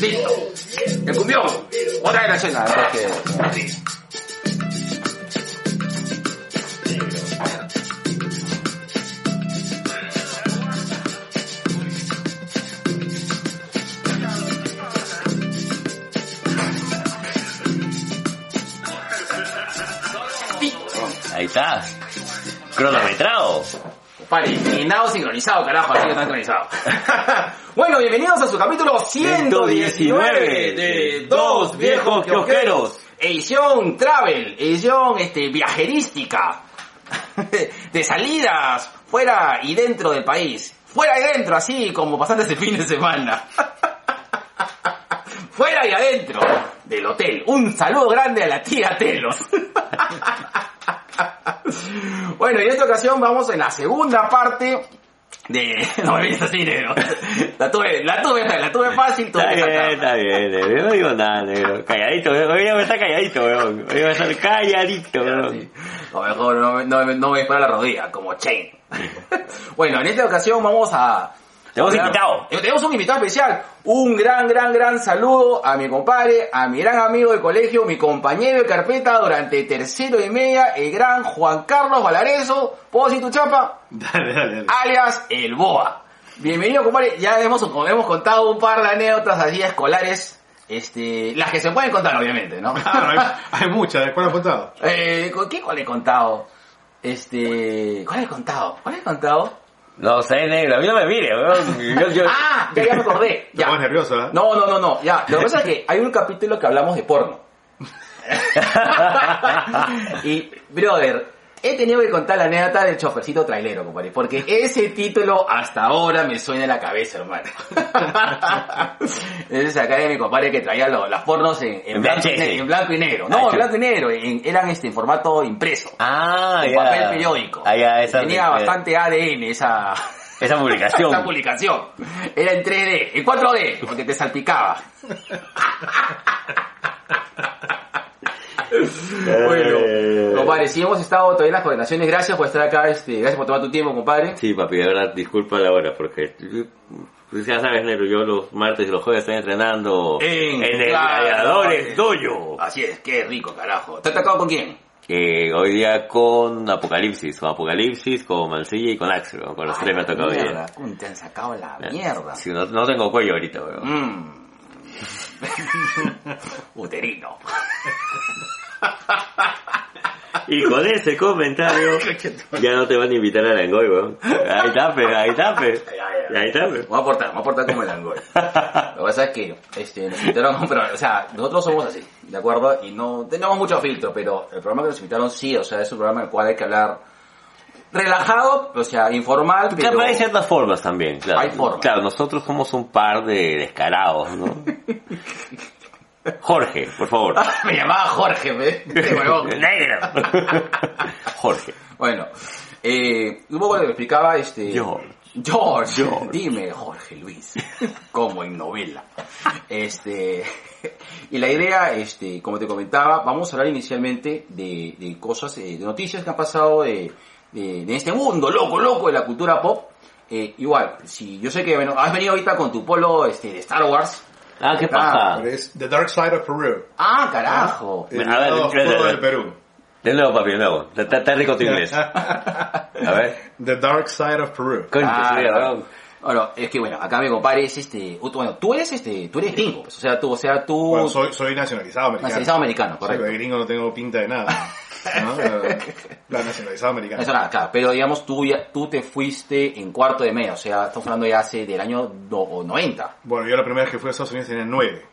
Listo. El cumbión. Otra vez la escena. Entonces, Ahí está. Cronometrado. Y nada sincronizado, carajo, así que está sincronizado. bueno, bienvenidos a su capítulo 119 de Dos Viejos Kiosqueros. Edición Travel, edición este, viajerística. de salidas fuera y dentro del país. Fuera y dentro, así como pasaste ese fin de semana. fuera y adentro del hotel. Un saludo grande a la tía Telos. Bueno, y en esta ocasión vamos en la segunda parte de... No me vienes así, negro. La tuve, la tuve, la tuve fácil, tuve Está bien, está bien, negro. No digo nada, negro. Calladito, hoy voy a estar calladito, weón. Hoy voy a estar calladito, weón. O mejor no, me- no, me- no me dispara la rodilla, como Chain. bueno, en esta ocasión vamos a... Tenemos hablar- invitado. Tenemos un invitado especial. Un gran, gran, gran saludo a mi compadre, a mi gran amigo de colegio, mi compañero de carpeta durante tercero y media, el gran Juan Carlos Valareso. ¿Puedo decir tu chapa? Dale, dale, dale. alias el Boa. Bienvenido, compadre. Ya hemos, como hemos contado un par de anécdotas así escolares. Este, las que se pueden contar, obviamente, ¿no? Claro, hay, hay muchas. ¿Cuál has contado? eh, ¿con ¿Qué cuál he contado? Este, ¿cuál he contado? ¿Cuál he contado? No sé, negro. A mí no me mire, weón. Yo, yo... Ah, ya, ya me acordé. Ya. pones nervioso, ¿eh? No, no, no, no, ya. Lo que pasa es que hay un capítulo que hablamos de porno. y, brother, he tenido que contar la anécdota del chofercito trailero, compadre, porque ese título hasta ahora me suena en la cabeza, hermano. Entonces acá de mi compadre que traía lo- las pornos en, blanco, y VHS. ne- en blanco y negro. No, en blanco y negro, en- eran este, en formato impreso. Ah, en ya. papel periódico. Ah, ya, esa... Tenía eh, bastante ADN esa... Esa publicación. Esta publicación. Era en 3D, en 4D, porque te salpicaba. bueno, Eh. compadre, si hemos estado todavía en las coordinaciones, gracias por estar acá, este, gracias por tomar tu tiempo, compadre. Sí, papi, de verdad, disculpa la hora, porque pues ya sabes, negro, yo los martes y los jueves estoy entrenando En el Gladiadores. Dojo. Así es, qué rico, carajo. ¿Te has atacado con quién? Que hoy día con Apocalipsis, con Apocalipsis, con Mancilla y con Axel, con los tres me ha tocado hoy día. mierda, ¿cómo te han sacado la mierda? Sí, no, no tengo cuello ahorita, weón. Mmm. Uterino. Y con ese comentario, ya no te van a invitar a Langoy, weón. Ahí está, pe, ahí está, pe. Ahí está, pe. Vamos a aportar, vamos a aportar como el angol. Lo que pasa es que este, nos invitaron, pero, o sea, nosotros somos así, ¿de acuerdo? Y no tenemos mucho filtro, pero el programa que nos invitaron sí, o sea, es un programa en el cual hay que hablar relajado, o sea, informal, pero... Claro, hay ciertas formas también, claro. Hay formas. Claro, nosotros somos un par de descarados, ¿no? Jorge, por favor. Me llamaba Jorge, huevón. Negro. Jorge. Bueno, eh, un poco lo que explicaba este... George. George, George. dime Jorge Luis, como en novela. Este, y la idea, este, como te comentaba, vamos a hablar inicialmente de, de cosas, eh, de noticias que han pasado de, de, de este mundo loco, loco de la cultura pop. Eh, igual, si yo sé que bueno, has venido ahorita con tu polo este, de Star Wars. Ah, ¿qué Ah, pasa? Pero es The Dark Side of Peru. Ah, carajo. El A ver, lado oscuro ver. del Perú. De nuevo, papi, de nuevo. Está, está rico tu inglés. A ver. The Dark Side of Peru. Concha, Ah, sí, weón. Bueno, es que bueno, acá mi compadre es este, bueno, tú eres este, tú eres gringo, pues, o sea, tú, o sea, tú, Bueno, soy, soy nacionalizado americano. nacionalizado americano, Sí, correcto. de gringo no tengo pinta de nada. ¿no? La. Eso nada, claro, pero digamos tú ya, tú te fuiste en cuarto de medio, o sea, estamos hablando ya hace del año do- 90. Bueno, yo la primera vez que fui a Estados Unidos tenía nueve.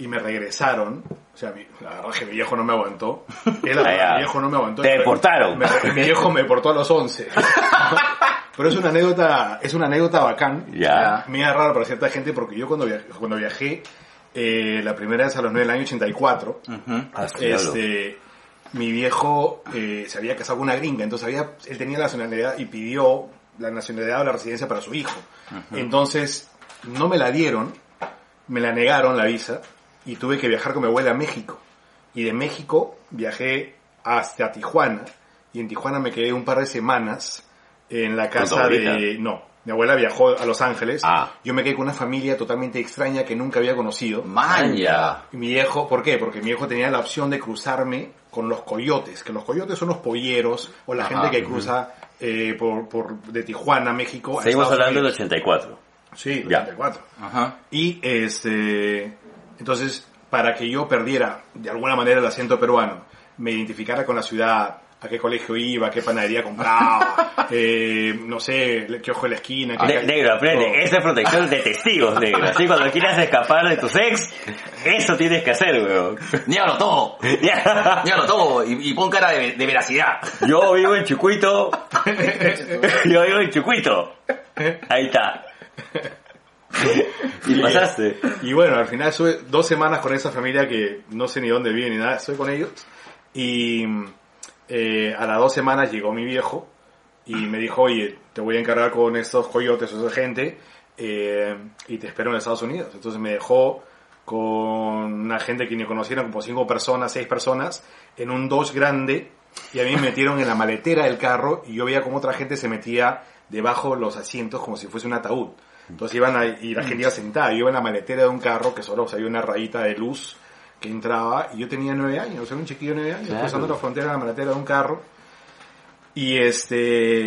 Y me regresaron. O sea, mi, la verdad es que mi viejo no me aguantó. Él, mi viejo no me aguantó. Te deportaron. Me- mi viejo me deportó a los once. Pero es una anécdota, es una anécdota bacán. Ya. Mira raro para cierta gente porque yo cuando viajé, cuando viajé eh, la primera vez a los nueve del año 84, Ah, sí, diablo. este, mi viejo eh, se había casado con una gringa, entonces había, él tenía la nacionalidad y pidió la nacionalidad o la residencia para su hijo. Entonces, no me la dieron, me la negaron la visa y tuve que viajar con mi abuela a México. Y de México viajé hasta Tijuana y en Tijuana me quedé un par de semanas en la casa de... No, Mi abuela viajó a Los Ángeles. Ah. Yo me quedé con una familia totalmente extraña que nunca había conocido. Manja. Y Mi viejo, ¿por qué? Porque mi viejo tenía la opción de cruzarme con los coyotes, que los coyotes son los polleros o la Ajá, gente que cruza eh, por, por, de Tijuana, México. Seguimos hablando del Unidos. 84. Sí, Ya. 84. Ajá. Y este, entonces, para que yo perdiera de alguna manera el acento peruano, me identificara con la ciudad, a qué colegio iba, qué panadería compraba, eh, no sé, qué ojo de la esquina. qué Ne- negro, aprende. todo. Esa es protección de testigos, negro. Así cuando quieras escapar de tus ex, eso tienes que hacer, weón. Niégalo todo. Ya. Niégalo todo y, y pon cara de, de veracidad. Yo vivo en Chucuito. Yo vivo en Chucuito. Ahí está. Y pasaste. Y bueno, al final estuve dos semanas con esa familia que no sé ni dónde vive ni nada, estoy con ellos. Y eh, a las dos semanas llegó mi viejo y me dijo, oye, te voy a encargar con estos coyotes o esa gente eh, y te espero en Estados Unidos. Entonces me dejó con una gente que ni conocieron, como cinco personas, seis personas, en un Dodge grande y a mí me metieron en la maletera del carro y yo veía como otra gente se metía debajo de los asientos como si fuese un ataúd. Entonces iban ahí, y la gente iba sentada, yo iba en la maletera de un carro que solo o había una rayita de luz que entraba y yo tenía nueve años, sea, un chiquillo de nueve años, Claro. cruzando la frontera en la maletera de un carro. Y este,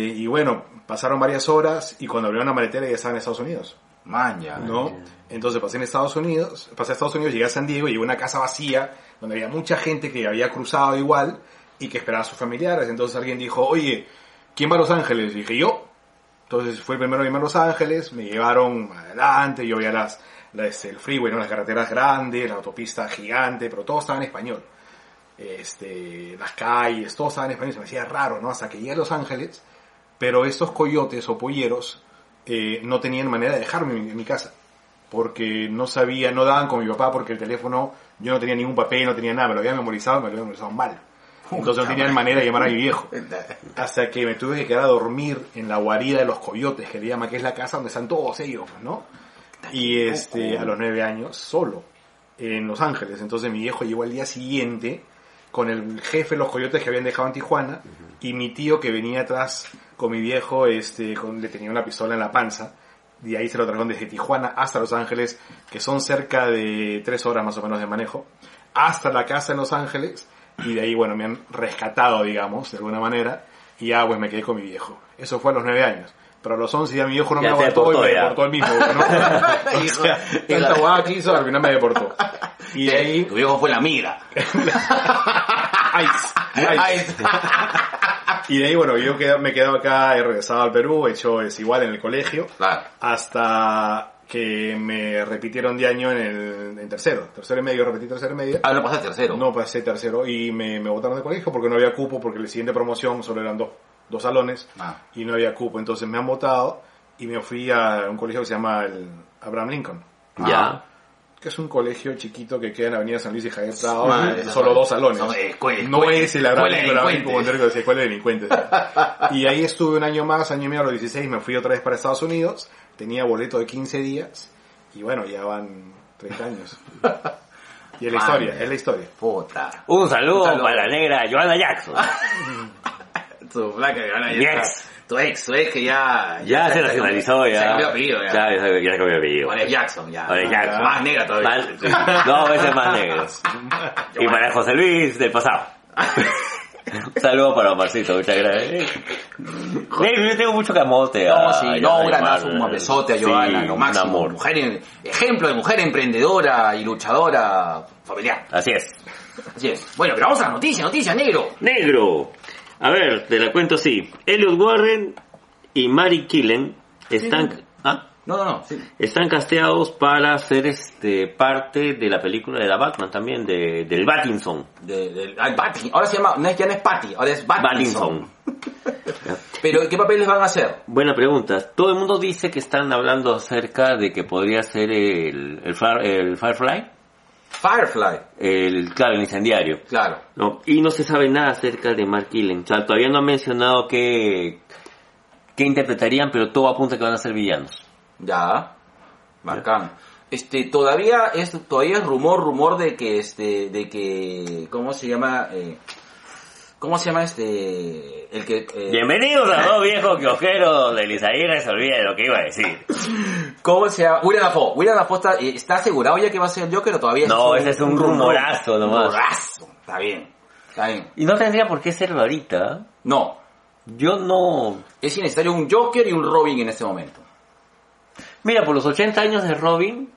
y bueno, pasaron varias horas y cuando abrieron la maletera ya estaba en Estados Unidos. Manja. ¿no? Entonces pasé en Estados Unidos, pasé a Estados Unidos, llegué a San Diego y llegó a una casa vacía donde había mucha gente que había cruzado igual y que esperaba a sus familiares. Entonces alguien dijo, oye, ¿quién va a Los Ángeles? Y dije, yo. Entonces fue el primero a irme a Los Ángeles, me llevaron adelante, yo veía las, las- el freeway, ¿no? las carreteras grandes, la autopista gigante, pero todo estaba en español. Este, las calles, todo estaba en español, se me hacía raro, ¿no? Hasta que llegué a Los Ángeles, pero estos coyotes o polleros eh, no tenían manera de dejarme en, mi casa. Porque no sabía, no daban con mi papá porque el teléfono, yo no tenía ningún papel, no tenía nada, me lo había memorizado, me lo había memorizado mal. Entonces no tenían manera de llamar a mi viejo. Hasta que me tuve que quedar a dormir en la guarida de los coyotes, que le llama, que es la casa donde están todos ellos, ¿no? Y este, a los nueve años, solo, en Los Ángeles. Entonces mi viejo llegó al día siguiente con el jefe de los coyotes que habían dejado en Tijuana y mi tío que venía atrás con mi viejo, este, con, le tenía una pistola en la panza. Y ahí se lo trajeron desde Tijuana hasta Los Ángeles, que son cerca de tres horas más o menos de manejo, hasta la casa en Los Ángeles. Y de ahí, bueno, me han rescatado, digamos, de alguna manera. Y ya, pues me quedé con mi viejo. Eso fue a los nueve años. Pero a los once ya mi viejo no Ya me aguantó y me ya. deportó el mismo. ¿no? o sea, tanta guada que hizo, al final me deportó. Y de ahí, Tu viejo fue la migra. ice, ice. Y de ahí, bueno, yo me he quedado acá, he regresado al Perú, he hecho es igual en el colegio, Claro. hasta que me repitieron de año en el en tercero. Tercero y medio, repetí tercero y medio. Ah, no pasaste tercero. No pasé tercero y me, me botaron de colegio porque no había cupo, porque la siguiente promoción solo eran dos, dos salones Ah. y no había cupo. Entonces me han votado y me fui a un colegio que se llama el Abraham Lincoln, Ya. que es un colegio chiquito que queda en la avenida San Luis y Javier Prado, solo dos salones. son escuela- no escuela- es el Abraham Lincoln, decía escuela de delincuentes. y ahí estuve un año más, año y medio a los 16, me fui otra vez para Estados Unidos, tenía boleto de 15 días y bueno, ya van 30 años. Y es la historia, es la historia. Puta. Un saludo, Un saludo. para la negra Joana Jackson. Tu flaca que van a Mi ya- ex. Tu ex, tu ex que ya... Ya se nacionalizó, ya. Se cambió apellido, ya. Ya, ya, cambió apellido. Ahora es Jackson, ya. Ahora es Jackson. Más negra todavía. Más- no, ese es más negro. Y para José Luis del pasado. Un saludo para Omarcito, muchas gracias. Negro, yo tengo mucho camote. No, a- sí, a no, un granazo, un besote a Sí, Joana, lo máximo. amor. Mujer, ejemplo de mujer emprendedora y luchadora familiar. Así es. Así es. Bueno, pero vamos a la noticia, noticia, negro. Negro. A ver, te la cuento así. Elliot Warren y Mary Killen están... ¿Ah? No, no, no. sí. Están casteados para ser este parte de la película de la Batman también, de, del Battinson. De, ah. Ahora se llama, no es, ya no es Patty, ahora es. Battinson. Pero, ¿qué papeles van a hacer? Buena pregunta. Todo el mundo dice que están hablando acerca de que podría ser el, el, el Firefly, Firefly, el, claro, el incendiario. claro. ¿no? Y no se sabe nada acerca de Mark Killen. O sea, todavía no han mencionado qué, qué interpretarían, pero todo apunta a que van a ser villanos. Ya. Bacán. Este, todavía es, todavía es rumor, rumor de que, este, de que, ¿cómo se llama? Eh, ¿Cómo se llama este? El que... eh, Bienvenidos a dos viejos kiosqueros de Lizaira se olvida de lo que iba a decir. ¿Cómo se llama? William Dafoe. William Dafoe está, eh, ¿está asegurado ya que va a ser el Joker o todavía No, ese es un rumorazo nomás. Rumorazo. Está bien. Está bien. Y no tendría por qué serlo ahorita. No. Yo no... Es necesario un Joker y un Robin en este momento. Mira, por los 80 años de Robin,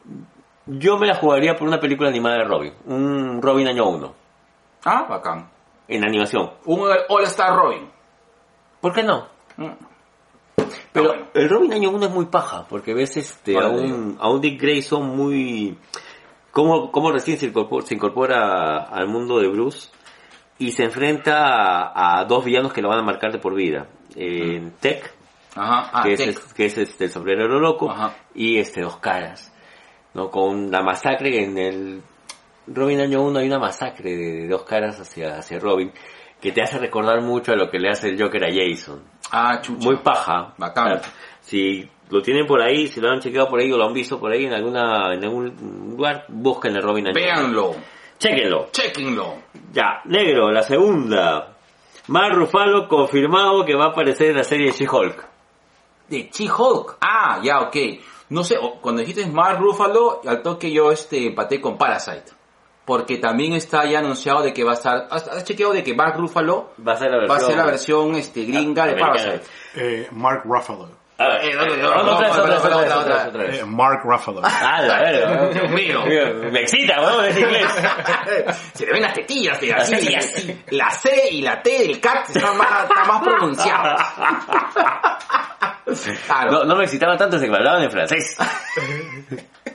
yo me la jugaría por una película animada de Robin. Un Robin año 1. Ah, bacán. En animación. Un All-Star Robin. ¿Por qué no? Mm. Pero bueno. el Robin año 1 es muy paja, porque ves este, a, un, a un Dick Grayson muy... Cómo, cómo recién se incorpora, se incorpora al mundo de Bruce y se enfrenta a, a dos villanos que lo van a marcar de por vida. Eh, Tech, Ajá. Ah, que, es, Tech. que es este, el sombrerero loco, Ajá. y este Dos Caras. ¿no? Con la masacre en el Robin año 1 hay una masacre de, de Dos Caras hacia, hacia Robin que te hace recordar mucho a lo que le hace el Joker a Jason. Ah, chucha. Muy paja. Bacán. Si lo tienen por ahí, si lo han chequeado por ahí o lo han visto por ahí en alguna en algún lugar, busquen el Robin año 1. Véanlo. Chequenlo. Chequenlo. Ya, negro, la segunda. Mark Ruffalo confirmado que va a aparecer en la serie She-Hulk. De She-Hulk. Ah, ya, ok. No sé, cuando dijiste Mark Ruffalo, al toque yo este, empaté con Parasite. Porque también está ya anunciado de que va a estar... ¿Has, has chequeado de que Mark Ruffalo Va a ser la versión. va a ser la versión este, gringa de. Parasite? Eh, Mark Ruffalo. Mark Ruffalo. Ah. Dios mío. Me excita, weón, es inglés. Se le ven las tetillas, de así, y así. La C y la T del cat están más, están más pronunciadas. Claro. No, no me excitaba tanto desde que me hablaban en francés.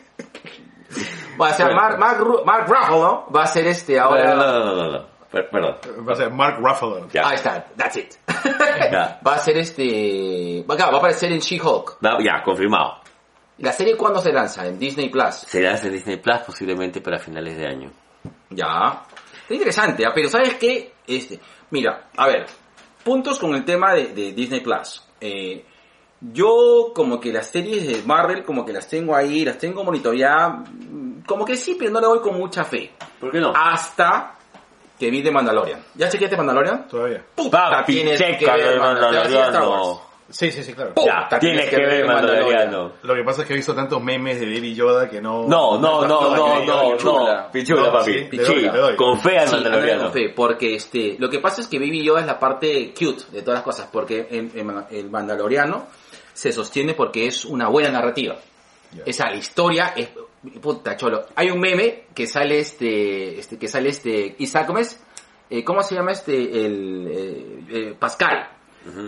Va a ser Mark, Mark, Ru- Mark Ruffalo, va a ser este ahora... No, no, no, no, no. Per- Perdón. Va a ser Mark Ruffalo. Ya. Ahí está, that's it. Ya. Va a ser este... Va va a aparecer en She-Hulk. No, ya, confirmado. ¿La serie cuándo se lanza? En Disney Plus. Será en Disney Plus posiblemente para finales de año. Ya. Está interesante, ¿ah? pero ¿sabes qué? Este, mira, a ver, puntos con el tema de, de Disney Plus. Eh, yo como que las series de Marvel, como que las tengo ahí, las tengo monitoreadas, mm, como que sí, pero no le doy con mucha fe. ¿Por qué no? Hasta que vi de Mandalorian. ¿Ya chequeaste Mandalorian? Todavía. Puta, Papi, tienes que checa ver el Mandalorian. Sí, sí, sí, claro. Puta, Ya, tienes que ver Mandaloriano. Lo que pasa es que he visto tantos memes de Baby Yoda que no... No, no, no, no, no, Pichula. no. Pichula, No, papi. sí, le Pichula. doy, le doy. Con fe al Sí, Mandaloriano. con fe, porque este, lo que pasa es que Baby Yoda es la parte cute de todas las cosas, porque en, en- el Mandaloriano se sostiene porque es una buena narrativa. Ya. Esa la historia es puta cholo. Hay un meme que sale este, este que sale este Isaac ¿cómo es? Eh, ¿Cómo se llama este el eh, eh, Pascal?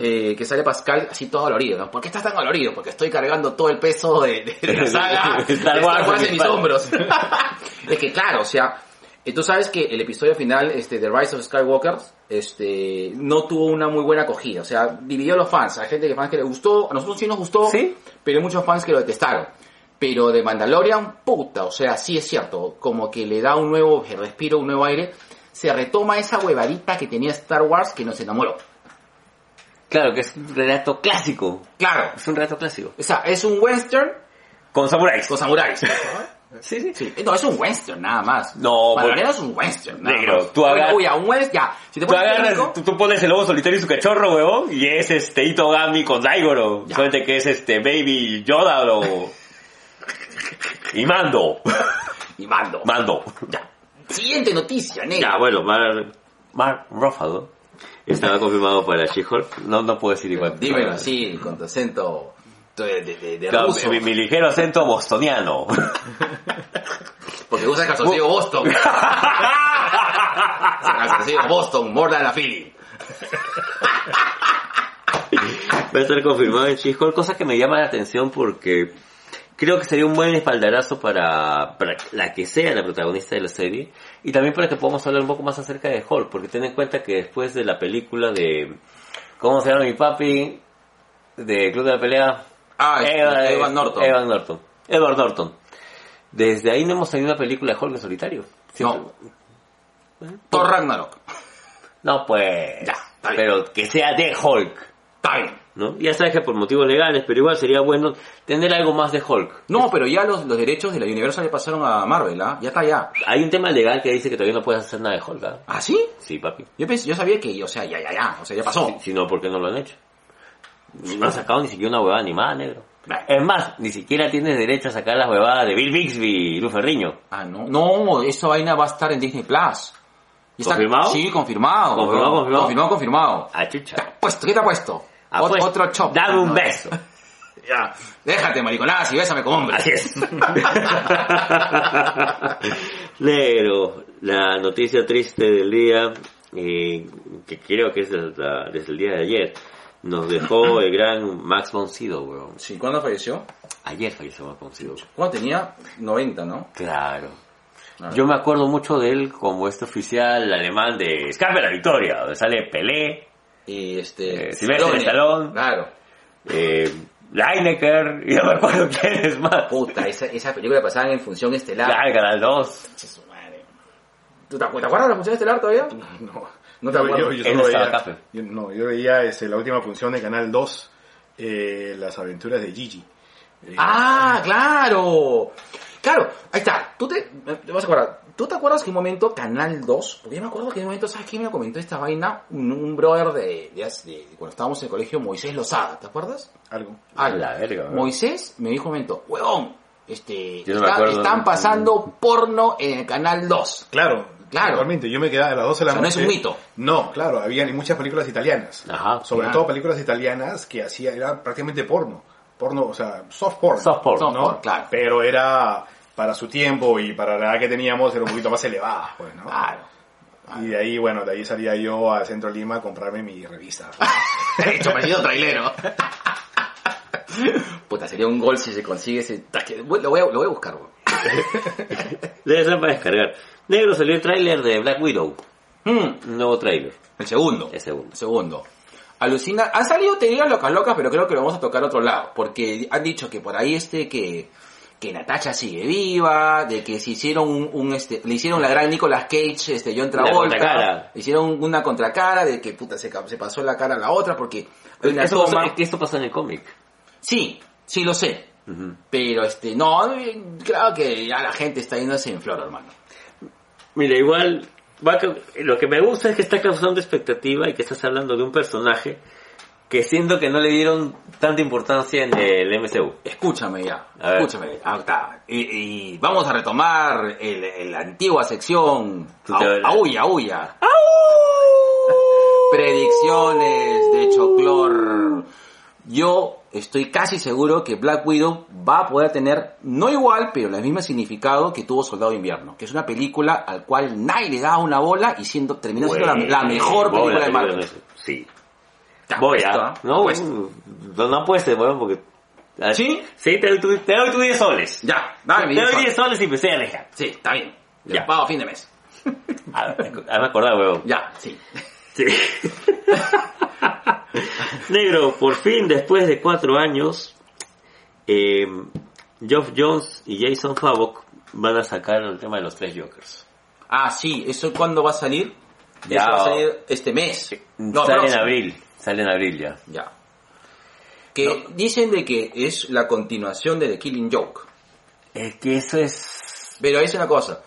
Eh, que sale Pascal así todo dolorido, ¿no? ¿Por qué estás tan dolorido? Porque estoy cargando todo el peso de, de- la saga Star de Star Wars en en mi mis hombros. es que claro, o sea, eh, tú sabes que el episodio final, este, de Rise of Skywalker, este, no tuvo una muy buena acogida. O sea, dividió a los fans. Hay gente que fans que le gustó, a nosotros sí nos gustó, ¿Sí? pero hay muchos fans que lo detestaron. Pero de Mandalorian, puta, o sea, sí es cierto, como que le da un nuevo respiro, un nuevo aire. Se retoma esa huevadita que tenía Star Wars que nos enamoró. Claro, que es un relato clásico. Claro, Es un relato clásico. o sea, es un western Con samuráis. con samuráis. Sí, sí. Sí, no, es un western nada más. No, Mandalorian es un western. Nada Negro, más. tú Oye, agar- Oye, un western, ya. Si te Tú pones agarras, técnico, tú, tú pones el lobo solitario y su cachorro, huevón, y es este Itogami con Daigoro. Solamente que es este Baby Yoda o... Y Mando. y mando. Mando. Ya. Siguiente noticia, negro. Ya, bueno, Mark, Mark Ruffalo estaba confirmado para She-Hulk. No, no puedo decir igual. Dímelo así, con tu acento de, de, de, de Claro, ruso. mi, mi ligero acento bostoniano. Porque usas calzoncillo Boston. calzoncillo Boston, more than a Philly. Va a estar confirmado en She-Hulk, cosa que me llama la atención porque creo que sería un buen espaldarazo para, para la que sea la protagonista de la serie y también para que podamos hablar un poco más acerca de Hulk, porque ten en cuenta que después de la película de ¿cómo se llama mi papi? de Club de la Pelea Ah, Eva- Evan Norton. Evan Norton Edward Norton desde ahí no hemos tenido una película de Hulk en solitario No. Thor Ragnarok. no pues Ya, pero que sea de Hulk Está bien. ¿no? Ya sabes que por motivos legales, pero igual sería bueno tener algo más de Hulk. No, pero ya los, los derechos de la Universal le pasaron a Marvel, ¿ah? Ya está ya. Hay un tema legal que dice que todavía no puedes hacer nada de Hulk, ¿ah? ¿Ah, sí? Sí, papi. Yo, pensé, yo sabía que, o sea, ya, ya, ya. O sea, ya pasó. Si, si no, ¿por qué no lo han hecho? No han sacado ni siquiera una huevada animada, negro. Es más, ni siquiera tienes derecho a sacar las huevadas de Bill Bixby y Luz Ferriño. Ah, no. No, esa vaina va a estar en Disney Plus. Y está- ¿Confirmado? Sí, confirmado. ¿Confirmado, confirmado? Confirmado, confirmado. Ah, ¿Qué chucha. ha puesto? ¿Qué te ha puesto? Ah, Ot- pues, otro chop. Dame un No. beso. Ya. Déjate, mariconadas, y bésame como hombre. Así es. Negro, la noticia triste del día, eh, que creo que es desde, la- desde el día de ayer, nos dejó el gran Max von Sydow, weón. Sí, ¿cuándo falleció? Ayer falleció Max von Sydow. Cuando tenía 90, ¿no? Claro. Ah. Yo me acuerdo mucho de él como este oficial alemán de Escape a la Victoria, donde sale Pelé, Y este... Eh, Sylvester Stallone. Claro. eh, Lineker, y no me acuerdo quién es más. Puta, esa, esa película pasaba en Función Estelar. Claro, Canal 2. Che, su madre. ¿Tú te acuerdas de la Función Estelar todavía? No, No te yo, acuerdas. yo- yo estaba veía, pe. yo- no, yo veía este, la última función de Canal 2, eh, Las aventuras de Gigi. Eh, ¡Ah, claro! Claro, ahí está. ¿Tú te, te vas a acordar? ¿Tú te acuerdas que un momento Canal 2? Porque yo me acuerdo que en un momento, ¿sabes quién me comentó esta vaina? Un, un brother de, de, hace- de- cuando estábamos en el colegio, Moisés Lozada, ¿te acuerdas? algo. Ah, la verga. Moisés me dijo un momento, huevón, este, Yo no me está- acuerdo. están pasando porno en el Canal 2. Claro, Claro. Actualmente, yo me quedaba a las 12 de la O sea, no noche. es un mito. No, claro, había muchas películas italianas. Ajá, Sobre claro. todo películas italianas que hacía, era prácticamente porno. Porno, o sea, soft porn. Soft porn. ¿no? porn, claro. Pero era, para su tiempo y para la edad que teníamos, era un poquito más elevada, pues, ¿no? Claro. Y de ahí, bueno, de ahí salía yo a Centro Lima a comprarme mi revista. Hecho parecido trailero. Puta, sería un gol si se consigue ese... Lo voy a, lo voy a buscar, weón. Debe ser para descargar. Negro salió el tráiler de Black Widow. Un nuevo tráiler. el segundo. El segundo. El segundo. Alucina. Han salido teorías locas locas, pero creo que lo vamos a tocar a otro lado. Porque han dicho que por ahí este que que Natasha sigue viva, de que se hicieron un, un, este, le hicieron la gran Nicolas Cage, este John Travolta, le hicieron una contracara de que puta se, pasó la cara a la otra porque hay una Eso toma- pasó, esto pasó en el cómic. Sí, sí lo sé. Ujú. Pero este, no, claro que ya la gente está yéndose en flor, hermano. Mira, igual, va a ca- lo que me gusta es que está causando expectativa y que estás hablando de un personaje que siento que no le dieron tanta importancia en el MCU. Escúchame ya, A escúchame. Está. Y, y vamos a retomar el, antigua sección. Aulla, aulla. Predicciones de Choclor. Yo estoy casi seguro que Black Widow va a poder tener, no igual, pero el mismo significado que tuvo Soldado de Invierno, que es una película al cual nadie le da una bola y siendo, terminó siendo la, la mejor película la de Marvel. Sí. Voy a... ¿ah? No, no, no apuestes, weón, porque... ah, ¿Sí? Sí, te doy tu, te doy tu 10 soles. Ya, dame mi Te doy diez 10 soles y empecé a alejar. Sí, está bien. Ya. Pago a fin de mes. Ah, me acordar, weón. Ya, sí. Sí. Negro, por fin, después de cuatro años, eh, Geoff Jones y Jason Favok van a sacar el tema de los tres Jokers. Ah, sí, ¿eso cuándo va a salir? Ya. Eso va a salir este mes. No, sale en abril, sale en abril ya. Ya. Que dicen de que es la continuación de The Killing Joke. Es que eso es... Pero es una cosa.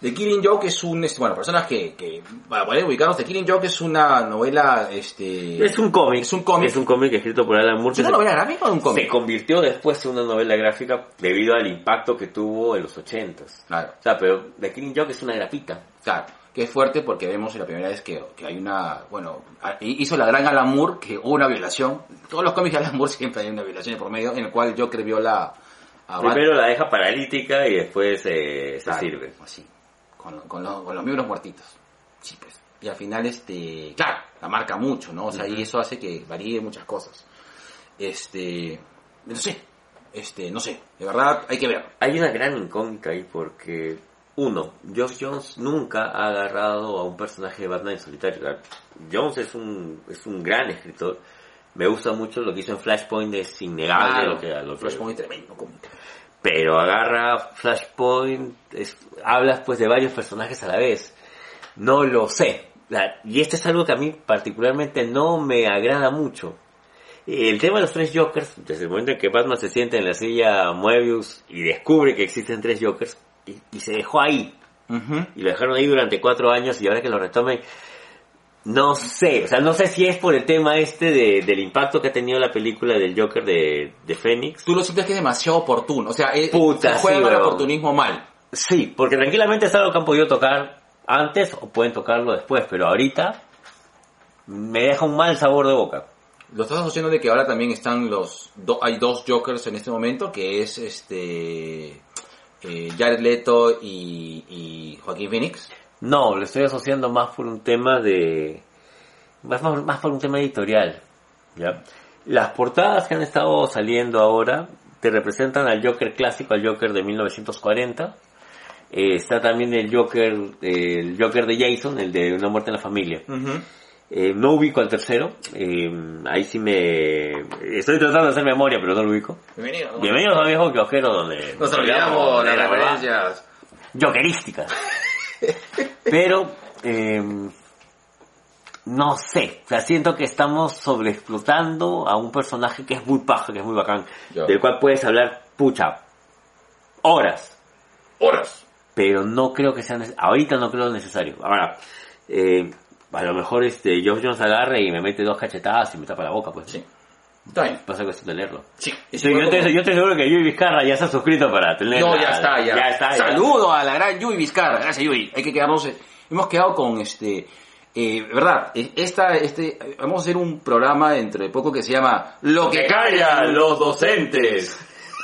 The Killing Joke es un, bueno, personas que, que, para poder ubicarnos, The Killing Joke es una novela, este... Es un cómic. Es un cómic. Es un cómic escrito por Alan Moore. ¿Es una se- novela gráfica o un Se cómic? convirtió después en una novela gráfica debido al impacto que tuvo en los ochentas. Claro, O sea, pero The Killing Joke es una grapita. claro. Que es fuerte porque vemos la primera vez que, que hay una, bueno, hizo la gran Alan Moore que hubo una violación. Todos los cómics de Alan Moore siempre hay una violación por medio en el cual Joker viola a Primero la deja paralítica y después eh, se Claro, sirve. Así, con, con, los, con los miembros muertitos. Sí, pues. Y al final, este, claro, la marca mucho, ¿no? O sea, y eso hace que varíe muchas cosas. Este, no sé, este, no sé, de verdad hay que ver. Hay una gran incógnita ahí porque, uno, Geoff Jones nunca ha agarrado a un personaje de Batman en solitario. Jones es un, es un gran escritor. Me gusta mucho lo que hizo en Flashpoint, es innegable Claro, lo que, lo que- Flashpoint es tremendo cómic. Pero agarra Flashpoint, es- hablas pues de varios personajes a la vez. No lo sé. La- y esto es algo que a mí particularmente no me agrada mucho. El tema de los tres Jokers, desde el momento en que Batman se siente en la silla Moebius y descubre que existen tres Jokers, y, y se dejó ahí, y lo dejaron ahí durante cuatro años y ahora que lo retomen, no sé, o sea, no sé si es por el tema este de, del impacto que ha tenido la película del Joker de, de Phoenix. Tú lo sientes que es demasiado oportuno. O sea, eh, Puta, se juega sí, el oportunismo mal. Sí, porque tranquilamente es algo que han podido tocar antes o pueden tocarlo después, pero ahorita me deja un mal sabor de boca. Lo estás asociando de que ahora también están los... do- hay dos Jokers en este momento, que es este... eh, Jared Leto y, y Joaquín Phoenix. No, lo estoy asociando más por un tema de... Más, por un tema editorial. ¿ya? Las portadas que han estado saliendo ahora te representan al Joker clásico, al Joker de 1940. Eh, está también el Joker, eh, el Joker de Jason, el de Una muerte en la familia. Eh, no ubico al tercero. eh, ahí sí me... Estoy tratando de hacer memoria, pero no lo ubico. Bienvenido. Bienvenidos a Viejo Kiosquero, donde... Nos olvidamos de las referencias. jokerísticas. Pero, eh, no sé, o sea, siento que estamos sobreexplotando a un personaje que es muy paja, que es muy bacán, Ya. del cual puedes hablar, pucha, horas, Horas. pero no creo que sea, ahorita no creo necesario. Ahora, eh, a lo mejor este, Geoff Jones agarre y me mete dos cachetadas y me tapa la boca, pues. Sí. Está bien. Pasa cuestión de leerlo. Sí. Sí, yo, estoy seguro que Yui Vizcarra ya se ha suscrito para tener No, la- ya está, ya. Ya está, ya. Saludo a la gran Yui Vizcarra. Gracias, Yui. Hay que quedarnos. eh, Hemos quedado con este. Eh, verdad, eh, esta, este, vamos a hacer un programa dentro de poco que se llama Lo que callan los docentes.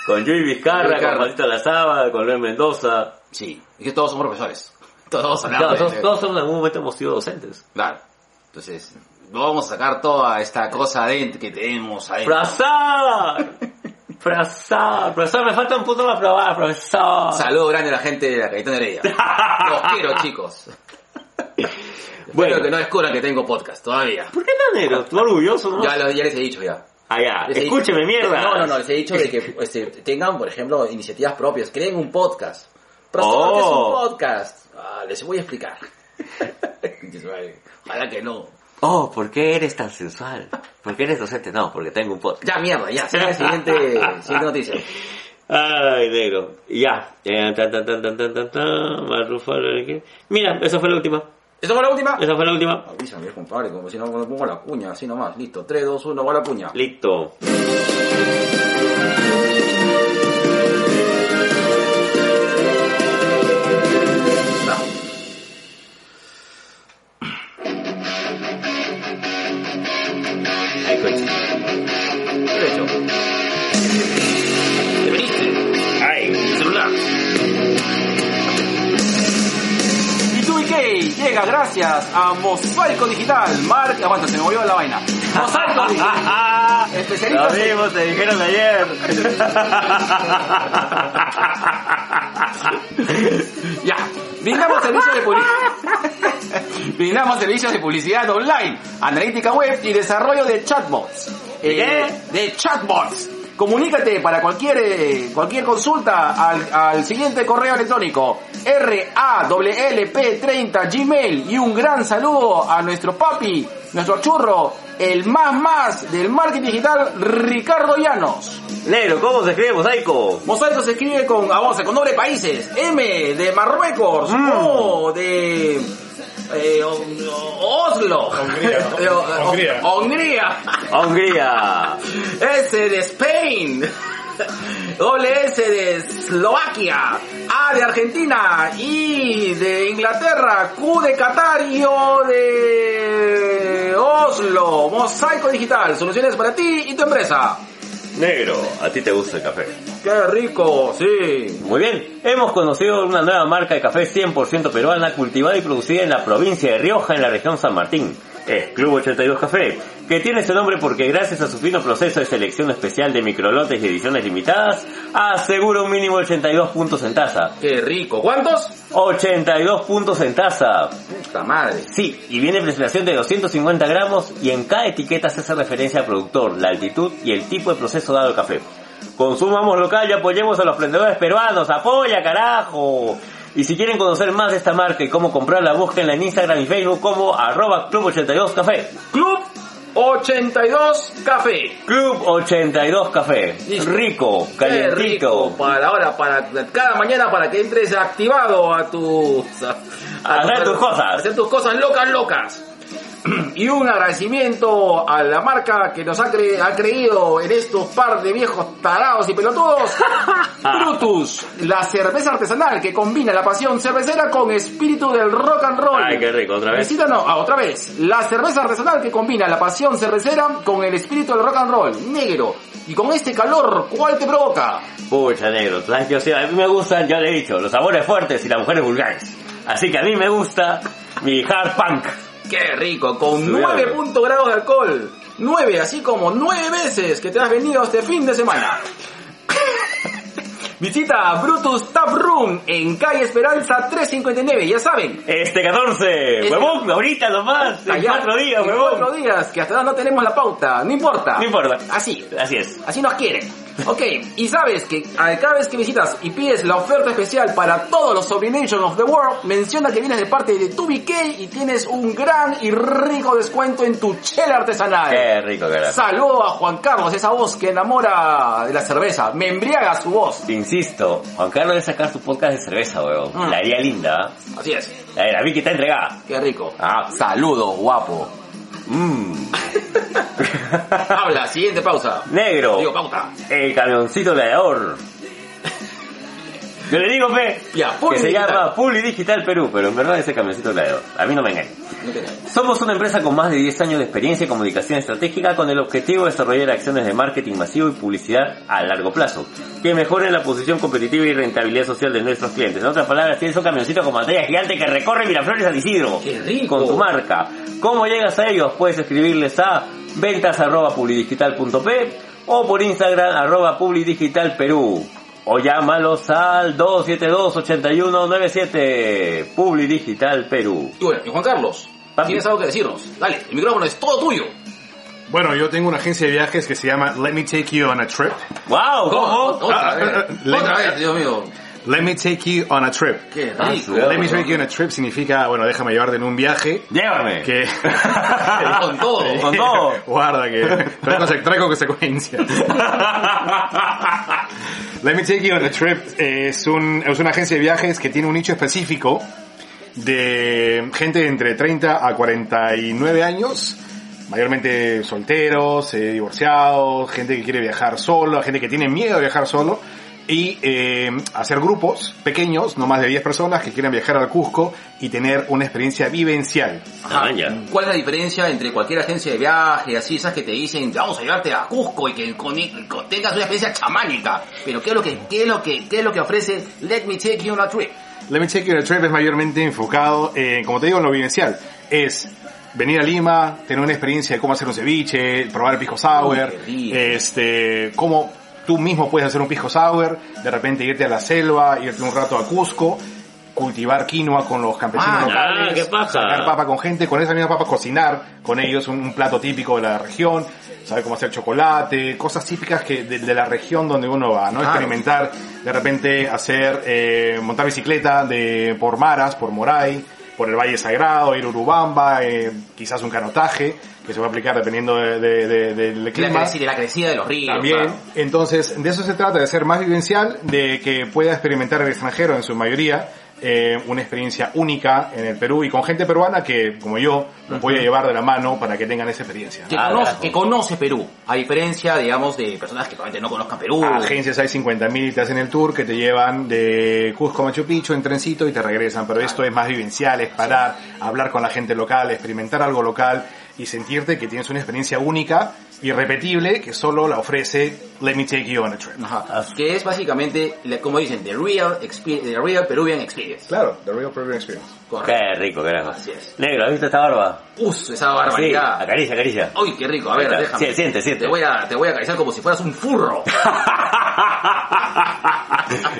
Con Yui Vizcarra, con Juanito Lazaba, con Luis Mendoza. Sí, es que todos somos profesores. Todos Claro, hablamos. todos, de- todos en algún momento hemos sido docentes. Claro. Entonces, vamos a sacar toda esta cosa adentro que tenemos adentro. ¡Profesor! ¡Profesor! ¡Profesor, me falta un punto más probar, profesor! Saludo grande a la gente de la Cayetana Heredia. Los quiero, chicos. Bueno. Que no descubran que tengo podcast todavía. ¿Por qué no, negro? ¿Tú orgulloso, no? Ya, lo- ya les he dicho ya. Ah, ya. Les he Escúcheme, dicho- mierda. No, no, no, les he dicho de que este, tengan, por ejemplo, iniciativas propias, creen un podcast. Pero Oh. ¿qué es un podcast? Ah, les voy a explicar. Ojalá que no. Oh, ¿por qué eres tan sensual? ¿Por qué eres docente? No, porque tengo un podcast. Ya, mierda, ya. Sigue la siguiente, siguiente noticia. Ay, negro. Ya. Eh, tan, tan, tan, tan, tan, tan, tan, Marrufalo, ¿qué? Mira, esa fue la última. ¿Esa fue la última? Esa fue la última. Avísame, compadre, como si no no pongo la cuña, así nomás. Listo, 3, 2, 1, va la cuña. Listo. Llega gracias a Mosaico Digital. Marca, aguanta, se me volvió la vaina. Mosaico Digital. Especialistas Lo mismo te dijeron ayer. Ya, brindamos servicios de publicidad. brindamos servicios de publicidad online, analítica web y desarrollo de chatbots. Eh, de chatbots. Comunícate para cualquier eh, cualquier consulta al, al siguiente correo electrónico RAWLP30 Gmail y un gran saludo a nuestro papi, nuestro churro, el más más del marketing digital Ricardo Llanos. Negro, ¿cómo se escribe mosaico? Mosaico se escribe con, vamos, con nombre de países. M de Marruecos. Mm. O de eh, o- Oslo. Hungría. Eh, o- Hungría. Hungría. S de Spain. Doble S de Eslovaquia. A de Argentina. I de Inglaterra. Q de Qatar y O de Oslo. Mosaico Digital. Soluciones para ti y tu empresa. Negro, a ti te gusta el café. Qué rico, sí. Muy bien, hemos conocido una nueva marca de café 100% peruana cultivada y producida en la provincia de Rioja, en la región San Martín. Es Club 82 Café, que tiene ese nombre porque gracias a su fino proceso de selección especial de microlotes y ediciones limitadas, asegura un mínimo 82 puntos en taza. Qué rico. ¿Cuántos? 82 puntos en taza. Puta madre. Sí, y viene presentación de 250 gramos y en cada etiqueta se hace referencia al productor, la altitud y el tipo de proceso dado al café. Consumamos local y apoyemos a los emprendedores peruanos. ¡Apoya, carajo! Y si quieren conocer más de esta marca y cómo comprarla, búsquenla en Instagram y Facebook como arroba Club82 Café. Club 82 Café. Club 82 Café. Listo. Rico, Qué calientito. rico, para ahora, para cada mañana, para que entres activado a tus... A, Hacer tus cosas. a hacer tus cosas locas, locas. Y un agradecimiento a la marca que nos ha, cre- ha creído en estos par de viejos tarados y pelotudos. Brutus, la cerveza artesanal que combina la pasión cervecera con espíritu del rock and roll. Ay, qué rico, otra vez. Visítanos, ah, otra vez. La cerveza artesanal que combina la pasión cervecera con el espíritu del rock and roll. Negro. Y con este calor, ¿cuál te provoca? Pucha, negro. tú sabes que, o sea, a mí me gustan, ya le he dicho, los sabores fuertes y las mujeres vulgares. Así que a mí me gusta mi hard punk. ¡Qué rico! Con Sí, 9 claro. puntos grados de alcohol. 9, así como 9 veces que te has venido este fin de semana. Visita Brutus Tap Room en calle Esperanza 359, ya saben. Este 14, Este- huevón, ahorita nomás, en allá, cuatro días, en huevón. cuatro días, que hasta ahora no tenemos la pauta, no importa. No importa. Así, Así es. Así nos quieren. Ok, y sabes que cada vez que visitas y pides la oferta especial para todos los Sobrination of the World, menciona que vienes de parte de 2BK y tienes un gran y rico descuento en tu chela artesanal. Qué rico que era. Saludo a Juan Carlos, esa voz que enamora de la cerveza. Me embriaga su voz. Insisto, Juan Carlos debe sacar su podcast de cerveza, huevón. Mm. La haría linda. ¿eh? Así es. La, la Vicky está entregada. Qué rico. Ah. Saludo, guapo. Mmm. Habla, siguiente pausa. Negro. Digo, pauta. El camioncito gladiador. Yo le digo, fe, Ya, que se Digital. llama Publi Digital Perú, pero en verdad es el camioncito gladiador. A mí no me engaña. No. Somos una empresa con más de 10 años de experiencia en comunicación estratégica con el objetivo de desarrollar acciones de marketing masivo y publicidad a largo plazo, que mejoren la posición competitiva y rentabilidad social de nuestros clientes. En otras palabras, tienes un camioncito con pantalla gigante que recorre Miraflores San Isidro. ¡Qué rico! Con tu marca. ¿Cómo llegas a ellos? Puedes escribirles a ventas arroba o por Instagram arroba. O llámalos al 272-8197 Publi Digital Perú. Y bueno, y Juan Carlos, Papi. ¿tienes algo que decirnos? Dale, el micrófono es todo tuyo. Bueno, yo tengo una agencia de viajes que se llama Let Me Take You on a Trip. ¡Wow! ¿Cómo? Otra Ah, vez. ah, ah, Otra vez, Dios mío. Let Me Take You on a Trip. Qué rico. Let Me Take You on a Trip significa, bueno, déjame llevarte en un viaje ¡Llévame! que... Con todo. Con todo. Guarda que trae, conse- trae con consecuencias. Let Me Take You on a Trip es, un, es una agencia de viajes que tiene un nicho específico de gente de entre 30 a 49 años, mayormente solteros, eh, divorciados, gente que quiere viajar solo, gente que tiene miedo de viajar solo, y eh, hacer grupos pequeños, no más de 10 personas, que quieran viajar al Cusco y tener una experiencia vivencial. Ajá. Ah, ya. ¿Cuál es la diferencia entre cualquier agencia de viaje, así, esas que te dicen, vamos a llevarte a Cusco y que con- con- tengas una experiencia chamánica? Pero ¿qué es lo que, qué es lo que, qué es lo que ofrece Let Me Take You on a Trip? Let me check your trip es mayormente enfocado en, como te digo, en lo vivencial. Es venir a Lima, tener una experiencia de cómo hacer un ceviche, probar el pisco sour, Uy, este, cómo tú mismo puedes hacer un pisco sour, de repente irte a la selva, irte un rato a Cusco, cultivar quinoa con los campesinos Ah, locales, qué sacar papa con gente, con esa misma papa cocinar con ellos un, un plato típico de la región, saber cómo hacer chocolate, cosas típicas que de, de la región donde uno va, ¿no? Claro. Experimentar, de repente hacer, eh, montar bicicleta de, por Maras, por Moray, por el Valle Sagrado, ir a Urubamba, eh, quizás un canotaje, que se va a aplicar dependiendo de- de- de- del La clima. crecida, de la crecida de los ríos. También, claro. entonces, de eso se trata, de ser más vivencial, de que pueda experimentar el extranjero en su mayoría, eh, una experiencia única en el Perú y con gente peruana que, como yo, los voy a llevar de la mano para que tengan esa experiencia. Que, Ah, conoce, carajo. que conoce Perú, a diferencia, digamos, de personas que probablemente no conozcan Perú. Agencias hay 50.000 y te hacen el tour que te llevan de Cusco a Machu Picchu en trencito y te regresan, pero esto es más vivencial, es parar, hablar con la gente local, experimentar algo local y sentirte que tienes una experiencia única, irrepetible, que solo la ofrece Let Me Take You on a Trip. Ajá. Que es básicamente, como dicen, the real, the real Peruvian experience. Claro, The Real Peruvian Experience. Correcto. Qué rico, carajo. Así es. Negro, ¿has visto esta barba? Us, esa Sí, barbaridad. acaricia, acaricia. Uy, qué rico. A ver, está. déjame. Sí, siente, siente. Te voy a, te voy a acariciar como si fueras un furro.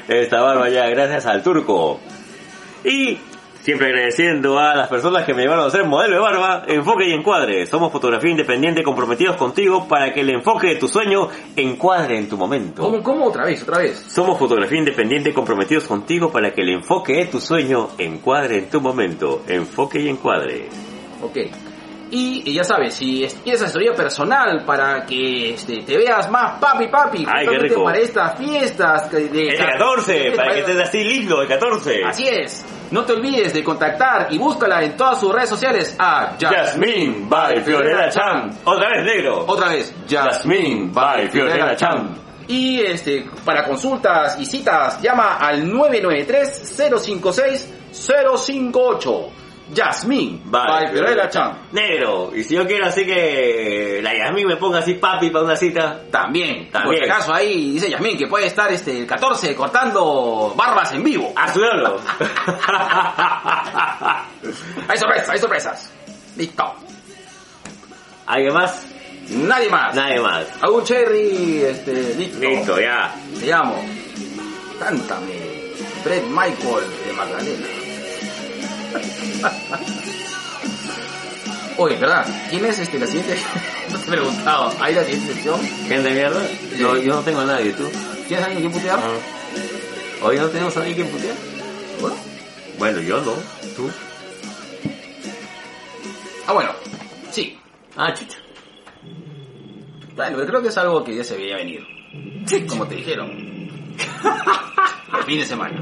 Esta barba ya, gracias al turco. Y siempre agradeciendo a las personas que me llevaron a ser modelo de barba, enfoque y encuadre. Somos fotografía independiente comprometidos contigo para que el enfoque de tu sueño encuadre en tu momento. ¿Cómo, cómo? Otra vez, otra vez. Somos fotografía independiente comprometidos contigo para que el enfoque de tu sueño encuadre en tu momento. Enfoque y encuadre. Ok. Y, y ya sabes, si es- quieres asesoría personal para que este, te veas más papi papi, Ay, qué rico. para estas fiestas de El 14, para que estés así lindo, el 14. Así es. No te olvides de contactar y búscala en todas sus redes sociales a Jasmine by Fiorella Chan. Otra vez negro. Otra vez, Jasmine by Fiorella Chan. Y este, para consultas y citas, llama al 993-056-058. Jasmine by Fiorella Chan. Negro. Y si yo quiero así que la Yasmin me ponga así papi para una cita. También, También. Por si acaso ahí dice Yasmin que puede estar este el 14 cortando barbas en vivo. Hazlo. Hay sorpresas, hay sorpresas. Listo. ¿Alguien más? Nadie más. Nadie más. Algún cherry, este, listo. Listo, ya. Te llamo. Cántame. Fred Michael de Magdalena. Oye, ¿verdad? ¿Quién es este la siguiente? no te he preguntado. ¿Hay la siguiente sección? ¿Gente de mierda? No, yo no tengo a nadie, ¿tú? ¿Tienes alguien que putear? ¿Hoy no tenemos a alguien que putear? Bueno. Bueno, yo no. ¿Tú? Ah, bueno. Sí. Ah, chucha. Bueno, pero creo que es algo que ya se veía venir. Como te dijeron. El fin de semana.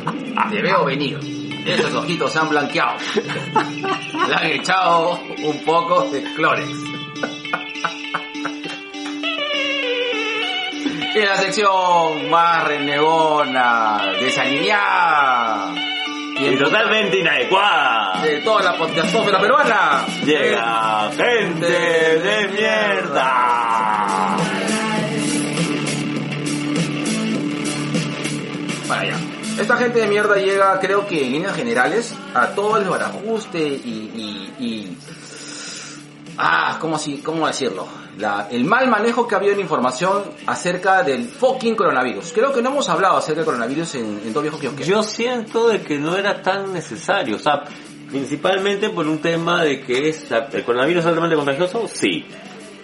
Te veo venir. Esos ojitos se han blanqueado. Le han echado un poco de Clorex. En la sección más renegona, desalineada Y totalmente inadecuada. de toda la podcastófera peruana. Llega gente de mierda. Esta gente de mierda llega, creo que en líneas generales, a todo el barajuste y, ah, ¿cómo, si, cómo decirlo? La- el mal manejo que ha habido en información acerca del fucking coronavirus. Creo que no hemos hablado acerca del coronavirus en, en dos viejos kiosqueros. Yo siento de que no era tan necesario, o sea, principalmente por un tema de que es el coronavirus es altamente contagioso, sí.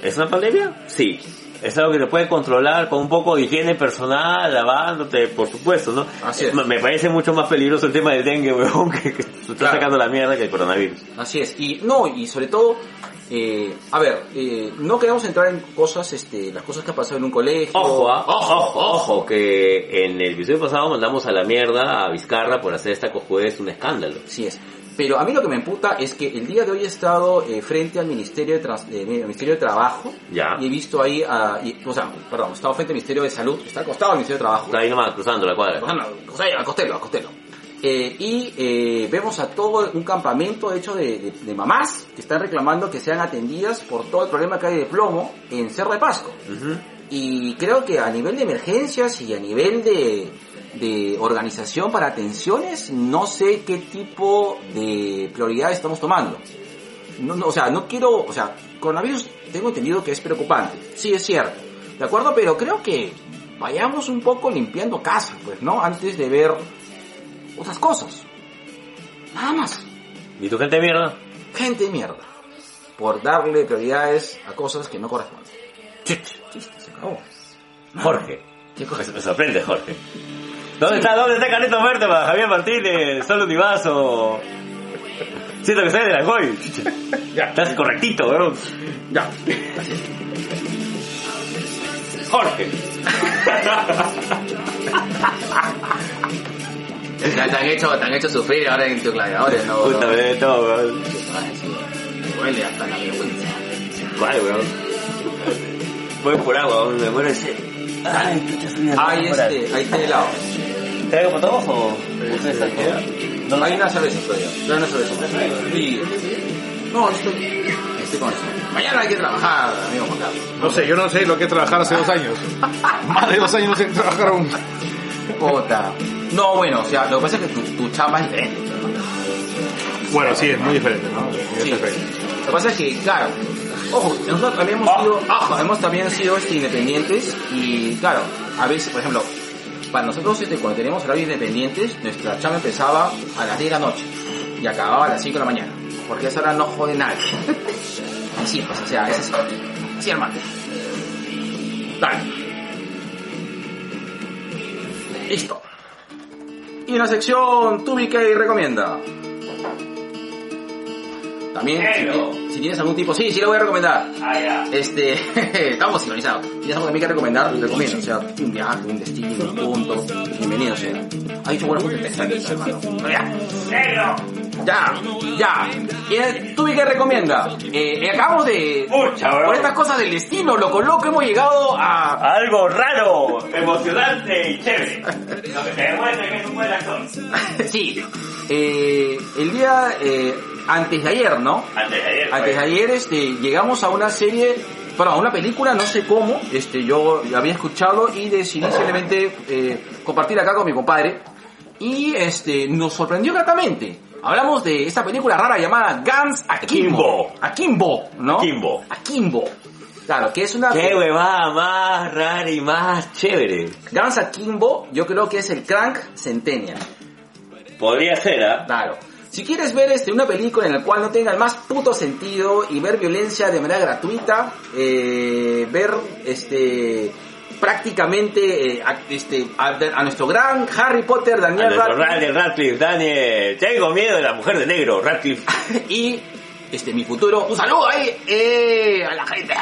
¿Es una pandemia? Sí. Es algo que se puede controlar con un poco de higiene personal, lavándote, por supuesto, ¿no? Así es. Me- parece mucho más peligroso el tema del dengue, weón, que, que se está Claro. sacando la mierda que el coronavirus. Así es. Y no, y sobre todo, eh, a ver, eh, no queremos entrar en cosas, este, las cosas que han pasado en un colegio. Ojo, ah, ojo, ojo, ojo, que en el episodio pasado mandamos a la mierda a Vizcarra por hacer esta cojudez un escándalo. Así es. Pero a mí lo que me emputa es que el día de hoy he estado eh, frente al Ministerio de, Trans- eh, Ministerio de Trabajo Ya. y he visto ahí, a, y- o sea, perdón, he estado frente al Ministerio de Salud, está al costado del Ministerio de Trabajo. Está ahí nomás cruzando la cuadra. Bueno, o sea, a Costello, a Costello. Eh, y eh, vemos a todo un campamento hecho de, de- de mamás que están reclamando que sean atendidas por todo el problema que hay de plomo en Cerro de Pasco. Y creo que a nivel de emergencias y a nivel de, de organización para atenciones, no sé qué tipo de prioridad estamos tomando. No, no, o sea, no quiero, o sea, coronavirus tengo entendido que es preocupante, sí es cierto, ¿de acuerdo? Pero creo que vayamos un poco limpiando casa, pues, ¿no? Antes de ver otras cosas. Nada más. ¿Y tu gente de mierda? Gente de mierda. Por darle prioridades a cosas que no corresponden. Chiste, se acabó. Jorge. ¿Qué cosa? Me sorprende, Jorge. ¿Dónde está, dónde está Carneto Verde para Javier Martínez, Solo Univaso? Siento que soy de la Goy. Ya. Estás correctito, weón. Ya. Jorge. Te, han hecho, te han hecho sufrir ahora en tus gladiadores, ¿no? Puta, no. me de todo, weón. Ay, sí, me duele hasta la vergüenza. ¿Cuál, weón? Voy por agua, weón, me muero de sed. Ay, soy una Hay este, hay té helado. ¿Traigo para todos o...? ¿Ustedes están No, hay una cerveza todavía. Hay una cerveza. Sí. No, estoy, estoy con eso. Mañana hay que trabajar, amigo Juan Carlos. No sé, yo no sé lo que es trabajar hace dos años. Más de dos años no sé trabajar aún. Puta. No, bueno, o sea, lo que pasa es que tu, tu chamba es diferente. Bueno, sí, es muy diferente, ¿no? Muy Sí. diferente. Lo que pasa es que, claro, ojo, nosotros también hemos Ah. sido, ojo, hemos también sido este, independientes y, claro, a veces, por ejemplo, para nosotros este, cuando teníamos horarios independientes, nuestra chamba empezaba a las 10 de la noche y acababa a las 5 de la mañana, porque a esa hora no jode nadie. Así, pues, o sea, es así. Así, hermano. Dale. Listo. Y en la sección Tubi que recomienda. También, si, tienes algún tipo, sí, sí lo voy a recomendar. Ah, ya. Este, estamos sincronizados. Si tienes algo también que recomendar, te recomiendo. O sea, un viaje, un destino, un punto. Bienvenido sea. Ha dicho buena punto está aquí, hermano. Pero ya. ¡Negro! Ya, ya. ¿Tú qué recomienda? Eh, eh, acabamos de... Pucha, bro. Por estas cosas del destino, loco, loco, hemos llegado a... Algo raro, emocionante y chévere. Lo que te demuestra que es un buen actor. sí. Eh, el día... Eh, antes de ayer, ¿no? Antes de ayer. Antes de ayer este, llegamos a una serie, perdón, a una película, no sé cómo, este, yo había escuchado y decidí simplemente eh, compartir acá con mi compadre. Y este, nos sorprendió gratamente. Hablamos de esta película rara llamada Guns Akimbo. Akimbo, ¿no? Akimbo. Akimbo. Claro, que es una... Qué huevada más rara y más chévere. Guns Akimbo, yo creo que es el Crank Centennial. Podría ser, ¿ah? Claro. Si quieres ver este, una película en la cual no tenga el más puto sentido y ver violencia de manera gratuita, eh, ver este prácticamente eh, a, este, a, a nuestro gran Harry Potter, Daniel Radcliffe, Daniel Radcliffe, Daniel. Tengo miedo de la mujer de negro, Radcliffe. y este mi futuro, un saludo ahí eh, a la gente.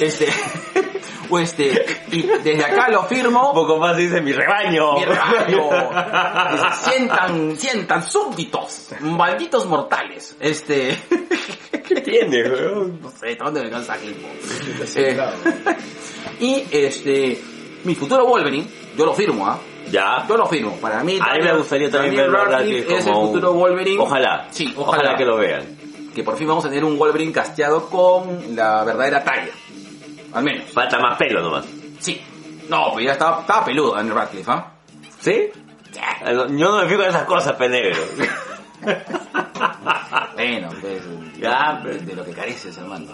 Este, o este, y desde acá lo Un firmo. poco más dice mi rebaño. Mi rebaño. sientan, sientan súbditos, malditos mortales. Este, ¿Qué tiene, weón? no sé, ¿dónde me cansa aquí? Eh, y este, mi futuro Wolverine, yo lo firmo, ¿ah? Ya. Yo lo firmo. Para mí, A mí me gustaría también verlo es el un- futuro Wolverine. Ojalá. Sí, Ojalá ojalá. que lo vean. Que por fin vamos a tener un Wolverine casteado con la verdadera talla. Al menos. Falta más pelo nomás. Sí. No, pues ya estaba, estaba peludo Daniel Radcliffe, ¿ah? ¿Sí? Yo no me fijo en esas cosas, penegro. Bueno, pues, Ya, de, pero- de lo que careces, hermano.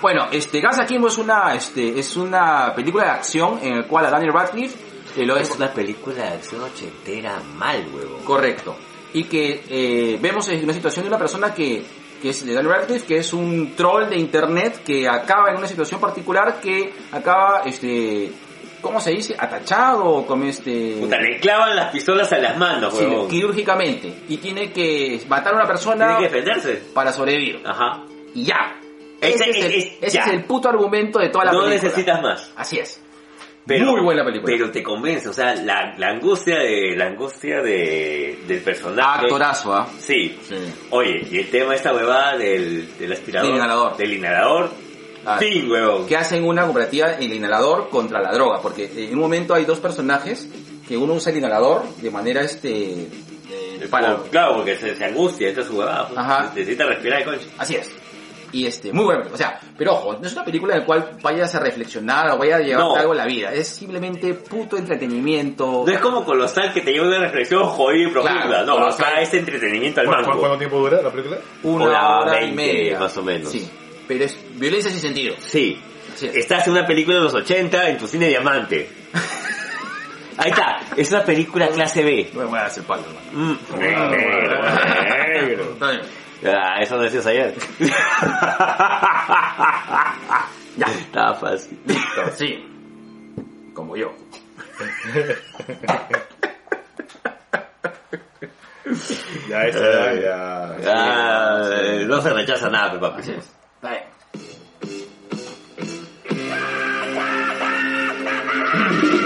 Bueno, este, Guns Akimbo es una, este, es una película de acción en el cual a Daniel Radcliffe eh, lo es es una película de acción ochentera mal, huevo. correcto. Y que eh, vemos en una situación de una persona que, que es de Daniel Radcliffe, que es un troll de internet que acaba en una situación particular que acaba, este, ¿cómo se dice? Atachado, como este... Puta, le clavan las pistolas a las manos, sí, quirúrgicamente. Y tiene que matar a una persona Tiene que defenderse. para sobrevivir. Ajá. Y ya. Ese Ese, es, el, es- es- ese ya. es el puto argumento de toda la No película. necesitas más. Así es. Pero, Muy buena película. Pero te convence, o sea, la, la angustia de la angustia de, del personaje. Actorazo, ¿ah? Sí. Sí. Oye, y el tema de esta huevada del, del aspirador. Del inhalador. Del inhalador. Ah, Fin, huevón. Que hacen una comparativa el inhalador contra la droga. Porque en un momento hay dos personajes que uno usa el inhalador de manera este... eh, para... Claro, porque se, se angustia, esta es su huevada. pues. Ajá. Necesita respirar el concha. Así es. Y este, muy buena película. O sea, pero ojo, no es una película en la cual vayas a reflexionar o vayas a llevarte No. algo en la vida. Es simplemente puto entretenimiento. No es como Colosal que te lleva una reflexión jodida y profunda. Claro, no, Colosal. acá es entretenimiento al ¿Cuánto, mango. cuánto tiempo dura la película? Una Hora hora, y 20, media. más o menos. Sí. Pero es violencia sin sentido. Sí. Es. Estás en una película de los 80 en tu cine diamante. Ahí está. Es una película clase B. No me voy a hacer palo, hermano. Mm. Negro. Bien. Ah, eso decías ayer. Ya. Estaba fácil. Sí. Como yo. Ya, esa, ya, ya. Ah, no se rechaza nada, pe, papi. Así es. Está bien.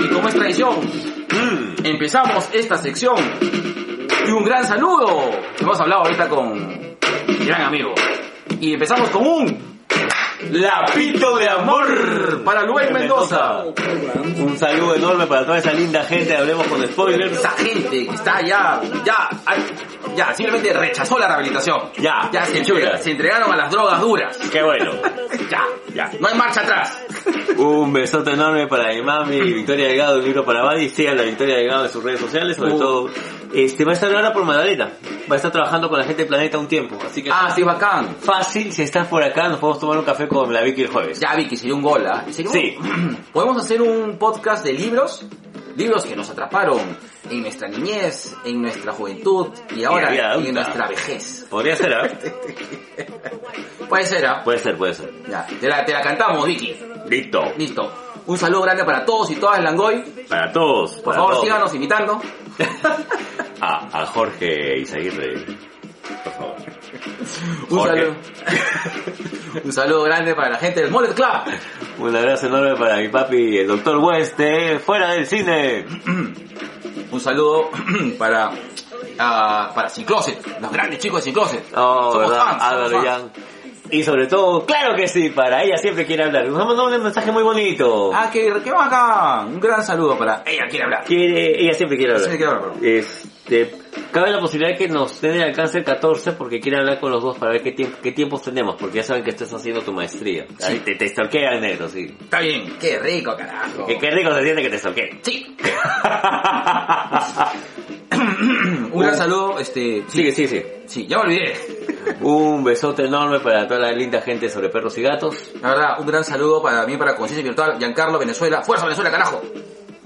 Y como es tradición, Mm. empezamos esta sección y un gran saludo. Hemos hablado ahorita con gran amigo. Y empezamos con un lapito de amor para Luis Mendoza. Un saludo enorme para toda esa linda gente. Hablemos con spoilers. Esa gente que está ya, ya, ya, simplemente rechazó la rehabilitación. Ya, Ya se, chula. entre- se entregaron a las drogas duras. Qué bueno. Ya, Ya. no hay marcha atrás. Un besote enorme para mi mami, Victoria Delgado, un libro para Buddy. Sigan la Victoria Delgado en sus redes sociales, sobre Uh. todo. Este, va a estar ahora por Madalena. Va a estar trabajando con la gente del planeta un tiempo. Así que Ah, sí, bacán. fácil, si estás por acá, nos podemos tomar un café con la Vicky el jueves. Ya vi que sería un gol, ¿ah? Sería un- Sí. Podemos hacer un podcast de libros, libros que nos atraparon en nuestra niñez, en nuestra juventud y ahora vida adulta. en nuestra vejez. Podría ser, ¿ah? Puede ser, ¿ah? Puede ser, puede ser. Ya, te la, te la cantamos, Vicky. Listo. Listo. Un saludo grande para todos y todas en Langoy. Para todos. Por para favor, todos. síganos imitando. A, a Jorge Isaguirre. Por favor. Un Jorge. saludo. Un saludo grande para la gente del Mollet Club. Un abrazo enorme para mi papi, el doctor West, de fuera del cine. Un saludo para ah, para Sin Closet, los grandes chicos de Sin Closet. Oh, Somos ¿verdad? fans, somos Álvaro fans. Y sobre todo, claro que sí, para ella siempre quiere hablar. Nos mandó un mensaje muy bonito. Ah, que, que bacán. Un gran saludo para ella quiere hablar. Quiere, ella siempre quiere hablar. Siempre quiere hablar, Este, cabe la posibilidad de que nos den el alcance el 14 porque quiere hablar con los dos para ver qué, tiempo, qué tiempos tenemos, porque ya saben que estás haciendo tu maestría. Ahí te, te stalkean negro, sí. Está bien. Qué rico, carajo. Qué rico se siente que te stalkeen. Sí. Un gran saludo, este... Sigue, sigue, sigue. Sí, ya me olvidé. Un besote enorme para toda la linda gente sobre perros y gatos. La verdad, un gran saludo para mí, para Conciencia Virtual, Giancarlo, Venezuela. ¡Fuerza Venezuela, carajo!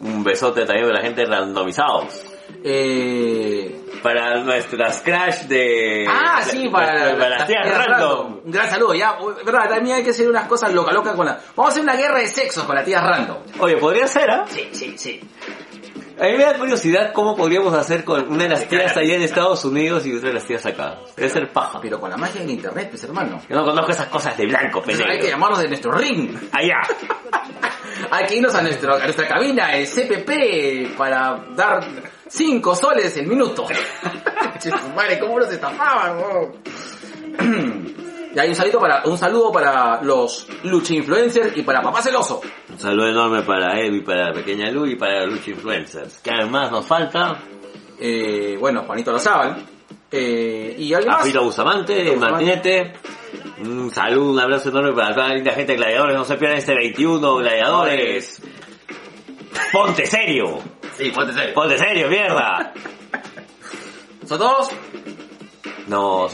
Un besote también para la gente randomizados. Eh... Para nuestras crash de... Ah, sí, para, para las tías random. Un gran saludo, ya. verdad, también hay que hacer unas cosas loca loca con la... Vamos a hacer una guerra de sexos con las tías random. Oye, podría ser, ¿ah? Sí, sí, sí. A mí me da curiosidad cómo podríamos hacer con una de las tías allá en Estados Unidos y otra de las tías acá. Debe ser paja. Pero con la magia del internet, pues hermano. Yo no conozco esas cosas de blanco, Hay que llamarnos de nuestro ring. Allá. Hay que irnos a, nuestro, a nuestra cabina, el CPP, para dar 5 soles el minuto. Madre, ¿cómo los estafaban? weón? Y hay un saludo para, un saludo para los lucha influencers y para Papá Celoso. Un saludo enorme para y para la pequeña Lu y para Lucha Influencers. ¿Qué además nos falta? Eh, bueno, Juanito Lazábal. Eh, y alguien más. Filo Bustamante, Filo Bustamante. Martinete. Un saludo, un abrazo enorme para toda la linda gente de Gladiadores. No se pierdan este 21, Gladiadores. Ponte serio. Sí, ponte serio. Ponte serio, mierda. ¿Son todos?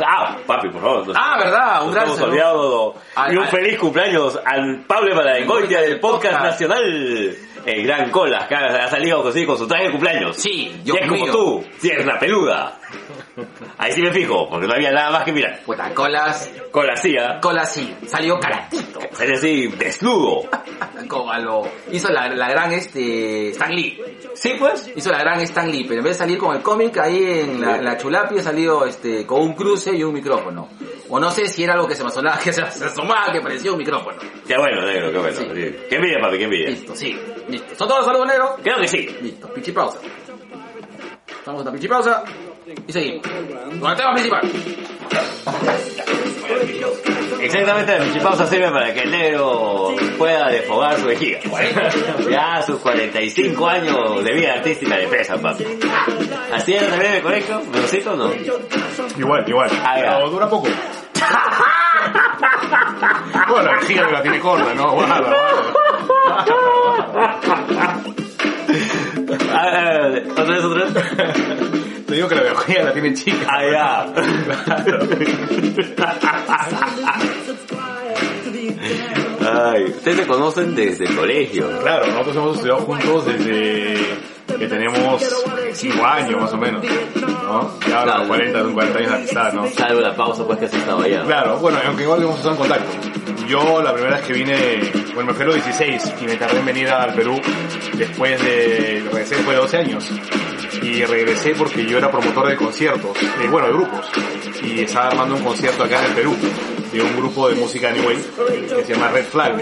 Ah, papi, por favor. nos- Ah, verdad, un gran saludo. y un feliz cumpleaños al Pablo Maladengoitia del podcast nacional. El gran Colas, que ha salido así con su traje de cumpleaños. Sí, Y Dios es como tú, tierna, peluda. Ahí sí me fijo, porque no había nada más que mirar. Puta, colas, Cola sí, ¿ah? colas sí, salió caratito. Sale así, desnudo. Como a lo... Hizo la, la gran este... Stan Lee. Sí, pues. Hizo la gran Stan Lee, pero en vez de salir con el cómic ahí en la, la chulapia, salió este, con un cruce y un micrófono. O no sé si era algo que se me sonaba, que se asomaba, que parecía un micrófono. Qué bueno, negro, qué bueno. Sí. sí. Qué envidia, papi, qué envidia. Listo, sí, listo. ¿Son todos saludos negros? Creo que sí. Listo, pichi pausa. Vamos a una pichi pausa y seguimos. Con el tema principal. Exactamente, la pichipausa sirve para que el negro pueda desfogar su vejiga. Ya sus 45 años de vida artística le pesan, papi. ¿Así era también en el colegio? ¿Menocito o no? Igual, igual. Ah. Pero dura poco. bueno, la vejiga que la tiene corta, ¿no? Guarda, guarda. A ver, otra vez, otra vez. Te digo que la vejiga la tiene chica. Ah, ya. Ay, ustedes se conocen desde el colegio. Claro, nosotros hemos estudiado juntos desde que tenemos 5 años más o menos, ¿no? Ya ahora Claro. 40, son 40 años de amistad, ¿no? Salvo la pausa, pues que has estado allá. Claro, bueno, aunque igual hemos estado en contacto. Yo la primera vez que vine, bueno, me fui a los 16 y me tardé en venir al Perú después de, regresé después de 12 años. Y regresé porque yo era promotor de conciertos, eh, bueno, de grupos. Y estaba armando un concierto acá en el Perú, de un grupo de música anyway, que se llama Red Flag.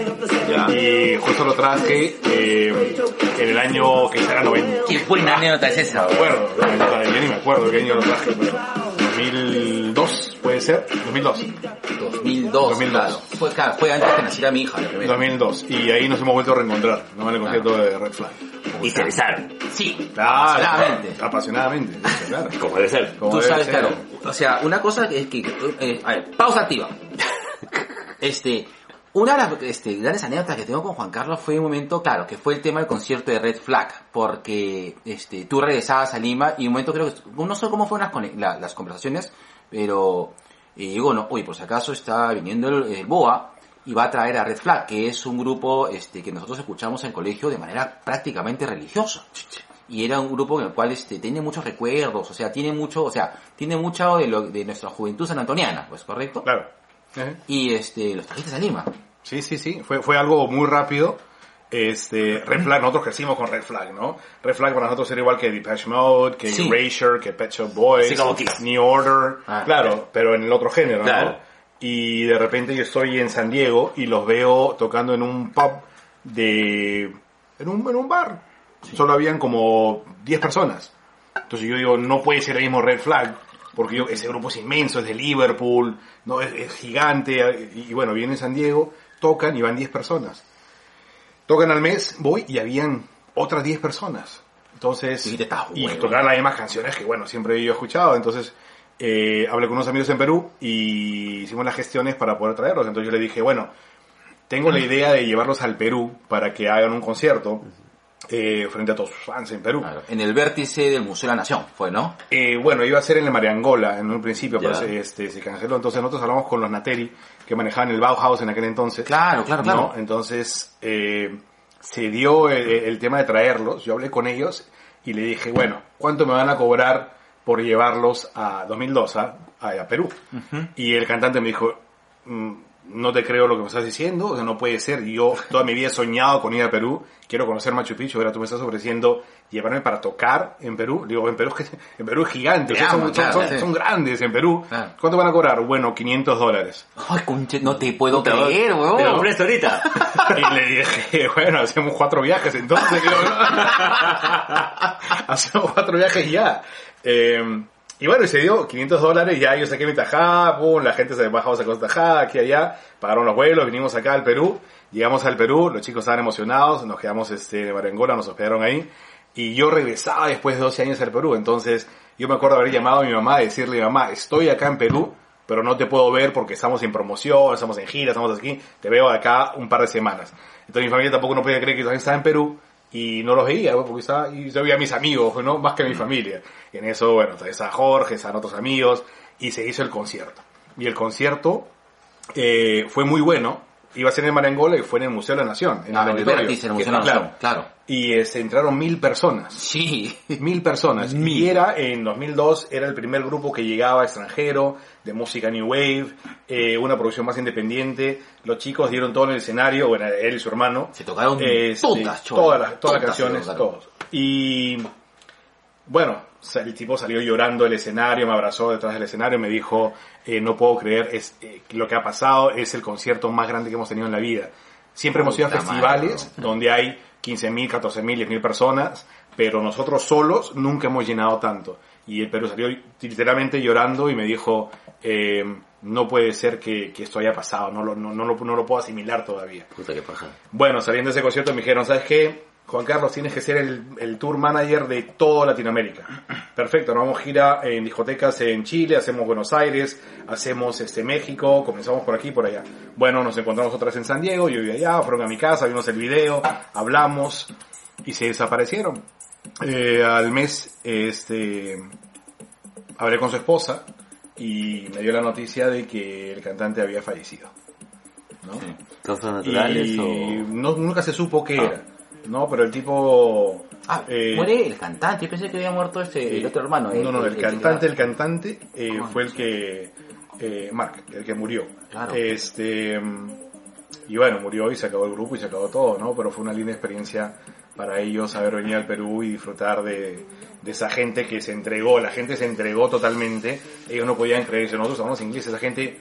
Ya. Y justo lo traje eh, en el año que será 90. Qué buena anécdota es esa, No me acuerdo, yo ni me acuerdo qué año lo traje, pero 2002 puede ser, 2002. 2002, 2002. claro. Fue, claro, fue antes que naciera mi hija, la primera. 2002. Y ahí nos hemos vuelto a reencontrar, ¿no? En el concierto de Red Flag. Y se besaron, Sí, Claro. apasionadamente. Apasionadamente, claro. como debe ser. Como Tú debe sabes, ser. claro. O sea, una cosa que es que... eh, a ver, pausa activa. Este... Una de las este, grandes anécdotas que tengo con Juan Carlos fue un momento, claro, que fue el tema del concierto de Red Flag, porque este, tú regresabas a Lima y un momento creo que, no sé cómo fueron las, cone- la- las conversaciones, pero eh, digo, no, oye, por si acaso está viniendo el, el BOA y va a traer a Red Flag, que es un grupo este, que nosotros escuchamos en colegio de manera prácticamente religiosa. Y era un grupo en el cual este, tiene muchos recuerdos, o sea, tiene mucho, o sea, tiene mucho de, lo, de nuestra juventud sanantoniana, pues, ¿correcto? Claro. Y este, los trajiste a Lima. Sí, sí, sí. Fue, fue algo muy rápido. Este, Red Flag, nosotros crecimos con Red Flag, ¿no? Red Flag para nosotros era igual que Depeche Mode, que Sí. Erasure, que Pet Shop Boys, como. New Order, Ah. claro, pero en el otro género, Claro. ¿no? Y de repente yo estoy en San Diego y los veo tocando en un pub de... en un, en un bar. Solo habían como 10 personas. Entonces yo digo, no puede ser el mismo Red Flag, porque yo, ese grupo es inmenso, es de Liverpool, no es, es gigante, y, y bueno, viene en San Diego, tocan y van 10 personas. Tocan al mes, voy y habían otras 10 personas. Entonces, te y tocaban las mismas canciones que, bueno, siempre yo he escuchado. Entonces, eh, hablé con unos amigos en Perú y hicimos las gestiones para poder traerlos. Entonces yo le dije, bueno, tengo la idea de llevarlos al Perú para que hagan un concierto eh, frente a todos sus fans en Perú. Claro, En el vértice del Museo de la Nación, fue, ¿no? Eh, bueno, iba a ser en el Mariangola en un principio, pero Ya. se, este, se canceló. Entonces nosotros hablamos con los Nateri, que manejaban el Bauhaus en aquel entonces. Claro, claro. Entonces eh, se dio el, el tema de traerlos. Yo hablé con ellos y le dije, bueno, ¿cuánto me van a cobrar por llevarlos a 2002 a, a, a Perú? Y el cantante me dijo, "Mm, no te creo lo que me estás diciendo, o sea, no puede ser. Yo toda mi vida he soñado con ir a Perú, quiero conocer Machu Picchu, ahora tú me estás ofreciendo llevarme para tocar en Perú. Digo, en Perú, en Perú es gigante, o sea, Te son, amo, son- claro, son- sí. son grandes en Perú. Claro. ¿Cuánto van a cobrar? Bueno, 500 dólares. Ay, conche, no te puedo Te creer, lo weón. ofrezco ahorita. Y le dije, bueno, hacemos cuatro viajes entonces. hacemos cuatro viajes ya. Eh, y bueno, y se dio 500 dólares, ya yo saqué mi tajada, pum, la gente se bajaba, sacó su tajada, aquí allá, pagaron los vuelos, vinimos acá al Perú, llegamos al Perú, los chicos estaban emocionados, nos quedamos este, en Marengola, nos hospedaron ahí, y yo regresaba después de 12 años al Perú, entonces yo me acuerdo haber llamado a mi mamá, decirle, mamá, estoy acá en Perú, pero no te puedo ver porque estamos en promoción, estamos en gira, estamos aquí, te veo acá un par de semanas. Entonces mi familia tampoco no podía creer que yo estaba en Perú y no los veía, porque estaba, y yo veía a mis amigos, ¿no? Más que a mi familia. Y en eso, bueno, estaba Jorge, estaban otros amigos, y se hizo el concierto. Y el concierto eh, fue muy bueno, iba a ser en Marengola y fue en el Museo de la Nación, en Ah, el el Museo de la claro. Nación, claro. Y este, entraron mil personas. Sí. Mil personas. Y era, en 2002, era el primer grupo que llegaba extranjero, de música New Wave, eh, una producción más independiente. Los chicos dieron todo en el escenario, bueno, él y su hermano. Se tocaron todas, cholo, todas las, todas las todas se canciones, todos. Y bueno, el tipo salió llorando del escenario, me abrazó detrás del escenario me dijo, eh, no puedo creer, es eh, lo que ha pasado es el concierto más grande que hemos tenido en la vida. Siempre hemos ido a festivales donde hay 15.000, 14.000, 10.000 personas, pero nosotros solos nunca hemos llenado tanto. Y el Perú salió literalmente llorando y me dijo, eh, no puede ser que, que esto haya pasado, no lo, no, no, lo, no lo puedo asimilar todavía. Puta que paja. Bueno, saliendo de ese concierto me dijeron, ¿sabes qué? Juan Carlos, tienes que ser el, el tour manager de toda Latinoamérica. Perfecto, nos vamos gira en discotecas en Chile, hacemos Buenos Aires, hacemos este México, comenzamos por aquí, por allá. Bueno, nos encontramos otra vez en San Diego, yo viví allá, fueron a mi casa, vimos el video, hablamos y se desaparecieron. Eh, al mes, este, hablé con su esposa y me dio la noticia de que el cantante había fallecido. ¿no? Sí. ¿Cosas naturales y o...? no, nunca se supo qué Ah. era, ¿no? Pero el tipo... Ah, eh, muere el cantante. Yo pensé que había muerto este, el otro hermano. No, no, el, cantante, el cantante eh, Ah. fue el que... Eh, Mark, el que murió. Claro. Este... Y bueno, murió y se acabó el grupo y se acabó todo, ¿no? Pero fue una linda experiencia para ellos haber venido al Perú y disfrutar de, de esa gente que se entregó. La gente se entregó totalmente. Ellos no podían creerse. Nosotros hablamos inglés. Esa gente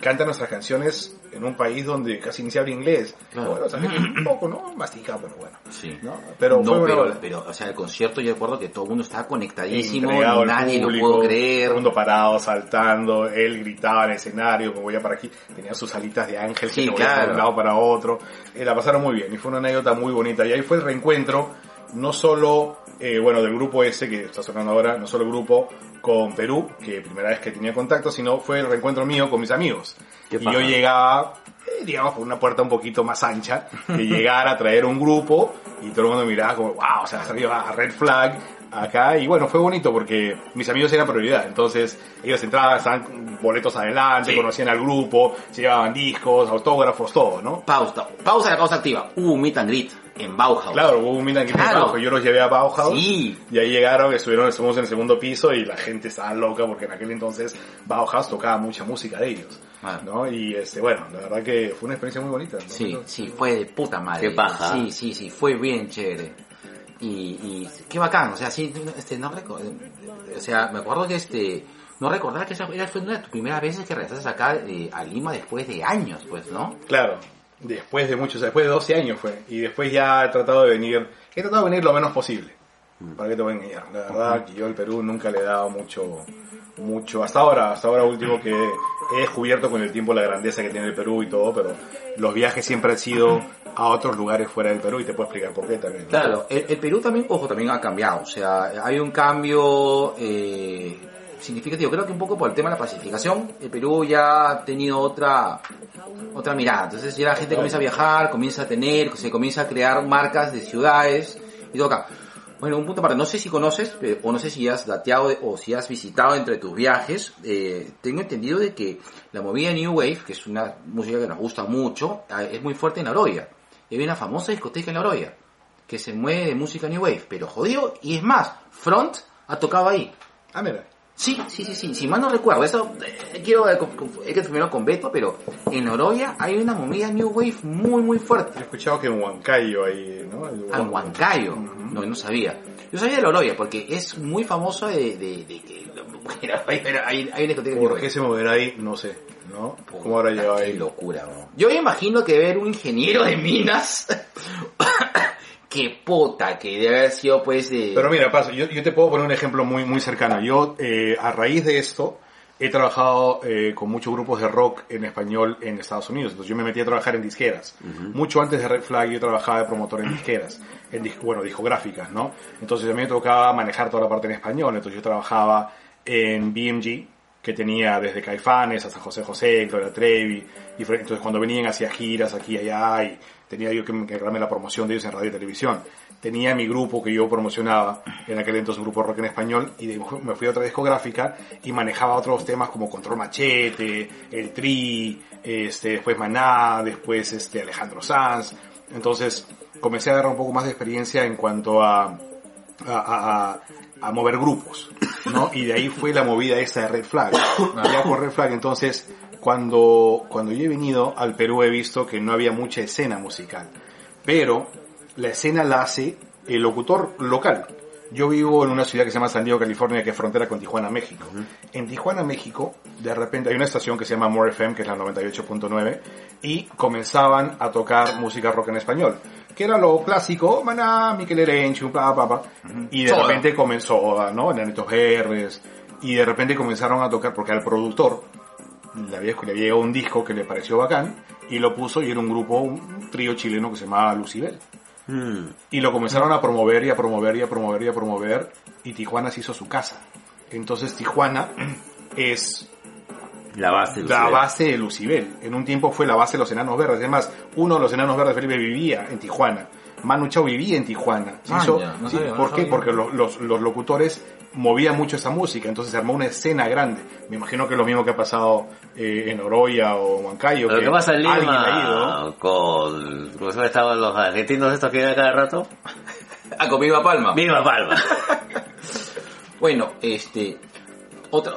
canta nuestras canciones en un país donde casi ni se habla inglés. Claro. Bueno, esa gente un poco, ¿no? Mastica, pero bueno. Sí. ¿no? Pero no, pero, o sea, el concierto yo recuerdo que todo el mundo estaba conectadísimo, entregado nadie público, lo pudo creer. Todo el mundo parado, saltando, él gritaba en el escenario, me voy a para aquí, tenía sus alitas de ángel Sí, que claro. de un lado para otro, Eh, la pasaron muy bien y fue una anécdota muy bonita y ahí fue el reencuentro, no solo, eh, bueno, del grupo ese que está sonando ahora, no solo el grupo con Perú, que primera vez que tenía contacto, sino fue el reencuentro mío con mis amigos. Y yo llegaba, eh, digamos, por una puerta un poquito más ancha, de llegar a traer un grupo y todo el mundo miraba como, wow, o sea, salió a Red Flag acá y bueno, fue bonito porque mis amigos eran prioridad, entonces ellos entraban, estaban boletos adelante, Sí. conocían al grupo, se llevaban discos, autógrafos, todo, ¿no? Pausa, pausa la pausa activa. Hubo un meet and greet. En Bauhaus. Claro, hubo un meet Claro. Bauhaus. Yo los llevé a Bauhaus. Sí. Y ahí llegaron, estuvieron, estuvimos en el segundo piso y la gente estaba loca porque en aquel entonces Bauhaus tocaba mucha música de ellos. Ah. ¿no? Y este, bueno, la verdad que fue una experiencia muy bonita. ¿no? Sí, sí, fue de puta madre. Qué paja. Sí, sí, sí, fue bien chévere. Y, y qué bacán, o sea, sí, este, no recuerdo, o sea, me acuerdo que este, no recordaba que esa era, fue una de tus primeras veces que regresaste acá eh, a Lima después de años, pues, ¿no? Claro, después de muchos, después de 12 años fue. Y después ya he tratado de venir, he tratado de venir lo menos posible. ¿Para qué te voy a engañar? La verdad que yo al Perú nunca le he dado mucho, mucho, hasta ahora, hasta ahora último que he descubierto con el tiempo la grandeza que tiene el Perú y todo, pero los viajes siempre han sido a otros lugares fuera del Perú y te puedo explicar por qué también. ¿no? Claro, el, el Perú también, ojo, también ha cambiado, o sea, hay un cambio eh, significativo, creo que un poco por el tema de la pacificación, el Perú ya ha tenido otra otra mirada, entonces ya la gente comienza a viajar, comienza a tener, se comienza a crear marcas de ciudades y todo acá. Bueno, un punto aparte, no sé si conoces, eh, o no sé si has dateado o si has visitado entre tus viajes, eh, tengo entendido de que la movida New Wave, que es una música que nos gusta mucho, eh, es muy fuerte en La Oroya. Y hay una famosa discoteca en La Oroya, que se mueve de música New Wave, pero jodido, y es más, Front ha tocado ahí. Ah, mira. Sí, sí, sí, sí, si mal no recuerdo, eso eh, quiero eh, con- con- hay que confirmarlo con Beto, pero en Oroya hay una movida New Wave muy, muy fuerte. He escuchado que en Huancayo hay, ¿no? El- Ah, en Huancayo, no, no sabía. Yo sabía de Oroya porque es muy famoso de, de, de que hay, hay, hay una discoteca New ¿Por qué Wave. se moverá ahí? No sé, ¿no? ¿Cómo habrá llegado Qué ahí? locura, bro. Yo me imagino que ver un ingeniero de minas, que puta, que debe haber sido pues de... Pero mira, paso, yo, yo te puedo poner un ejemplo muy, muy cercano. Yo, eh, a raíz de esto, he trabajado eh, con muchos grupos de rock en español en Estados Unidos. Entonces yo me metí a trabajar en disqueras. Mucho antes de Red Flag yo trabajaba de promotor en disqueras. En dis- bueno, discográficas, ¿no? Entonces a mí me tocaba manejar toda la parte en español. Entonces yo trabajaba en BMG, que tenía desde Caifanes hasta José José, Gloria Trevi. diferentes- Entonces cuando venían hacía giras aquí y allá y tenía yo que encargarme la promoción de ellos en radio y televisión. Tenía mi grupo que yo promocionaba, en aquel entonces un grupo rock en español, y de- me fui a otra discográfica y manejaba otros temas como Control Machete, El Tri, este, después Maná, después este, Alejandro Sanz. Entonces comencé a agarrar un poco más de experiencia en cuanto a, a, a- a- a mover grupos, ¿no? Y de ahí fue la movida esta de Red Flag. Ya con Red Flag, entonces, cuando, cuando yo he venido al Perú he visto que no había mucha escena musical. Pero la escena la hace el locutor local. Yo vivo en una ciudad que se llama San Diego, California, que es frontera con Tijuana, México. En Tijuana, México, de repente hay una estación que se llama More FM, que es la 98.9, y comenzaban a tocar música rock en español, que era lo clásico, Maná, Miquel Erenchu, bla, bla, bla. Y de Soda. repente comenzó, ¿no? Enanitos Verdes, y de repente comenzaron a tocar, porque al productor le había, le había llegado un disco que le pareció bacán, y lo puso, y era un grupo, un trío chileno que se llamaba Lucibel. Mm. Y lo comenzaron a promover y a promover y a promover y a promover y Tijuana se hizo su casa. Entonces Tijuana es La base. la Lucibel. base de Lucibel. En un tiempo fue la base de los enanos verdes. Además, uno de los enanos verdes, Felipe, vivía en Tijuana. Manu Chao vivía en Tijuana. Ah, hizo- ya, no sí, sabía, no ¿Por qué? sabía. Porque los, los- los locutores movían mucho esa música. Entonces se armó una escena grande. Me imagino que es lo mismo que ha pasado eh, en Oroya o Huancayo. Lo que pasa en alguien ha ido, ¿no? Lima con... ¿Cómo se estaban los argentinos estos que vienen cada rato? Ah, con Viva Palma. Viva Palma. Bueno, este, otra,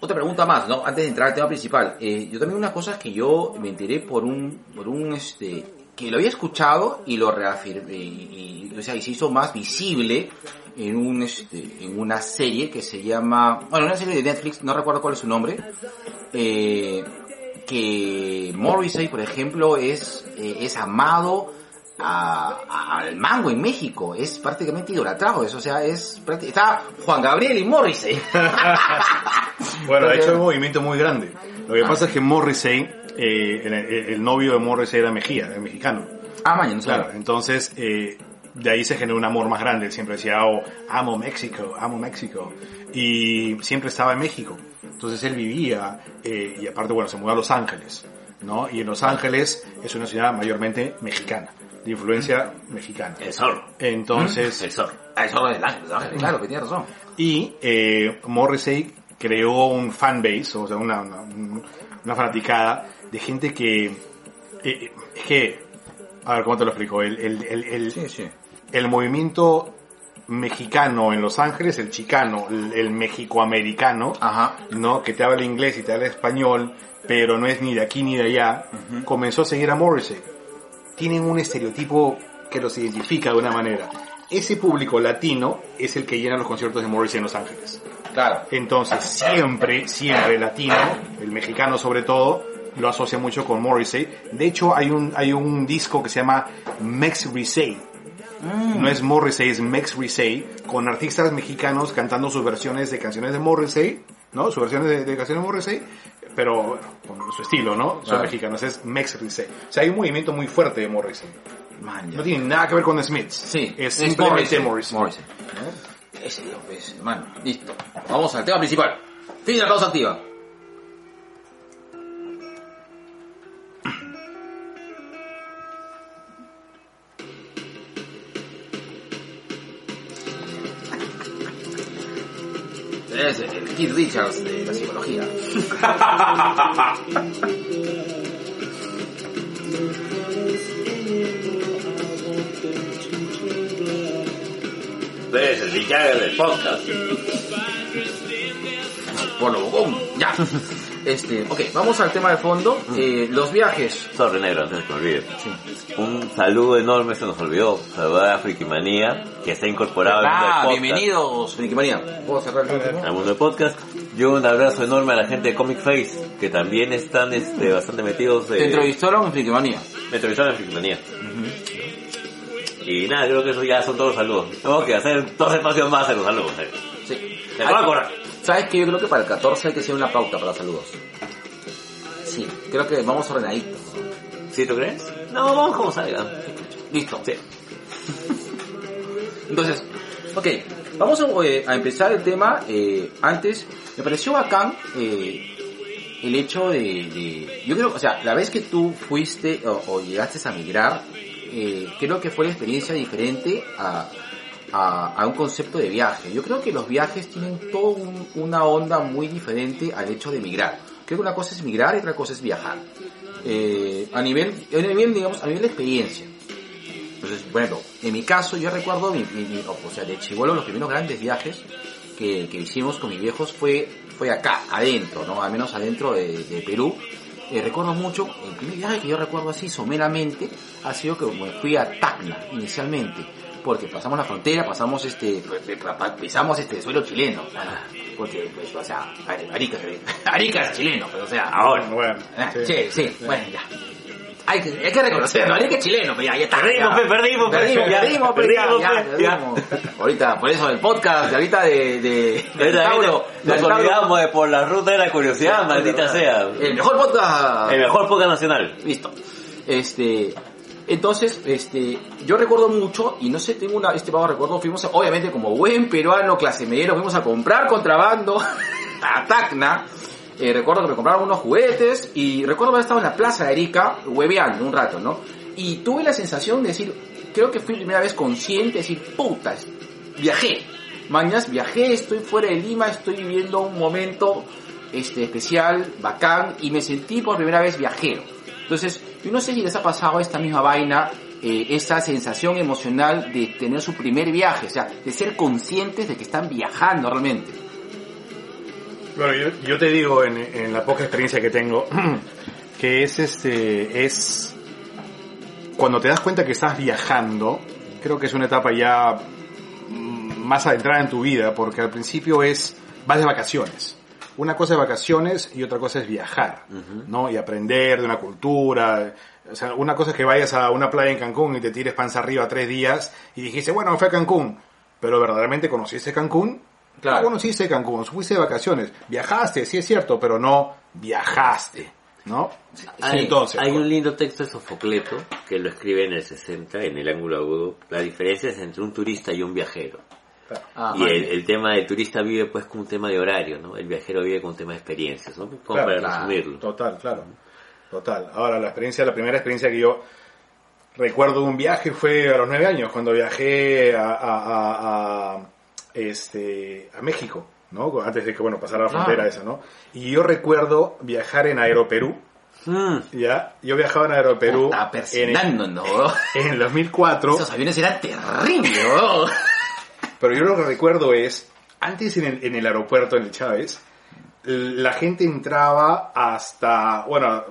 otra pregunta más, ¿no? Antes de entrar al tema principal. Eh, yo también una cosa que yo me enteré por un, por un, este, que lo había escuchado y lo reafirmé, y, y, o sea, y se hizo más visible en un, este, en una serie que se llama, bueno, una serie de Netflix, no recuerdo cuál es su nombre, eh, que Morrissey, por ejemplo, es, eh, es amado a- a- al mango en México, es prácticamente idolatrado, eso, o sea, es está Juan Gabriel y Morrissey. Bueno, ha hecho un movimiento muy grande. Lo que pasa es que Morrissey, eh, el, el- novio de Morrissey era Mejía, era mexicano. ah, mañana, no Claro, entonces eh, de ahí se generó un amor más grande. Siempre decía, oh, amo México, amo México. Y siempre estaba en México. Entonces él vivía, eh, y aparte, bueno, se mudó a Los Ángeles, ¿no? Y en Los Ángeles es una ciudad mayormente mexicana, de influencia mexicana. El zorro. Entonces, El zorro. Ah, eso es del Ángel, Ángel, claro, que tiene razón. y eh, Morrissey creó un fanbase, o sea, una, una, una fanaticada de gente que, eh, es que A ver, ¿cómo te lo explico? El, el, el, el, Sí, sí. El movimiento mexicano en Los Ángeles, el chicano, el, el mexicoamericano, Ajá. ¿no? Que te habla inglés y te habla español, pero no es ni de aquí ni de allá, comenzó a seguir a Morrissey. Tienen un estereotipo que los identifica de una manera. Ese público latino es el que llena los conciertos de Morrissey en Los Ángeles. Claro. Entonces, siempre, siempre el latino, el mexicano sobre todo, lo asocia mucho con Morrissey. De hecho, hay un, hay un disco que se llama Mex Risey. No es Morrissey, es Mex Risey, con artistas mexicanos cantando sus versiones de canciones de Morrissey, ¿no? Sus versiones de, de canciones de Morrissey, pero bueno, con su estilo, ¿no? Son Claro. mexicanos, es Mex Risey. O sea, hay un movimiento muy fuerte de Morrissey. Man. No tiene nada que ver con The Smiths. Sí, es simplemente Morrissey. Morrissey. Ese Dios, hermano. Listo. Vamos al tema principal. Fin de la pausa activa. Keith Richards de la psicología. Ves el Jagger del podcast. Lo boom. Ya. Este, ok, vamos al tema de fondo. Eh, los viajes. Sorry, negro, antes de que me olvide. Un saludo enorme, se nos olvidó. Saludar a Frikimanía, que está incorporado al mundo del Ah, podcast. bienvenidos, Friki Manía. ¿Puedo cerrar el último? al mundo del podcast. Y un abrazo enorme a la gente de Comic Face, que también están este, bastante metidos. Te Eh, entrevistaron en Friki Manía. me entrevistaron en Frikimanía. Y nada, creo que eso ya son todos los saludos. Tengo que hacer dos espacios más en los saludos. eh. Sí. Me voy a correr. ¿Sabes que Yo creo que para el 14 hay que hacer una pauta para saludos. Sí, creo que vamos ordenaditos. ¿no? ¿Sí tú crees? No, vamos como salga. Listo. Sí. Entonces, ok, vamos a, eh, a empezar el tema. eh, antes, me pareció bacán eh, el hecho de, de- Yo creo, o sea, la vez que tú fuiste o, o llegaste a migrar, creo que fue la experiencia diferente a, a, a un concepto de viaje. Yo creo que los viajes tienen toda un- una onda muy diferente al hecho de migrar. Creo que una cosa es migrar y otra cosa es viajar. Eh, a nivel, a nivel, digamos, a nivel de experiencia. Entonces, ejemplo, en mi caso, yo recuerdo, mi, mi- mi- o sea, de chivolo, los primeros grandes viajes que, que hicimos con mis viejos fue, fue acá, adentro, ¿no? Al menos adentro de, de Perú. Eh, recuerdo mucho, el primer viaje que yo recuerdo así someramente ha sido que me fui a Tacna inicialmente, porque pasamos la frontera, pasamos este, pisamos este suelo chileno, ah, porque, pues, o sea, Arica, Arica es chileno, pero o sea, Ahora. Bueno, Ah, sí. sí, sí, bueno, ya. Hay que, hay que reconocerlo, que es chileno, pero ya, ya está. Perdimos, ya. pe, perdimos, pe. perdimos, perdimos, perdimos, ya, pe, ya. perdimos. Ahorita, por eso el podcast, de ahorita de, de, Ahorita, Tauro, Nos olvidamos de por la ruta de la curiosidad, maldita sea. El mejor podcast. El mejor podcast nacional. Listo. Este, entonces, este, yo recuerdo mucho, y no sé, tengo una, este vago recuerdo, fuimos, obviamente como buen peruano clase mediero, fuimos a comprar contrabando a Tacna. Eh, recuerdo que me compraron unos juguetes y recuerdo haber estado en la plaza de Arica hueveando un rato, ¿no? Y tuve la sensación de decir, creo que fui primera vez consciente de decir, putas, viajé. Mañas, viajé, estoy fuera de Lima, estoy viviendo un momento este, especial, bacán, y me sentí por primera vez viajero. Entonces, yo no sé si les ha pasado esta misma vaina, eh, esa sensación emocional de tener su primer viaje, o sea, de ser conscientes de que están viajando realmente. Bueno, yo, yo te digo en, en la poca experiencia que tengo que es este es cuando te das cuenta que estás viajando, creo que es una etapa ya mm, más adentrada en tu vida, porque al principio es vas de vacaciones. Una cosa es vacaciones y otra cosa es viajar, ¿no? Y aprender de una cultura. O sea, una cosa es que vayas a una playa en Cancún y te tires panza arriba tres días y dijiste, bueno, me fui a Cancún, pero verdaderamente conociste Cancún. Claro. No conociste Cancún, fuiste de vacaciones, viajaste, sí es cierto, pero no viajaste, ¿no? Hay, Entonces, hay un lindo texto de Sofocleto que lo escribe en el 60, en el ángulo agudo. La diferencia es entre un turista y un viajero. Ah, y el, el tema del turista vive pues con un tema de horario, ¿no? El viajero vive con un tema de experiencias, ¿no? Como Claro, para claro. resumirlo. Total, claro. Total. Ahora, la experiencia, la primera experiencia que yo recuerdo de un viaje fue a los nueve años, cuando viajé a, a, a- a, este, a México, ¿no? Antes de que, bueno, pasara la Claro. frontera esa, ¿no? Y yo recuerdo viajar en Aeroperú, Mm. ¿ya? Yo viajaba en Aeroperú Está en, persinando, ¿no? en el 2004, Esos aviones eran terribles. Pero yo lo que recuerdo es, antes en el, en el aeropuerto, en el Chávez, la gente entraba hasta, bueno,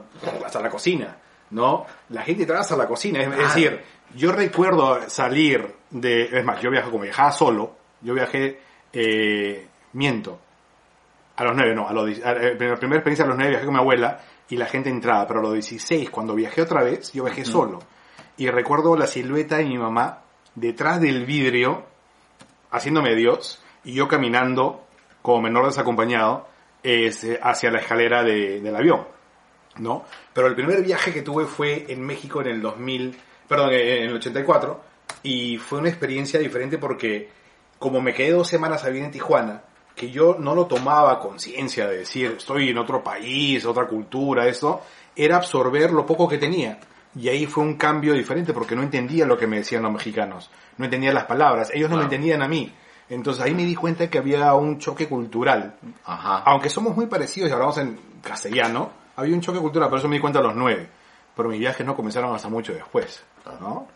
hasta la cocina, ¿no? La gente entraba hasta la cocina, es, es decir, yo recuerdo salir de, es más, yo viajé como viajaba solo, yo viajé, eh, miento, a los nueve, no, a los, a- eh, la primera experiencia a los nueve viajé con mi abuela y la gente entraba, pero a los 16, cuando viajé otra vez, yo viajé solo. Y recuerdo la silueta de mi mamá detrás del vidrio, haciéndome Dios, y yo caminando como menor desacompañado este, hacia la escalera de- del avión, ¿no? Pero el primer viaje que tuve fue en México en el 2000, perdón, en el 84, y fue una experiencia diferente porque como me quedé dos semanas a vivir en Tijuana, que yo no lo tomaba conciencia de decir, estoy en otro país, otra cultura, esto, era absorber lo poco que tenía. Y ahí fue un cambio diferente porque no entendía lo que me decían los mexicanos, no entendía las palabras, ellos no me Claro. entendían a mí. Entonces ahí me di cuenta que había un choque cultural. Ajá. Aunque somos muy parecidos y hablamos en castellano, había un choque cultural, por eso me di cuenta a los nueve. Pero mis viajes no comenzaron hasta mucho después, ¿no?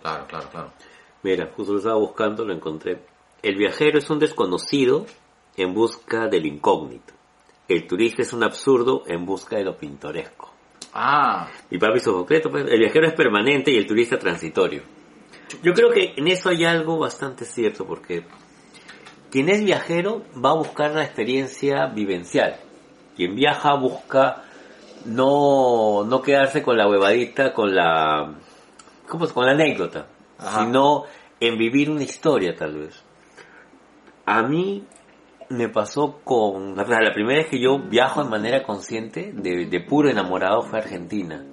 Claro, claro, claro. Mira, justo lo estaba buscando, lo encontré. El viajero es un desconocido en busca del incógnito. El turista es un absurdo en busca de lo pintoresco. Ah, Y papi su concreto, pues, el viajero es permanente y el turista transitorio. Yo creo que en eso hay algo bastante cierto porque quien es viajero va a buscar la experiencia vivencial. Quien viaja busca no, no quedarse con la huevadita, con la, ¿cómo es? con la anécdota, Ajá. sino en vivir una historia tal vez. A mí me pasó con, la, primera vez que yo viajo de manera consciente, de, de puro enamorado, fue Argentina.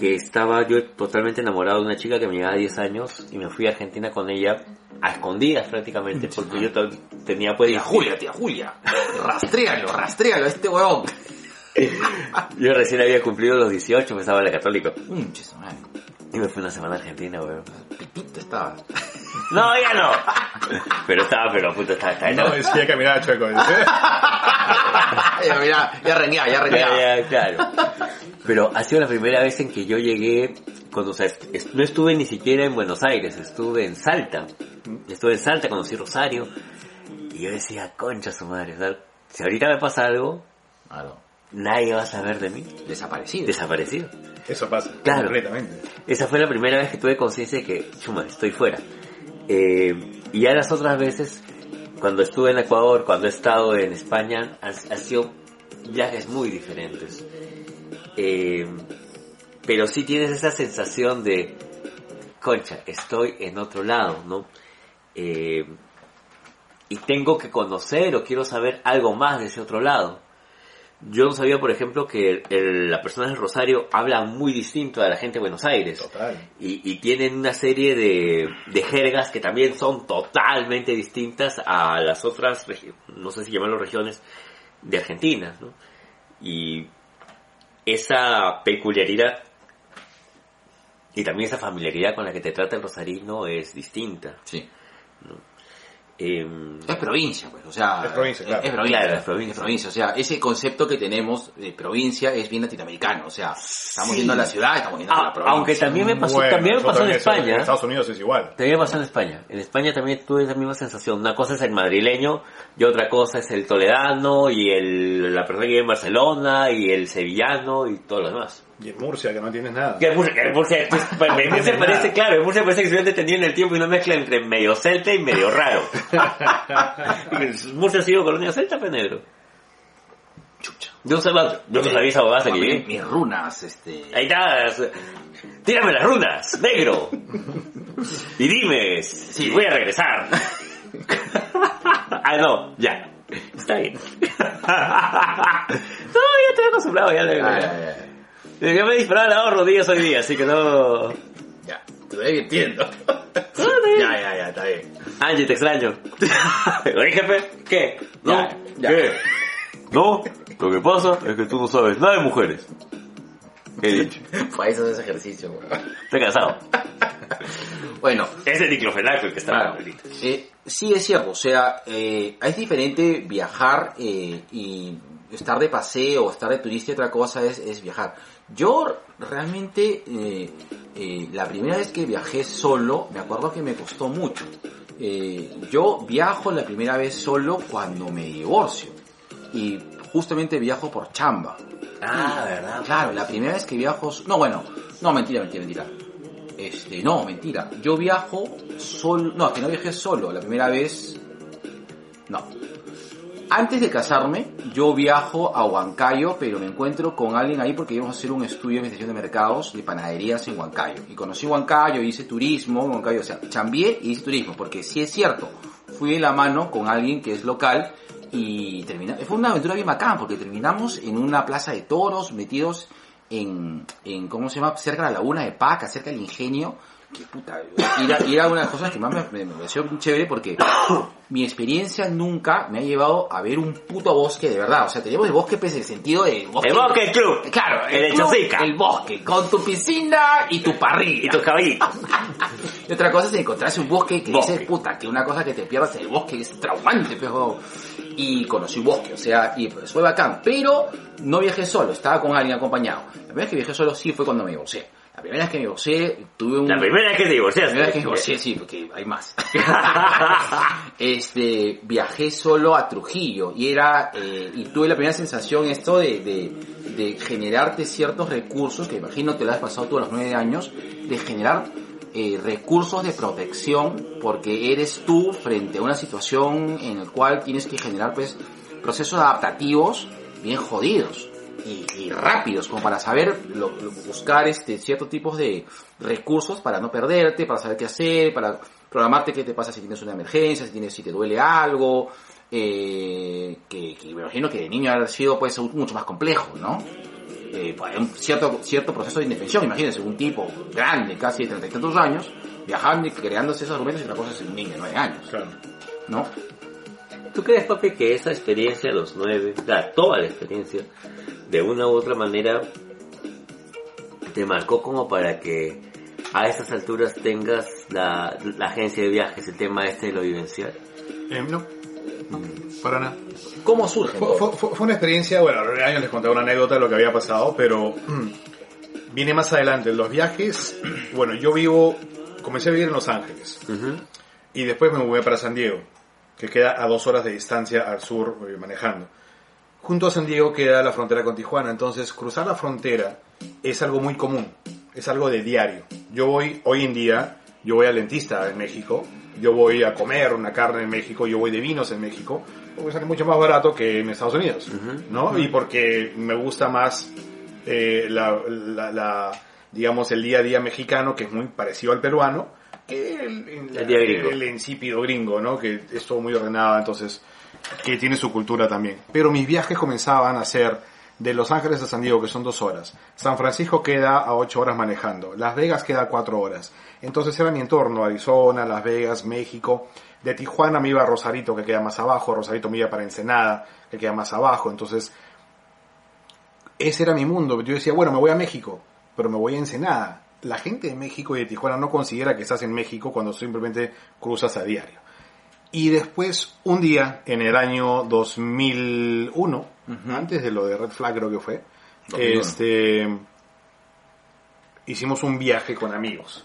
Que estaba yo totalmente enamorado de una chica que me llevaba 10 años y me fui a Argentina con ella a escondidas prácticamente porque yo tenía pues... tía Julia, tía Julia. Rastréalo, rastréalo a este huevón. Yo recién había cumplido los 18, me estaba la. Mm, madre. Y me fui una semana a Argentina, weón. Pitito estaba. No, ya no. Pero estaba, pero puta, estaba, estaba, No, decía caminaba chueco. ya, mira, ya rengueaba, ya renguaba. Ya, ya, claro. Pero ha sido la primera vez en que yo llegué, cuando, o sea, es- no estuve ni siquiera en Buenos Aires, estuve en Salta. Estuve en Salta, conocí Rosario. Y yo decía, concha su madre, o sea, si ahorita me pasa algo, nadie va a saber de mí. Desaparecido. Desaparecido. Eso pasa, Claro. completamente. Esa fue la primera vez que tuve conciencia de que, chuma, estoy fuera. Eh, y ya las otras veces, cuando estuve en Ecuador, cuando he estado en España, han, han sido viajes muy diferentes. Eh, pero sí tienes esa sensación de, concha, estoy en otro lado, ¿no? Eh, y tengo que conocer o quiero saber algo más de ese otro lado. Yo no sabía, por ejemplo, que el- el- la persona del Rosario habla muy distinto a la gente de Buenos Aires. Total. Y, y tienen una serie de, de jergas que también son totalmente distintas a las otras, no sé si llamarlo regiones, de Argentina, ¿no? Y esa peculiaridad y también esa familiaridad con la que te trata el rosarino es distinta. Sí. Em, Es provincia, pues, o sea. Es provincia, claro. Es provincia, Claro, es es provincia. O sea, ese concepto que tenemos de provincia es bien latinoamericano. O sea, estamos yendo a la ciudad, estamos yendo a ah, la provincia. aunque también me pasó, Bueno, también me pasó en eso España. En Estados Unidos es igual. También me pasó en España. En España también tuve esa misma sensación. Una cosa es el madrileño y otra cosa es el toledano y el, la persona que vive en Barcelona y el sevillano y todo lo demás. Y en Murcia, que no tienes nada. Que en Murcia, que en Murcia, pues, en Murcia parece, claro, en Murcia parece que se han detenido en el tiempo y una mezcla entre medio celta y medio raro. Murcia ha sido colonia celta, pues negro. Chucha. Yo no sabía, yo no sabía esa bobada que Mis, llegué. mis runas, este. Ahí está. Tírame las runas, negro. Y dime si voy a regresar. ah, no, ya. Está bien. no, ya estoy acostumbrado, ya. Ya, Ya me dispararon las dos rodillas hoy día, así que no... Ya, te estoy mintiendo. ya, ya, ya, está bien. Angie, te extraño. Oye, jefe, ¿qué? ¿No? Ya, ya. ¿Qué? No, lo que pasa es que tú no sabes nada de mujeres. He dicho. Para eso es ejercicio, güey. Estoy cansado. Bueno, Es el diclofenaco el que está Claro. Eh, sí es cierto, o sea, eh, es diferente viajar eh, y estar de paseo, estar de turista y otra cosa es, es viajar. Yo realmente, eh, eh, la primera vez que viajé solo, me acuerdo que me costó mucho. Eh, yo viajo la primera vez solo cuando me divorcio. Y justamente viajo por chamba. Ah, ¿verdad? Claro, la primera vez que viajo... No, bueno, no, mentira, mentira, mentira. Este, no, mentira. Yo viajo solo... No, que no viajé solo. La primera vez... No. Antes de casarme, yo viajo a Huancayo, pero me encuentro con alguien ahí porque íbamos a hacer un estudio de investigación de mercados de panaderías en Huancayo. Y conocí Huancayo, hice turismo Huancayo, o sea, chambié y hice turismo, porque sí es cierto, fui de la mano con alguien que es local y termina, fue una aventura bien bacán, porque terminamos en una plaza de toros, metidos en, en ¿cómo se llama? Cerca de la laguna de Paca, cerca del ingenio, que puta, ir a, ir a una de las cosas que más me, me, pareció chévere porque mi experiencia nunca me ha llevado a ver un puto bosque de verdad. O sea, tenemos el bosque pues en el sentido de bosque. El bosque club. Claro, El club, Chosica. El bosque, con tu piscina y tu parrilla. Y tus caballitos. Y otra cosa es encontrarse un bosque que Bosque. dices, puta, que una cosa que te pierdas en el bosque es traumante, pero... Y conocí un bosque, o sea, y pues fue bacán. Pero no viajé solo, estaba con alguien acompañado. La primera vez que viajé solo sí fue cuando me divorcié. La primera vez que me divorcié tuve un... La primera vez que te La divorciaste. primera vez que me divorcié, sí, porque hay más. este, viajé solo a Trujillo y era, eh, y tuve la primera sensación esto de, de, de generarte ciertos recursos, que imagino te lo has pasado tú a los nueve años, de generar eh, recursos de protección porque eres tú frente a una situación en la cual tienes que generar pues procesos adaptativos bien jodidos y, y rápidos como para saber lo- lo- buscar este ciertos tipos de recursos para no perderte, para saber qué hacer, para programarte qué te pasa si tienes una emergencia, si tienes si te duele algo, eh, que, que me imagino que de niño ha sido pues mucho más complejo, ¿no? Eh, pues, un cierto cierto proceso de indefensión, imagínense un tipo grande, casi de treinta y tantos años, viajando y creándose esos argumentos y otra cosa es un niño de nueve años, Claro. ¿no? ¿Tú crees, papi, que esa experiencia a los nueve, o sea, toda la experiencia, de una u otra manera, te marcó como para que a esas alturas tengas la, la agencia de viajes, el tema este de lo vivencial? Eh, no, no, para nada. ¿Cómo surge? Fue, fue- fue- fue una experiencia, bueno, a los nueve años les conté una anécdota de lo que había pasado, pero viene más adelante. Los viajes, bueno, yo vivo, comencé a vivir en Los Ángeles Ujú. y después me mudé para San Diego, que queda a dos horas de distancia al sur eh, manejando. Junto a San Diego queda la frontera con Tijuana, entonces cruzar la frontera es algo muy común, es algo de diario. Yo voy, hoy en día, yo voy al dentista en México, yo voy a comer una carne en México, yo voy de vinos en México, porque sale mucho más barato que en Estados Unidos, ¿no? Y porque me gusta más eh, la, la- la, digamos, el día a día mexicano, que es muy parecido al peruano, que el, el- El el insípido gringo, ¿no? Que es todo muy ordenado, entonces, que tiene su cultura también. Pero mis viajes comenzaban a ser de Los Ángeles a San Diego, que son dos horas. San Francisco queda a ocho horas manejando. Las Vegas queda a cuatro horas. Entonces era mi entorno, Arizona, Las Vegas, México. De Tijuana me iba a Rosarito, que queda más abajo. Rosarito me iba para Ensenada, que queda más abajo. Entonces, ese era mi mundo. Yo decía, bueno, me voy a México, pero me voy a Ensenada. La gente de México y de Tijuana no considera que estás en México cuando simplemente cruzas a diario. Y después, un día, en el año 2001, antes de lo de Red Flag creo que fue, 2001. este, hicimos un viaje con amigos.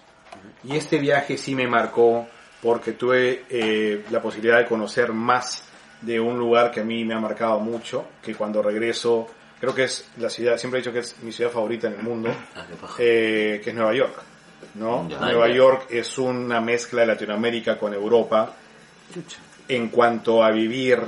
Y este viaje sí me marcó porque tuve eh, la posibilidad de conocer más de un lugar que a mí me ha marcado mucho, que cuando regreso, creo que es la ciudad, siempre he dicho que es mi ciudad favorita en el mundo, Ah, eh, que es Nueva York. ¿no? Ya, Nueva ya. York es una mezcla de Latinoamérica con Europa en cuanto a vivir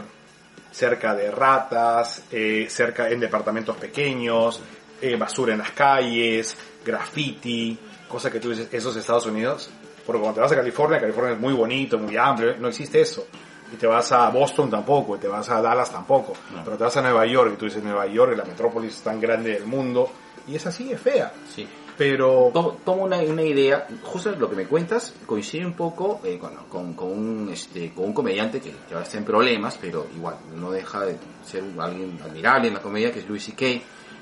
cerca de ratas, eh, cerca en departamentos pequeños, eh, basura en las calles, graffiti, cosa que tú dices, esos Estados Unidos. Porque cuando te vas a California, California es muy bonito, muy amplio, no existe eso. Y te vas a Boston tampoco, y te vas a Dallas tampoco. Pero te vas a Nueva York, y tú dices Nueva York, la metrópolis tan grande del mundo, y es así, es fea. Sí. Pero Tomo, tomo una, una idea, justo lo que me cuentas coincide un poco eh, con, con, con un, este, con un comediante que, que ahora está en problemas, pero igual no deja de ser alguien admirable en la comedia, que es Louis C.K.,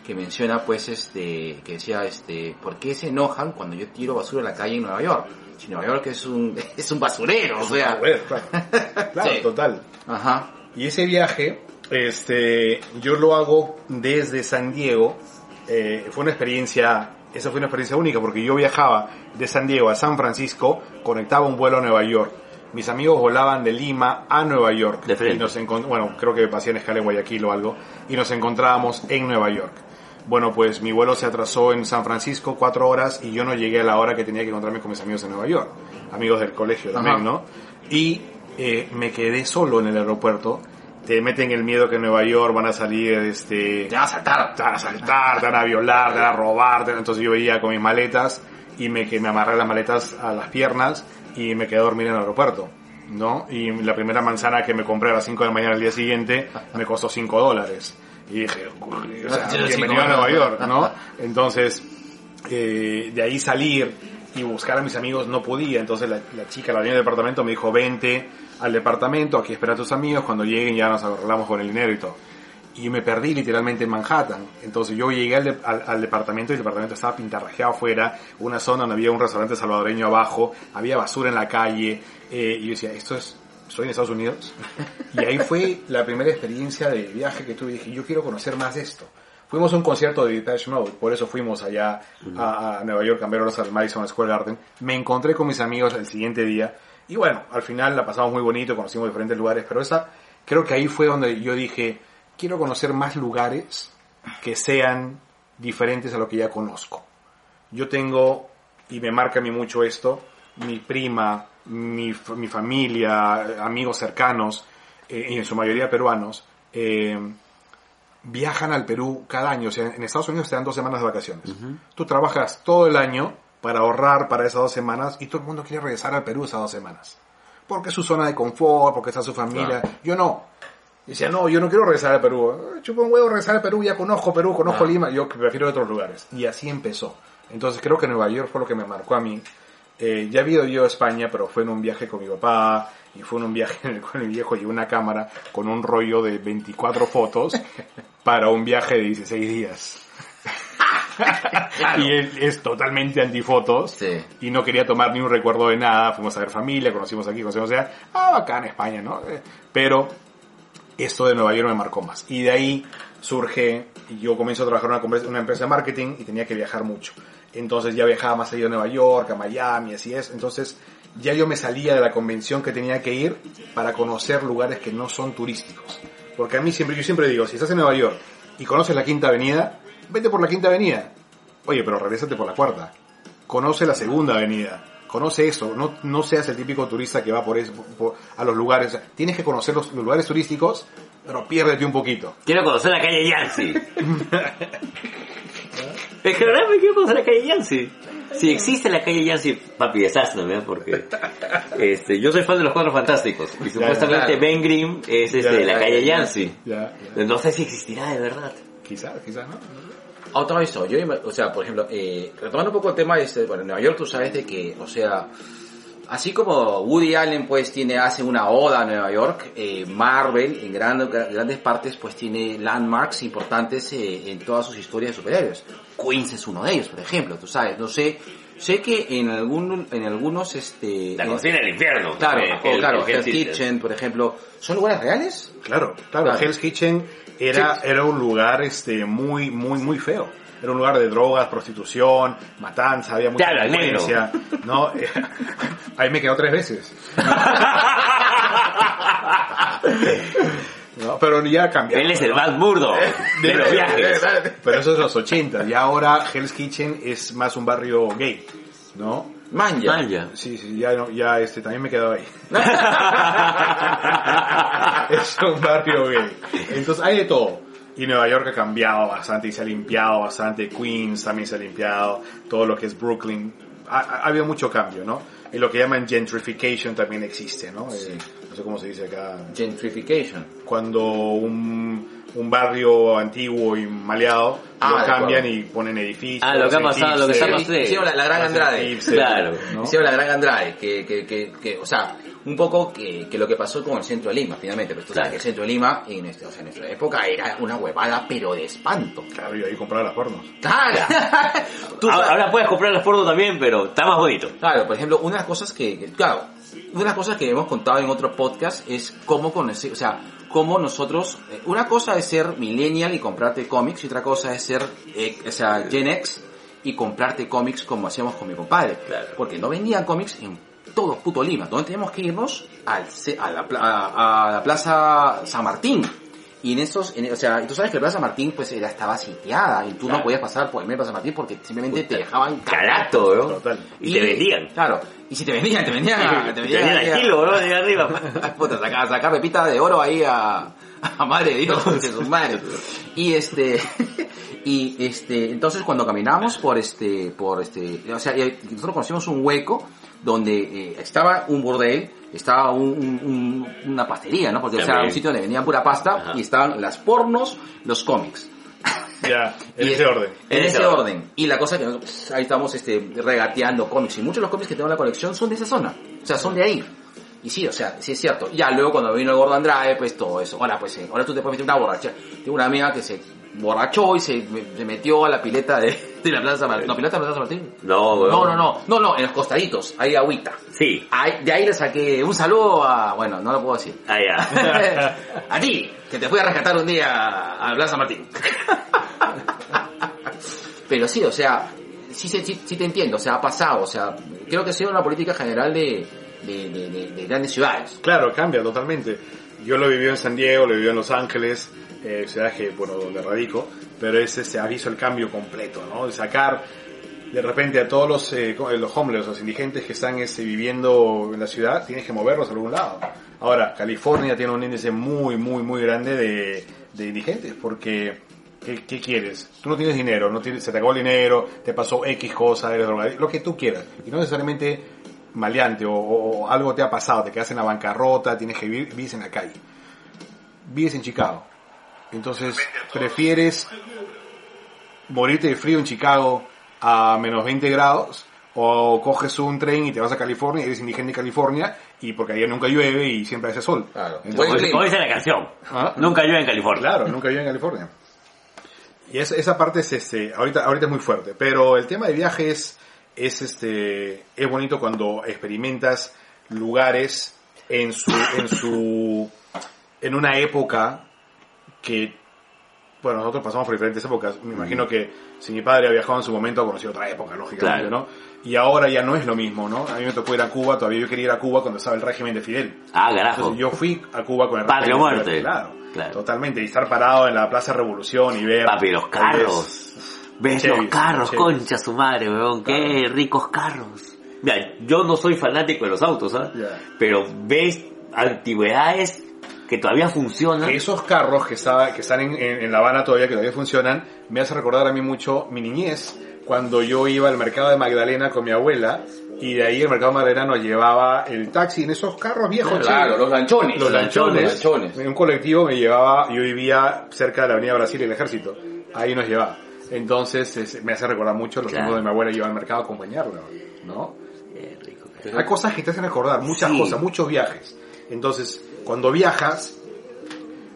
que menciona pues este, que decía este, ¿por qué se enojan cuando yo tiro basura a la calle en Nueva York? Si Nueva York es un, es un basurero, o sea, claro, claro, Sí. total. ajá, Y ese viaje Este, yo lo hago desde San Diego. Eh, fue una experiencia, esa fue una experiencia única porque yo viajaba de San Diego a San Francisco, conectaba un vuelo a Nueva York. Mis amigos volaban de Lima a Nueva York. De frente. Y nos bueno, creo que pasé en escala en Guayaquil o algo. Y nos encontrábamos en Nueva York. Bueno, pues mi vuelo se atrasó en San Francisco cuatro horas y yo no llegué a la hora que tenía que encontrarme con mis amigos en Nueva York. Amigos del colegio también, Ajá. ¿no? Y eh, me quedé solo en el aeropuerto. Te meten el miedo que en Nueva York van a salir, este, Te van a saltar. te van a asaltar, te van a violar, te van a robar. te- Entonces yo veía con mis maletas y me, que me amarré las maletas a las piernas y me quedé a dormir en el aeropuerto. ¿no? Y la primera manzana que me compré a las 5 de la mañana al día siguiente me costó 5 dólares. Y dije, o sea, bienvenido a Nueva York, ¿no? Entonces, eh, de ahí salir y buscar a mis amigos no podía. Entonces la, la chica, la dueña del departamento, me dijo, vente al departamento, aquí espera a tus amigos, cuando lleguen ya nos arreglamos con el dinero y todo. Y me perdí literalmente en Manhattan. Entonces yo llegué al, de- al- al departamento y el departamento estaba pintarrajeado afuera, una zona donde había un restaurante salvadoreño abajo, había basura en la calle, eh, y yo decía, esto es, estoy en Estados Unidos. Y ahí fue la primera experiencia de viaje que tuve. Dije, yo quiero conocer más esto. Fuimos a un concierto de Depeche Mode, por eso fuimos allá a, Nueva York a ver horas al Madison Square Garden. Me encontré con mis amigos el siguiente día y bueno, al final la pasamos muy bonito, conocimos diferentes lugares, pero esa creo que ahí fue donde yo dije, quiero conocer más lugares que sean diferentes a lo que ya conozco. Yo tengo, y me marca a mí mucho esto, mi prima, mi, mi familia, amigos cercanos, eh, y en su mayoría peruanos, eh, viajan al Perú cada año. O sea, en Estados Unidos te dan dos semanas de vacaciones. Tú trabajas todo el año para ahorrar para esas dos semanas y todo el mundo quiere regresar al Perú esas dos semanas. Porque es su zona de confort, porque está su familia. Yo no. Decía, no, yo no quiero regresar al Perú. Eh, Chupa un huevo regresar al Perú, ya conozco Perú, conozco Ah. Lima, yo prefiero otros lugares. Y así empezó. Entonces creo que Nueva York fue lo que me marcó a mí. Eh, ya había ido yo a España, pero fue en un viaje con mi papá, y fue en un viaje en el cual mi viejo llevó una cámara con un rollo de 24 fotos para un viaje de 16 días. Claro. Y él es totalmente antifotos Sí. y no quería tomar ni un recuerdo de nada. Fuimos a ver familia, conocimos aquí, conocimos allá. Ah, acá en España, ¿no? Eh, Pero esto de Nueva York me marcó más. Y de ahí surge, yo comienzo a trabajar en una, una empresa de marketing y tenía que viajar mucho. Entonces ya viajaba más allá de Nueva York, a Miami, así es. Entonces ya yo me salía de la convención que tenía que ir para conocer lugares que no son turísticos. Porque a mí siempre, yo siempre digo, si estás en Nueva York y conoces la Quinta Avenida, vete por la Quinta Avenida. Oye, pero regrésate por la Cuarta. Conoce la Segunda Avenida. Conoce eso. No, no seas el típico turista que va por eso, por- a los lugares. O sea, tienes que conocer los, los lugares turísticos, pero piérdete un poquito. Quiero conocer la calle Yancy. es que verdad me quiero conocer la calle Yancy. Si existe la calle Yancy, papi, desházname, ¿eh? porque este, yo soy fan de los Cuatro Fantásticos y supuestamente claro. Ben Grimm es este, Ya, la calle ya. Yancy. Ya, ya. No sé si existirá de verdad. Quizás, quizás, ¿no? Otra vez, yo, ima- o sea, por ejemplo, eh, retomando un poco el tema, este, bueno, en Nueva York tú sabes de que, o sea, así como Woody Allen pues tiene, hace una oda a Nueva York, eh, Marvel en gran- gra- grandes partes pues tiene landmarks importantes eh, en todas sus historias de superhéroes. Queens es uno de ellos, por ejemplo, tú sabes, no sé, sé que en algún, en algunos, este... La cocina del infierno. Claro, el- claro, el Hell's Kitchen. Kitchen, por ejemplo, ¿son lugares reales? Claro, claro. Claro. Hell's Kitchen era, era un lugar este muy, muy, muy feo. Era un lugar de drogas, prostitución, matanza, había mucha violencia. ¿no? Ahí me quedó tres veces. No, pero ya cambió. Él es el más burdo de los viajes. Pero eso es los 80. Y ahora Hell's Kitchen es más un barrio gay, ¿no? Manja. Manja. Sí, sí, ya, no, ya este, también me he quedado ahí. es un barrio gay. Entonces hay de todo. Y Nueva York ha cambiado bastante y se ha limpiado bastante. Queens también se ha limpiado. Todo lo que es Brooklyn. Ha, ha- ha habido mucho cambio, ¿no? Y lo que llaman gentrification también existe, ¿no? Eh, no sé cómo se dice acá. Gentrification. Cuando un, un barrio antiguo y maleado Ah, lo cambian acuerdo. y ponen edificios. Ah, lo que ha pasado, lo que está pasando. Hicieron la, la gran Andrade. hipster, Claro. ¿no? Hicieron la gran Andrade, que, que, que, que, o sea, un poco que, que lo que pasó con el centro de Lima, finalmente. Pero tú sabes Claro. que el centro de Lima, en nuestra, o sea, en nuestra época, era una huevada, pero de espanto. Claro, y ahí compraba las pornos. Claro. Tú Ahora, ahora puedes comprar las porno también, pero está más bonito. Claro, por ejemplo, una de las cosas que, que, claro, una de las cosas que hemos contado en otro podcast es cómo conocer, o sea, cómo nosotros, eh, una cosa es ser millennial y comprarte cómics y otra cosa es ser, eh, o sea, Gen X y comprarte cómics como hacíamos con mi compadre. Claro. Porque no vendían cómics en todo puto Lima. Donde teníamos que irnos al, a, la, a, a la Plaza San Martín. Y en esos, en- o sea, y tú sabes que la Plaza Martín pues era, estaba sitiada y tú no podías pasar por el medio de Plaza Martín porque simplemente te dejaban Carato, weón. Total. Y te vendían. Claro. Y si te vendían, te vendían, te Te vendían, al kilo, weón, de arriba. Puta, sacar, sacar pepita de oro ahí a, a madre de Dios, de sus madres. Y este, y este, entonces cuando caminamos por este, por este, o sea, y nosotros conocimos un hueco donde eh, estaba un burdel, estaba un, un- un- una pastería, ¿no? Porque o sea, También. un sitio donde vendían pura pasta Ajá. y estaban las pornos, los cómics. Ya, en Y ese es- orden. En En ese orden. Y la cosa que nosotros, pues, ahí estamos este, regateando cómics. Y muchos de los cómics que tengo en la colección son de esa zona. O sea, son de ahí. Y sí, o sea, sí es cierto. Ya luego cuando vino el gordo Andrade, pues todo eso. Ahora pues, eh, ahora tú te puedes meter una borracha. Tengo una amiga que se borrachó y se metió a la pileta de, de la Plaza Martín. No, pileta de la Plaza Martín. No, weón. No, no, no. No, no, en los costaditos. Hay agüita. Sí. Ahí- de ahí le saqué un saludo a... Bueno, no lo puedo decir. Ah, ya. a ti, que te fui a rescatar un día a Plaza Martín. Pero sí, o sea, sí, sí, sí, sí te entiendo, o sea, ha pasado, o sea, creo que ha sido una política general de, de, de- de- de grandes ciudades. Claro, cambia totalmente. Yo lo viví en San Diego, lo viví en Los Ángeles, eh, ciudades que, bueno, donde radico, pero ese se ha visto el cambio completo, ¿no? Sacar de repente a todos los, eh, co- los homeless, los indigentes que están este, viviendo en la ciudad, tienes que moverlos a algún lado. Ahora, California tiene un índice muy, muy, muy grande de, de indigentes, porque ¿qué, qué quieres? Tú no tienes dinero, no tienes, se te acabó el dinero, te pasó X cosa, eres drogadicto, lo que tú quieras. Y no necesariamente maleante o, o algo te ha pasado, te quedas en la bancarrota, tienes que vivir, vives en la calle. Vives en Chicago. Entonces, prefieres morirte de frío en Chicago a menos 20 grados o coges un tren y te vas a California, eres indigente de California y porque allá nunca llueve y siempre hace sol. Claro. Entonces, como dice la canción. ¿Ah? Nunca llueve en California. Claro, nunca llueve en California. Y esa, esa parte es este, ahorita, ahorita es muy fuerte. Pero el tema de viajes es este, es bonito cuando experimentas lugares en su, en su, en una época que, bueno, nosotros pasamos por diferentes épocas. Me imagino que si mi padre ha viajado en su momento ha conocido otra época, lógicamente, Claro. ¿no? Y ahora ya no es lo mismo, ¿no? A mí me tocó ir a Cuba, todavía yo quería ir a Cuba cuando estaba el régimen de Fidel. Ah, carajo. Entonces yo fui a Cuba con el Patria régimen de muerte. Fidel, Claro, Claro. totalmente. Y estar parado en la Plaza Revolución y ver... Papi, los carros. ¿Ves Chevys, los carros, concha su madre, weón? Qué ricos carros. Mira, yo no soy fanático de los autos, ¿ah? Ya. Pero ves antigüedades que todavía funcionan. Esos carros que, estaba, que están en, en- en La Habana todavía, que todavía funcionan, me hace recordar a mí mucho mi niñez, cuando yo iba al mercado de Magdalena con mi abuela, y de ahí el mercado de Magdalena nos llevaba el taxi en esos carros viejos. Claro, los lanchones. los lanchones. En un colectivo me llevaba, yo vivía cerca de la Avenida Brasil y el Ejército. Ahí nos llevaba. Entonces es- me hace recordar mucho los Claro. tiempos de mi abuela y iba al mercado a acompañarla, ¿no? Qué rico, qué Hay cosas que te hacen recordar, muchas Sí. cosas, muchos viajes. Entonces, cuando viajas,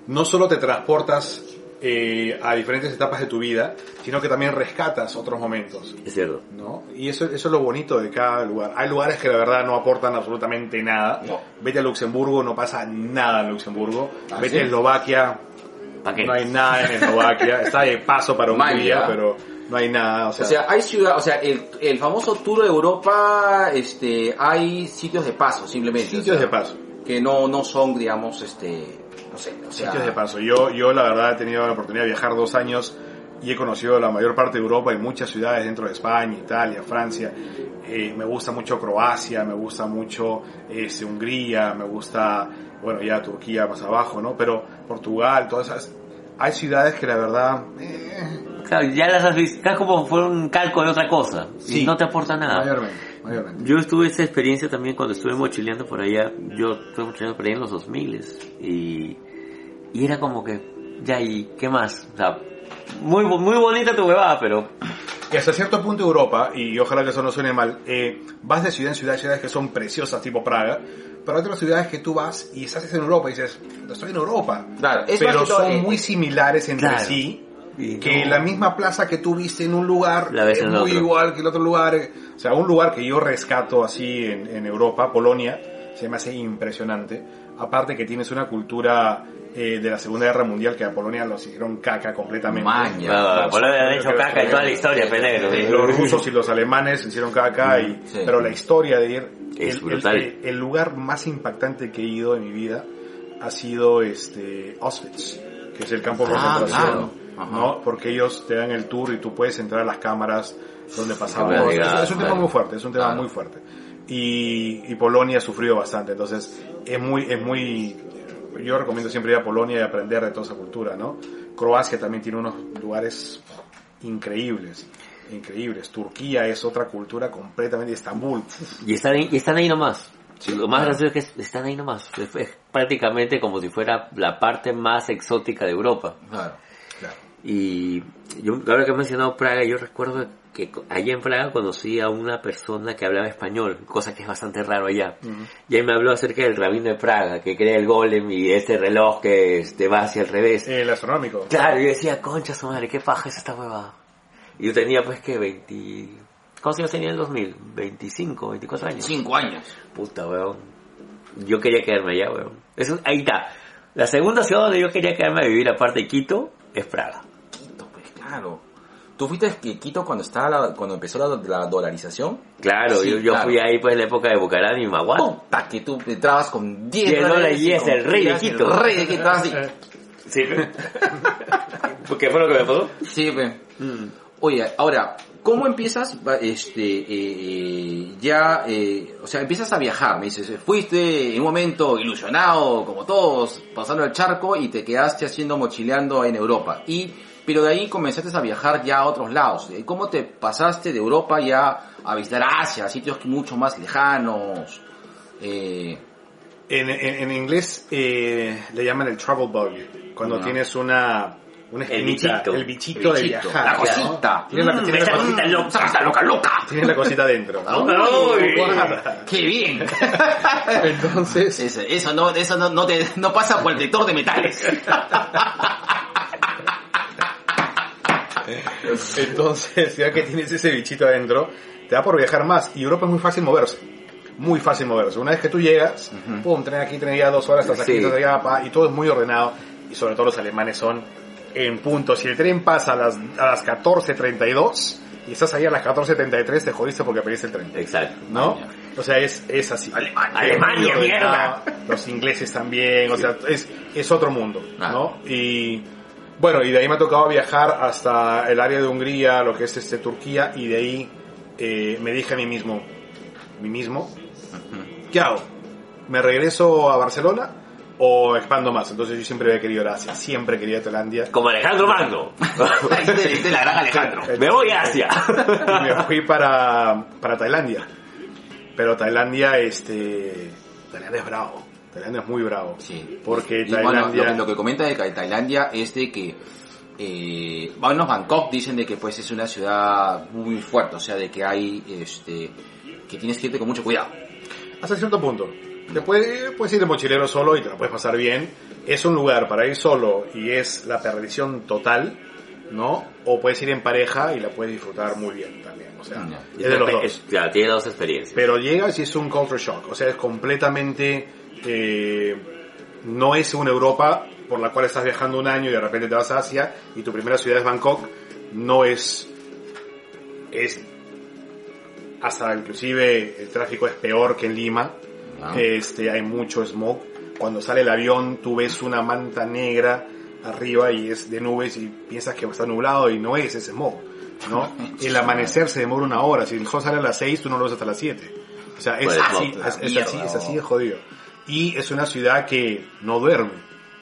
no solo te transportas eh, a diferentes etapas de tu vida, sino que también rescatas otros momentos. Es cierto. ¿no? Y eso, eso es lo bonito de cada lugar. Hay lugares que la verdad no aportan absolutamente nada. No. Vete a Luxemburgo, no pasa nada en Luxemburgo. ¿Ah, Vete sí? a Eslovaquia, no hay nada en Eslovaquia. Está de paso para. Hungría, pero no hay nada. O sea, O sea, hay ciudad, o sea, el, el famoso tour de Europa, este, hay sitios de paso, simplemente. sitios o sea, de paso. Que no, no son, digamos, este, no sé, o sea, Sitios de paso. Yo, yo la verdad he tenido la oportunidad de viajar dos años y he conocido la mayor parte de Europa y muchas ciudades dentro de España, Italia, Francia. Eh, me gusta mucho Croacia, me gusta mucho este, Hungría, me gusta, bueno, ya Turquía más abajo, ¿no? Pero Portugal, todas esas... Hay ciudades que la verdad... eh, Claro, ya las has visto. Es como fue un calco de otra cosa. Sí. Y no te aporta nada. mayormente, mayormente. Yo estuve esa experiencia también cuando estuve mochileando por allá. Yo estuve mochileando por allá en los 2000 y, y era como que, ya, ¿y qué más? O sea, muy, muy bonita tu huevada, pero Y hasta cierto punto Europa, y ojalá que eso no suene mal, eh, vas de ciudad en ciudad, ciudades que son preciosas, tipo Praga, pero hay otras ciudades que tú vas y estás en Europa y dices, estoy en Europa. Claro, pero son eh, muy similares entre Claro. sí, y que no. la misma plaza que tú viste en un lugar La es muy otro. igual que el otro lugar. O sea, un lugar que yo rescato así en, en Europa, Polonia, se me hace impresionante. Aparte que tienes una cultura eh, de la Segunda Guerra Mundial que a Polonia los hicieron caca completamente. Maña. Por lo han hecho caca en toda la historia, Sí. penegro. Eh, Los rusos y los alemanes hicieron caca, y, Sí. pero la historia de ir... Es el, brutal. el- el lugar más impactante que he ido en mi vida ha sido este Auschwitz, que es el campo de Ah, concentración, claro. Ajá. ¿no? Porque ellos te dan el tour y tú puedes entrar a las cámaras donde pasaban Es, es un tema muy fuerte, es un tema Claro. muy fuerte. Y, y Polonia ha sufrido bastante, entonces es muy, es muy, yo recomiendo siempre ir a Polonia y aprender de toda esa cultura, ¿no? Croacia también tiene unos lugares increíbles, increíbles. Turquía es otra cultura completamente, Estambul. Y están ahí, y están ahí nomás. Sí, Lo más claro. gracioso es que es- están ahí nomás. Es, es prácticamente como si fuera la parte más exótica de Europa. Claro. Y yo, ahora que he mencionado Praga, yo recuerdo que allá en Praga conocí a una persona que hablaba español, cosa que es bastante raro allá. Y ahí me habló acerca del rabino de Praga, que crea el golem y ese reloj que este, va hacia el revés. El astronómico. Claro, yo decía, concha su madre, qué paja es esta huevada. Y yo tenía pues que 20... ¿Cuántos años tenía en el 2000? 25, 24 años. Cinco años. Puta, weón. Yo quería quedarme allá, weón. Eso, ahí está. La segunda ciudad donde yo quería quedarme a vivir, aparte de Quito, es Praga. Claro. ¿Tú fuiste a Quito cuando estaba la- cuando empezó la, la dolarización? Claro, Sí, yo, yo claro. fui ahí pues en la época de Bucarán y Maguán. Puta, que tú entrabas con 10 10 dólares y es el rey de Quito. El rey de Quito, así. Sí. ¿Qué fue lo que me pasó? Sí, pues. Oye, ahora, ¿cómo empiezas, este, eh, ya, eh, o sea, empiezas a viajar? Me dices, fuiste en un momento ilusionado, como todos, pasando el charco y te quedaste haciendo mochileando en Europa. Y, pero de ahí comenzaste a viajar ya a otros lados. ¿Cómo te pasaste de Europa ya a visitar Asia, sitios mucho más lejanos? Eh, En, en, en inglés eh, le llaman el travel bug. Cuando Ya. tienes una, una El bichito. el bichito de viajar. la ¿no? cosita. Tienes la, Mm, tienes la cosita, loca. ¡Está loca, loca! tienes la cosita dentro. ¿no? Uy. ¡Qué bien! Entonces, Eso, eso no, eso no, no, te, no pasa por el detector de metales. entonces, ya que tienes ese bichito adentro, te da por viajar más. Y Europa es muy fácil moverse. Muy fácil moverse. Una vez que tú llegas, pum, tren aquí, tren allá, dos horas, estás aquí, Sí. estás allá, pa, y todo es muy ordenado. Y sobre todo los alemanes son en punto. Si el tren pasa a las, a las 14.32 y estás ahí a las 14.33, te jodiste porque perdiste el tren. Exacto. ¿no? Alemania. O sea, es, es así. Alemania. Alemania, mierda. Los ingleses también, o sea, es, es otro mundo, Ah. ¿no? Y bueno, y de ahí me ha tocado viajar hasta el área de Hungría, lo que es este Turquía, y de ahí eh, me dije a mí mismo, mí mismo, ¿qué hago? ¿Me regreso a Barcelona o expando más? Entonces yo siempre había querido ir a Asia, siempre quería Tailandia. Como Alejandro Magno. Es la gran Alejandro. me voy a Asia. y me fui para, para Tailandia. Pero Tailandia, este, Tailandia es bravo. Tailandia es muy bravo. Sí. Porque Y bueno, Tailandia... lo, que- lo que comenta de Tailandia es de que, eh, bueno, Bangkok dicen de que pues es una ciudad muy fuerte, o sea, de que hay, este, que tienes que irte con mucho cuidado. Hasta cierto punto. Te puedes, puedes ir de mochilero solo y te la puedes pasar bien. Es un lugar para ir solo y es la perdición total, ¿no? O puedes ir en pareja y la puedes disfrutar muy bien también. O sea, Ya. es de los dos. Es- ya, tiene dos experiencias. Pero llegas y es un culture shock. O sea, es completamente... eh, no es una Europa por la cual estás viajando un año y de repente te vas a Asia y tu primera ciudad es Bangkok. No es... Es... Hasta inclusive el tráfico es peor que en Lima. ¿no? Este, hay mucho smog. Cuando sale el avión, tú ves una manta negra arriba y es de nubes y piensas que está nublado y no es, es smog, ¿no? El amanecer se demora una hora. Si el sol sale a las 6, tú no lo ves hasta las 7. O sea, es Pues, así, no, es, así, es así de jodido. Y es una ciudad que no duerme,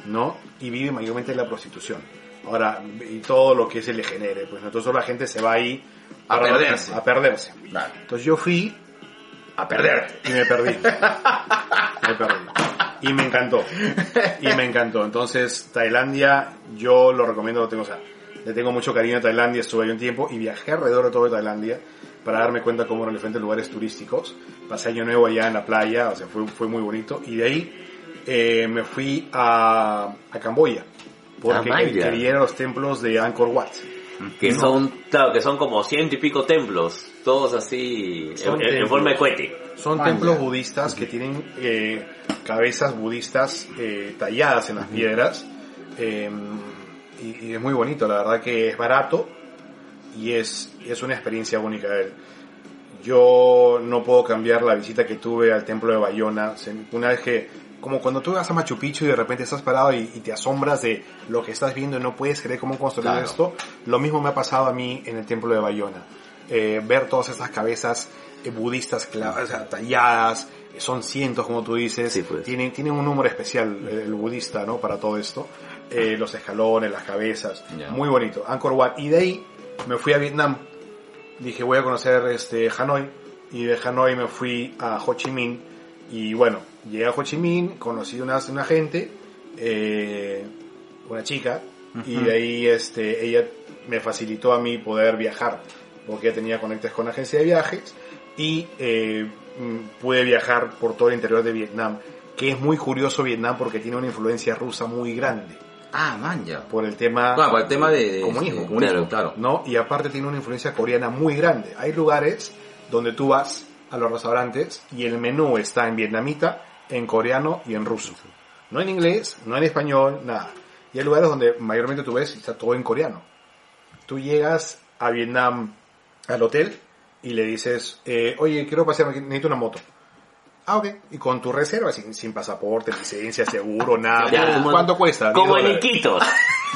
¿no? Y vive mayormente de la prostitución. Ahora, y todo lo que se le genere, pues entonces la gente se va ahí A perderse. A perderse. Claro. Entonces yo fui a perder y me perdí. me perdí. Y me encantó. Y me encantó. Entonces, Tailandia, yo lo recomiendo, lo tengo, o sea, le tengo mucho cariño a Tailandia, estuve ahí un tiempo y viajé alrededor de todo Tailandia para darme cuenta cómo eran diferentes lugares turísticos. Pasé año nuevo allá en la playa, o sea, fue, fue muy bonito. Y de ahí eh, me fui a, a Camboya, porque Ah, quería ir a los templos de Angkor Wat. Que son, claro, que son como ciento y pico templos, todos así, Son en, en forma de cohete. Son templos budistas que tienen eh, cabezas budistas eh, talladas en las piedras. eh, y, y es muy bonito, la verdad que es barato y es, es una experiencia única. Yo no puedo cambiar la visita que tuve al templo de Bayona. Una vez que, como cuando tú vas a Machu Picchu y de repente estás parado y, y te asombras de lo que estás viendo y no puedes creer cómo construir Claro. esto, lo mismo me ha pasado a mí en el templo de Bayona. Eh, ver todas estas cabezas eh, budistas o sea, talladas, eh, son cientos como tú dices, Sí, pues. tienen, tienen un número especial el budista, ¿no? Para todo esto. Eh, los escalones, las cabezas, muy bonito. Angkor Wat. Y de ahí me fui a Vietnam dije voy a conocer este Hanoi y de Hanoi me fui a Ho Chi Minh y bueno llegué a Ho Chi Minh conocí una, una gente eh, una chica y de ahí este ella me facilitó a mí poder viajar porque ella tenía conectes con agencia de viajes y eh, mm, pude viajar por todo el interior de Vietnam que es muy curioso Vietnam porque tiene una influencia rusa muy grande Ah, man, ya. por el tema Bueno, por el tema de, de- Comunismo. de comunismo, Claro. claro. ¿no? Y aparte tiene una influencia coreana muy grande. Hay lugares donde tú vas a los restaurantes y el menú está en vietnamita, en coreano y en ruso. No en inglés, no en español, nada. Y hay lugares donde mayormente tú ves y está todo en coreano. Tú llegas a Vietnam al hotel y le dices, eh, oye, quiero pasear, necesito una moto. Ah, ok. Y con tu reserva, sin, sin pasaporte, licencia, seguro, nada. Ya, como- ¿Cuánto cuesta? Como 10 en. Iquitos.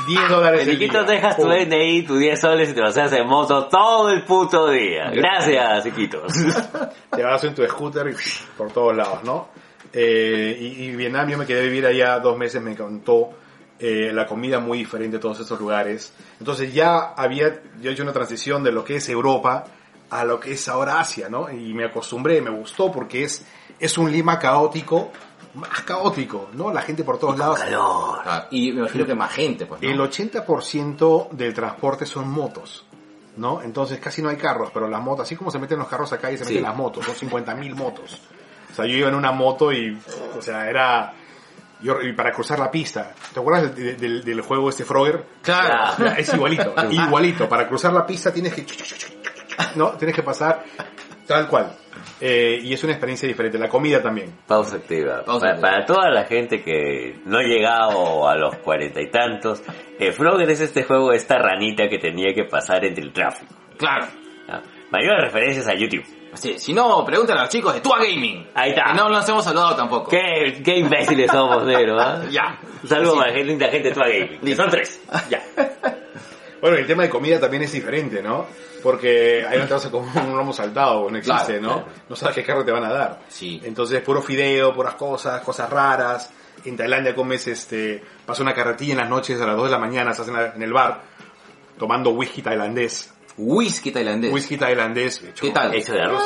10 dólares En Iquitos dejas tu. DNI, tus 10 soles y te vas a hacer moto todo el puto día. Gracias, Iquitos. te vas en tu scooter y por todos lados, ¿no? Eh, y, y Vietnam, yo me quedé a vivir allá dos meses, me encantó. eh, la comida muy diferente de todos estos lugares. Entonces ya había yo hecho una transición de lo que es Europa a lo que es ahora Asia, ¿no? Y me acostumbré, me gustó porque es, es un Lima caótico, más caótico, ¿no? La gente por todos lados. Calor. Ah, y me imagino que más gente, pues, ¿no? El 80% del transporte son motos, ¿no? Entonces casi no hay carros, pero las motos, así como se meten los carros acá y se Sí. meten las motos, son 50.000 motos. O sea, yo iba en una moto y, o sea, era... Yo, y para cruzar la pista, ¿te acuerdas del, del- del juego este Frogger? Claro. Es igualito, igualito. Para cruzar la pista tienes que... No, tienes que pasar tal cual. Eh, y es una experiencia diferente. La comida también. Pausa activa. Pausa para, activa. para toda la gente que no ha llegado a los cuarenta y tantos, eh, Frogger es este juego de esta ranita que tenía que pasar entre el tráfico. Claro. ¿ah? Mayores referencias a YouTube. Sí, si no, pregúntale a los chicos de Tua Gaming. Ahí está. Que no nos hemos saludado tampoco. ¿Qué, qué imbéciles somos, negro, ¿ah? Ya. Un saludo Sí. para la gente, la gente de Tua Gaming. Son tres. Ya. Bueno, el tema de comida también es diferente, ¿no? Porque ahí no te vas a comer un lomo saltado, no existe, Claro, ¿no? claro. No sabes qué carro te van a dar. Sí. Entonces, puro fideo, puras cosas, cosas raras. En Tailandia comes, este, pasa una carretilla en las noches a las 2 de la mañana, estás en, la- en el bar tomando whisky tailandés. Whisky tailandés. Whisky tailandés. hecho- ¿Qué tal? Hecho de arroz.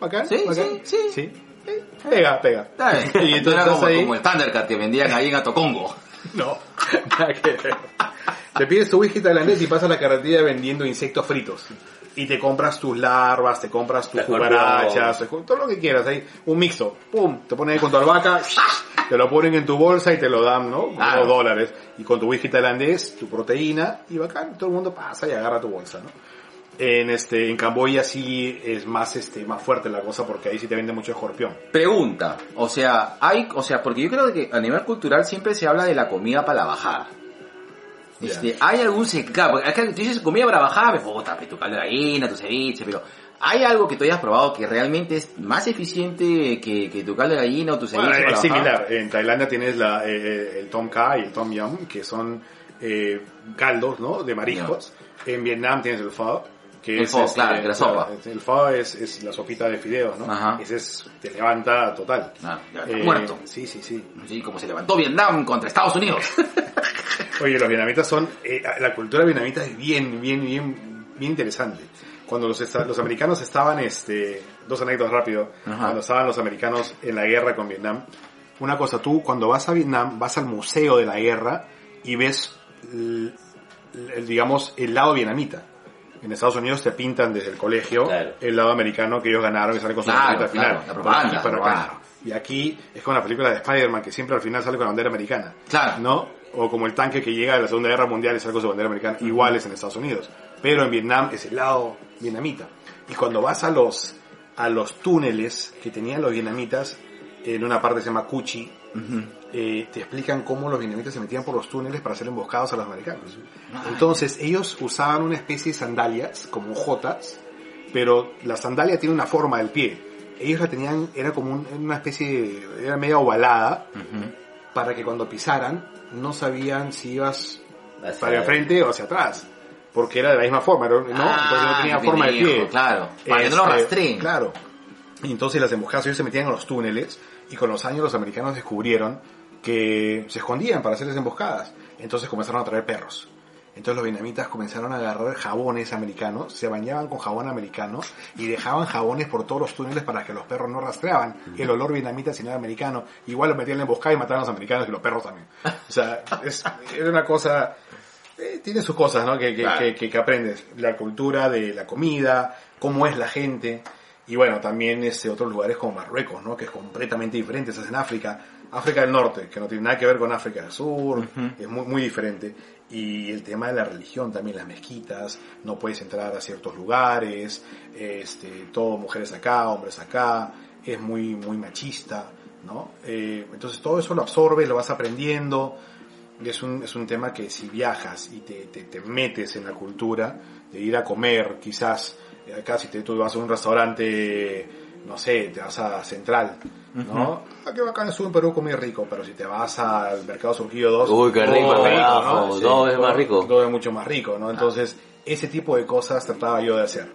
¿Bacán? Sí, ¿Bacán? sí, sí. Sí. Pega, pega. Bien. Y entonces Era como, ahí. como el Thundercat que vendían ahí en Atocongo. No, nada que ver. Te pides tu whisky tailandés y pasas la carretilla vendiendo insectos fritos. Y te compras tus larvas, te compras tus cucarachas, todo lo que quieras. Ahí, un mixto. Pum, te pones ahí con tu albahaca, te lo ponen en tu bolsa y te lo dan, ¿no? Unos dólares. Y con tu whisky tailandés, tu proteína, y bacán, todo el mundo pasa y agarra tu bolsa, ¿no? En este, en Camboya sí es más este, más fuerte la cosa porque ahí sí te vende mucho escorpión. Pregunta, o sea, hay, o sea, porque yo creo que a nivel cultural siempre se habla de la comida para la bajada. Este, hay algún se- claro, porque acá tú dices comida para bajar, pues, puta, pues, tu caldo de gallina, tu ceviche, pero ¿hay algo que tú hayas probado que realmente es más eficiente que, que tu caldo de gallina o tu ceviche Bueno, es similar. En Tailandia tienes la, eh, el tom kha y el tom yum, que son eh, caldos, ¿no? De mariscos. En Vietnam tienes el pho, que El es... pho, claro, que la sopa. El pho es, es la sopita de fideos, ¿no? Ajá. Ese es, te levanta total. Ah, Eh, muerto. Sí, sí, sí. Sí, como se levantó Vietnam contra Estados Unidos. Oye, los vietnamitas son... eh, la cultura vietnamita es bien, bien, bien, bien interesante. Cuando los, los americanos estaban, este... Dos anécdotas rápido. Ajá. Cuando estaban los americanos en la guerra con Vietnam, una cosa, tú cuando vas a Vietnam, vas al museo de la guerra y ves, l- el, digamos, el lado vietnamita. En Estados Unidos te pintan desde el colegio Claro. el lado americano que ellos ganaron y salen con su Claro, bandera al final. claro, la propaganda, la propaganda. Y aquí es como la película de Spider-Man que siempre al final sale con la bandera americana. Claro. ¿No? O como el tanque que llega de la Segunda Guerra Mundial y sale con su bandera americana. Iguales en Estados Unidos. Pero en Vietnam es el lado vietnamita. Y cuando vas a los a los túneles que tenían los vietnamitas en una parte se llama Cuchi. Eh, te explican cómo los vietnamitas se metían por los túneles para hacer emboscados a los americanos. Entonces ellos usaban una especie de sandalias como jotas, pero la sandalia tiene una forma del pie. Ellos la tenían, era como un- una especie, de- era media ovalada, para que cuando pisaran no sabían si ibas Hacia- para enfrente o hacia atrás. Porque era de la misma forma, ¿no? ¿no? Entonces no tenía Ah, forma de pie. Claro, para que no lo Este, rastreen. Claro. Entonces las emboscadas ellos se metían en los túneles y con los años los americanos descubrieron que se escondían para hacer las emboscadas. Entonces comenzaron a traer perros. Entonces los vietnamitas comenzaron a agarrar jabones americanos, se bañaban con jabón americano y dejaban jabones por todos los túneles para que los perros no rastreaban el olor vietnamita sino el americano. Igual los metían en la emboscada y mataban a los americanos y los perros también. O sea, es, era una cosa... eh, tiene sus cosas, ¿no? Que, que, Claro. que- que aprendes. La cultura de la comida, cómo es la gente. Y bueno, también este, otros lugares como Marruecos, ¿no? Que es completamente diferente. Estás en África. África del Norte, que no tiene nada que ver con África del Sur. Es muy, muy diferente. Y el tema de la religión también, las mezquitas. No puedes entrar a ciertos lugares. Este, todo mujeres acá, hombres acá. Es muy, muy machista, ¿no? Eh, entonces todo eso lo absorbes, lo vas aprendiendo. Y es un, es un tema que si viajas y te, te, te metes en la cultura de ir a comer, quizás acá si te, tú vas a un restaurante, no sé, te vas a Central, ¿no? Aquí bacán es un Perú comer rico, pero si te vas al Mercado Surgido 2, Uy, qué rico, todo carajo, todo es más rico. Todo es mucho más rico, ¿no? Entonces, ese tipo de cosas trataba yo de hacer.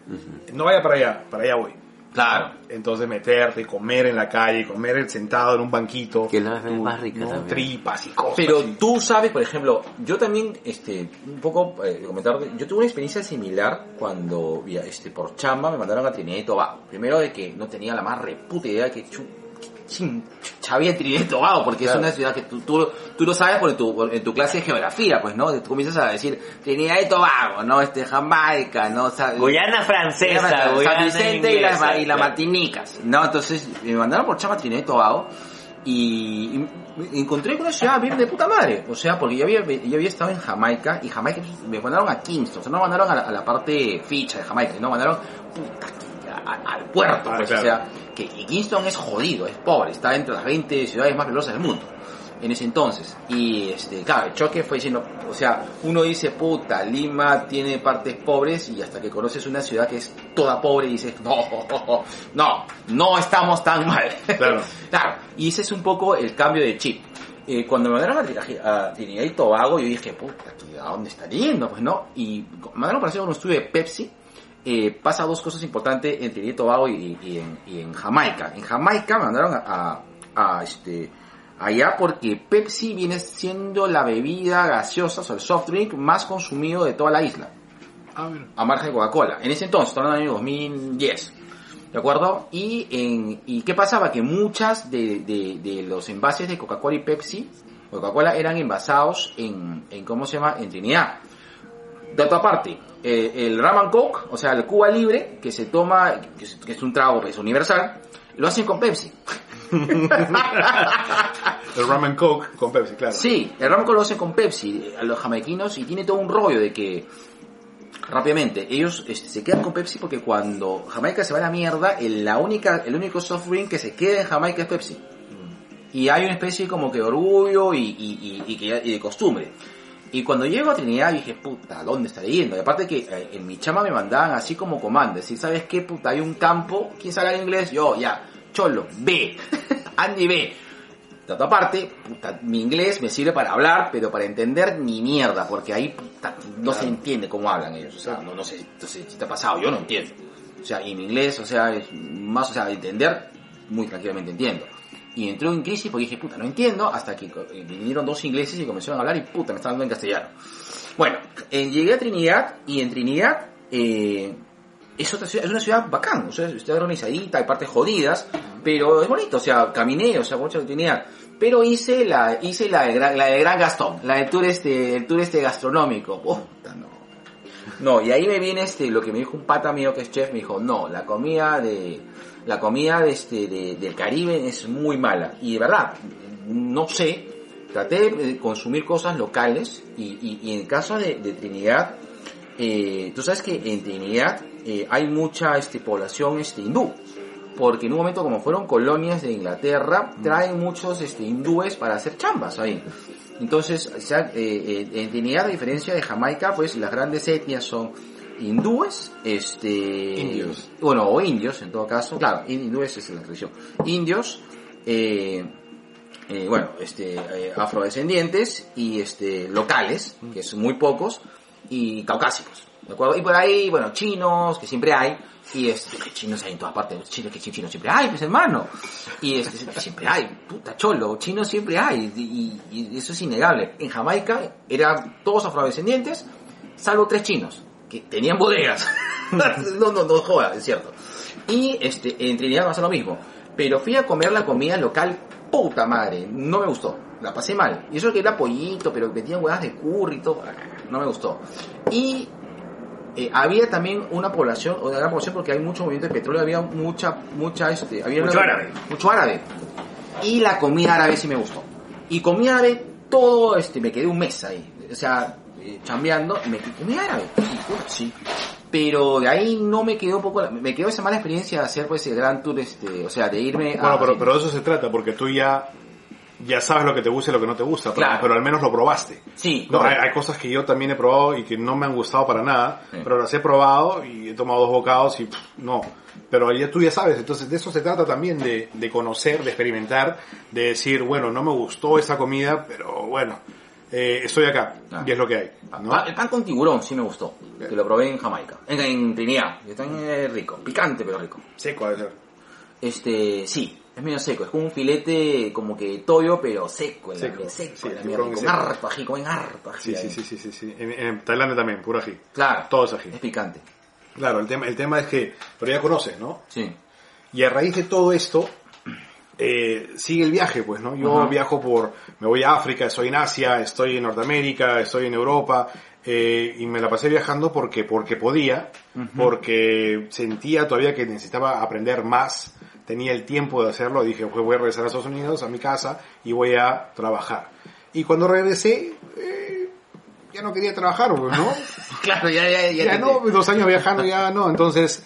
No vaya para allá, para allá voy. Claro. Entonces meterte, comer en la calle, comer sentado en un banquito. Que la más rica ¿no? también. Tripas y cosas. Pero y- tú sabes, por ejemplo, yo también, este, un poco eh, comentar, yo tuve una experiencia similar cuando, este, por chamba me mandaron a Trinidad y Tobago. Primero de que no tenía la más reputa idea de que chu, chin, en Trinidad y Tobago, porque Claro. es una ciudad que tú, tú, tú lo sabes por tu, por- en tu clase de geografía, pues, ¿no? Tú comienzas a decir Trinidad y Tobago, ¿no? Este, Jamaica, ¿no? O sea, Guyana francesa, San Guyana Vicente y las, inglesa, y las claro. Martinicas, ¿no? Entonces me mandaron por chama Trinidad y Tobago y, y encontré con una ciudad bien de puta madre, o sea, porque yo había, yo había estado en Jamaica y Jamaica me mandaron a Kingston, o sea, no me mandaron a la, a la parte ficha de Jamaica, no me mandaron puta, a- al puerto, Ah, pues, claro. o sea, que Kingston es jodido, es pobre, está entre las 20 ciudades más peligrosas del mundo en ese entonces. Y este, claro, el choque fue diciendo, o sea, uno dice, puta, Lima tiene partes pobres y hasta que conoces una ciudad que es toda pobre y dices, no, no, no estamos tan mal. Claro. claro, y ese es un poco el cambio de chip. Eh, cuando me mandaron a, Tri- a Trinidad y Tobago, yo dije, puta, ¿a dónde está yendo? Pues no, y me mandaron para hacer un estudio de Pepsi. Eh, pasa dos cosas importantes en Trinidad y Tobago y, y en, y en Jamaica. En Jamaica me mandaron a, a- a, este, allá porque Pepsi viene siendo la bebida gaseosa, o el soft drink más consumido de toda la isla Ah, a margen de Coca-Cola. En ese entonces, hablando del año 2010. ¿De acuerdo? Y, en, y qué pasaba? Que muchas de, de, de los envases de Coca-Cola y Pepsi, Coca-Cola eran envasados en, en, ¿cómo se llama? En Trinidad. De otra parte, eh, el Ram and Coke, o sea, el Cuba Libre, que se toma, que es, que es un trago pues, universal, lo hacen con Pepsi. El ramen coke con Pepsi, claro. Sí, el Ram and Coke lo hacen con Pepsi, a los jamaiquinos, y tiene todo un rollo de que rápidamente, ellos este, se quedan con Pepsi porque cuando Jamaica se va a la mierda, el, la única, el único soft drink que se queda en Jamaica es Pepsi. Y hay una especie como que de orgullo y, y, y, y que- y de costumbre. Y cuando llego a Trinidad dije, puta, ¿dónde estaré yendo? Y aparte que eh, en mi chama me mandaban así como comando, si sabes qué, puta, hay un campo, ¿quién sabe hablar inglés? Yo, ya, cholo, ve, Andy ve. De otra parte, puta, mi inglés me sirve para hablar, pero para entender ni mierda, porque ahí puta, no se entiende cómo hablan ellos. O sea, no, no sé, sé si te ha pasado, yo no entiendo. O sea, y mi inglés, o sea, es más, o sea, entender, muy tranquilamente entiendo. Y entré en crisis porque dije, puta, no entiendo, hasta que eh, vinieron dos ingleses y comenzaron a hablar y puta, me estaban hablando en castellano. Bueno, eh, llegué a Trinidad y en Trinidad eh, es, otra ciudad, es una ciudad bacán, o sea, está organizadita, hay partes jodidas, pero es bonito, o sea, caminé, o sea, mucha Trinidad. Pero hice la, hice la de, la de Gran Gastón, la de tour este, el tour este gastronómico. Puta, no. Y ahí me viene este, lo que me dijo un pata mío que es chef, me dijo, no, la comida de, la comida de este, de- del Caribe es muy mala. Y de verdad, no sé, traté de consumir cosas locales y, y, en el caso de, de Trinidad, eh, tú sabes que en Trinidad eh, hay mucha este, población este, hindú. Porque en un momento como fueron colonias de Inglaterra, traen muchos este, hindúes para hacer chambas ahí. Entonces, o sea, eh, eh, en Trinidad, a diferencia de Jamaica, pues las grandes etnias son hindúes, este... Indios. Bueno, o indios en todo caso, claro, hindúes es la tradición. Indios, eh, eh, bueno, este, eh, afrodescendientes y este, locales, que son muy pocos, y caucásicos, ¿de acuerdo? Y por ahí, bueno, chinos, que siempre hay, y este, que chinos hay en todas partes, chinos que chinos siempre hay, pues hermano, y este, siempre hay, puta cholo, chinos siempre hay, y, y eso es innegable. En Jamaica eran todos afrodescendientes, salvo tres chinos, que tenían bodegas. no, no, no joda, es cierto. Y este, en Trinidad pasa lo mismo. Pero fui a comer la comida local, puta madre, no me gustó. La pasé mal. Y eso que era pollito, pero metían huevas de curry y todo, no me gustó. Y eh, había también una población, o una gran población porque hay mucho movimiento de petróleo, había mucha, mucha, este, había Mucho una- árabe. Mucho árabe. Y la comida árabe sí me gustó. Y comida árabe, todo, este, me quedé un mes ahí. O sea, eh, chambeando, y me quedé comida árabe. Sí. Pero de ahí no me quedó un poco, la- me quedó esa mala experiencia de hacer pues el gran tour, este, o sea, de irme a... Bueno, pero, pero de eso se trata, porque tú ya, ya sabes lo que te gusta y lo que no te gusta, pero, Claro. pero al menos lo probaste. Sí, No, hay, hay cosas que yo también he probado y que no me han gustado para nada, Sí. pero las he probado y he tomado dos bocados y pff, no. Pero ya tú ya sabes, entonces de eso se trata también, de, de conocer, de experimentar, de decir, bueno, no me gustó esa comida, pero bueno, eh, estoy acá Ah. y es lo que hay. ¿no? Ah, El pan con tiburón sí me gustó, que lo probé en Jamaica, en, en Trinidad, está rico, picante pero rico. Seco debe ser. Este, sí, es medio seco, es como un filete como que toyo pero seco, la- Seco, seco, sí, la mierda, con seco. harto ají, con harto ají Sí, sí, ahí. sí, sí, sí, sí. En, en Tailandia también, puro ají. Claro, Todo es ají. es picante, Claro, el tema, el tema es que, pero ya conoces, ¿no? sí. Y a raíz de todo esto, eh, sigue el viaje, pues, ¿no? Yo Ajá. viajo por, me voy a África, estoy en Asia, estoy en Norteamérica, estoy en Europa, eh, y me la pasé viajando porque, porque podía, porque sentía todavía que necesitaba aprender más, tenía el tiempo de hacerlo, dije, pues voy a regresar a Estados Unidos, a mi casa, y voy a trabajar. Y cuando regresé, eh, ya no quería trabajar, pues, ¿no? Claro, ya, ya, ya. no, dos años viajando ya no. Entonces,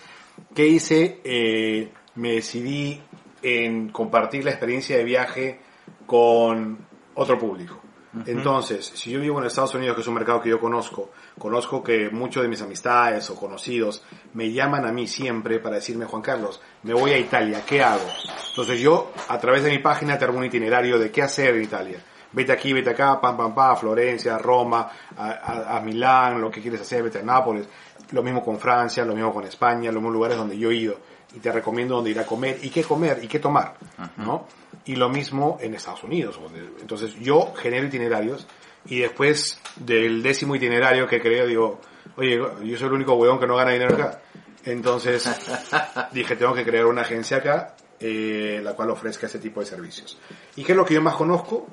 ¿qué hice? Eh, me decidí en compartir la experiencia de viaje con otro público. Entonces, si yo vivo en Estados Unidos, que es un mercado que yo conozco, conozco que muchos de mis amistades o conocidos me llaman a mí siempre para decirme, Juan Carlos, me voy a Italia, ¿qué hago? Entonces yo, a través de mi página, te armo un itinerario de qué hacer en Italia. Vete aquí, vete acá, pam, pam, pam, a Florencia, a Roma, a, a- a Milán, lo que quieres hacer, vete a Nápoles. Lo mismo con Francia, lo mismo con España, los mismos lugares donde yo he ido. Y te recomiendo dónde ir a comer y qué comer y qué tomar, ¿no? Y lo mismo en Estados Unidos. Entonces yo genero itinerarios y después del décimo itinerario que creo, digo, oye, yo soy el único huevón que no gana dinero acá. Entonces dije, tengo que crear una agencia acá, eh, la cual ofrezca ese tipo de servicios. ¿Y qué es lo que yo más conozco?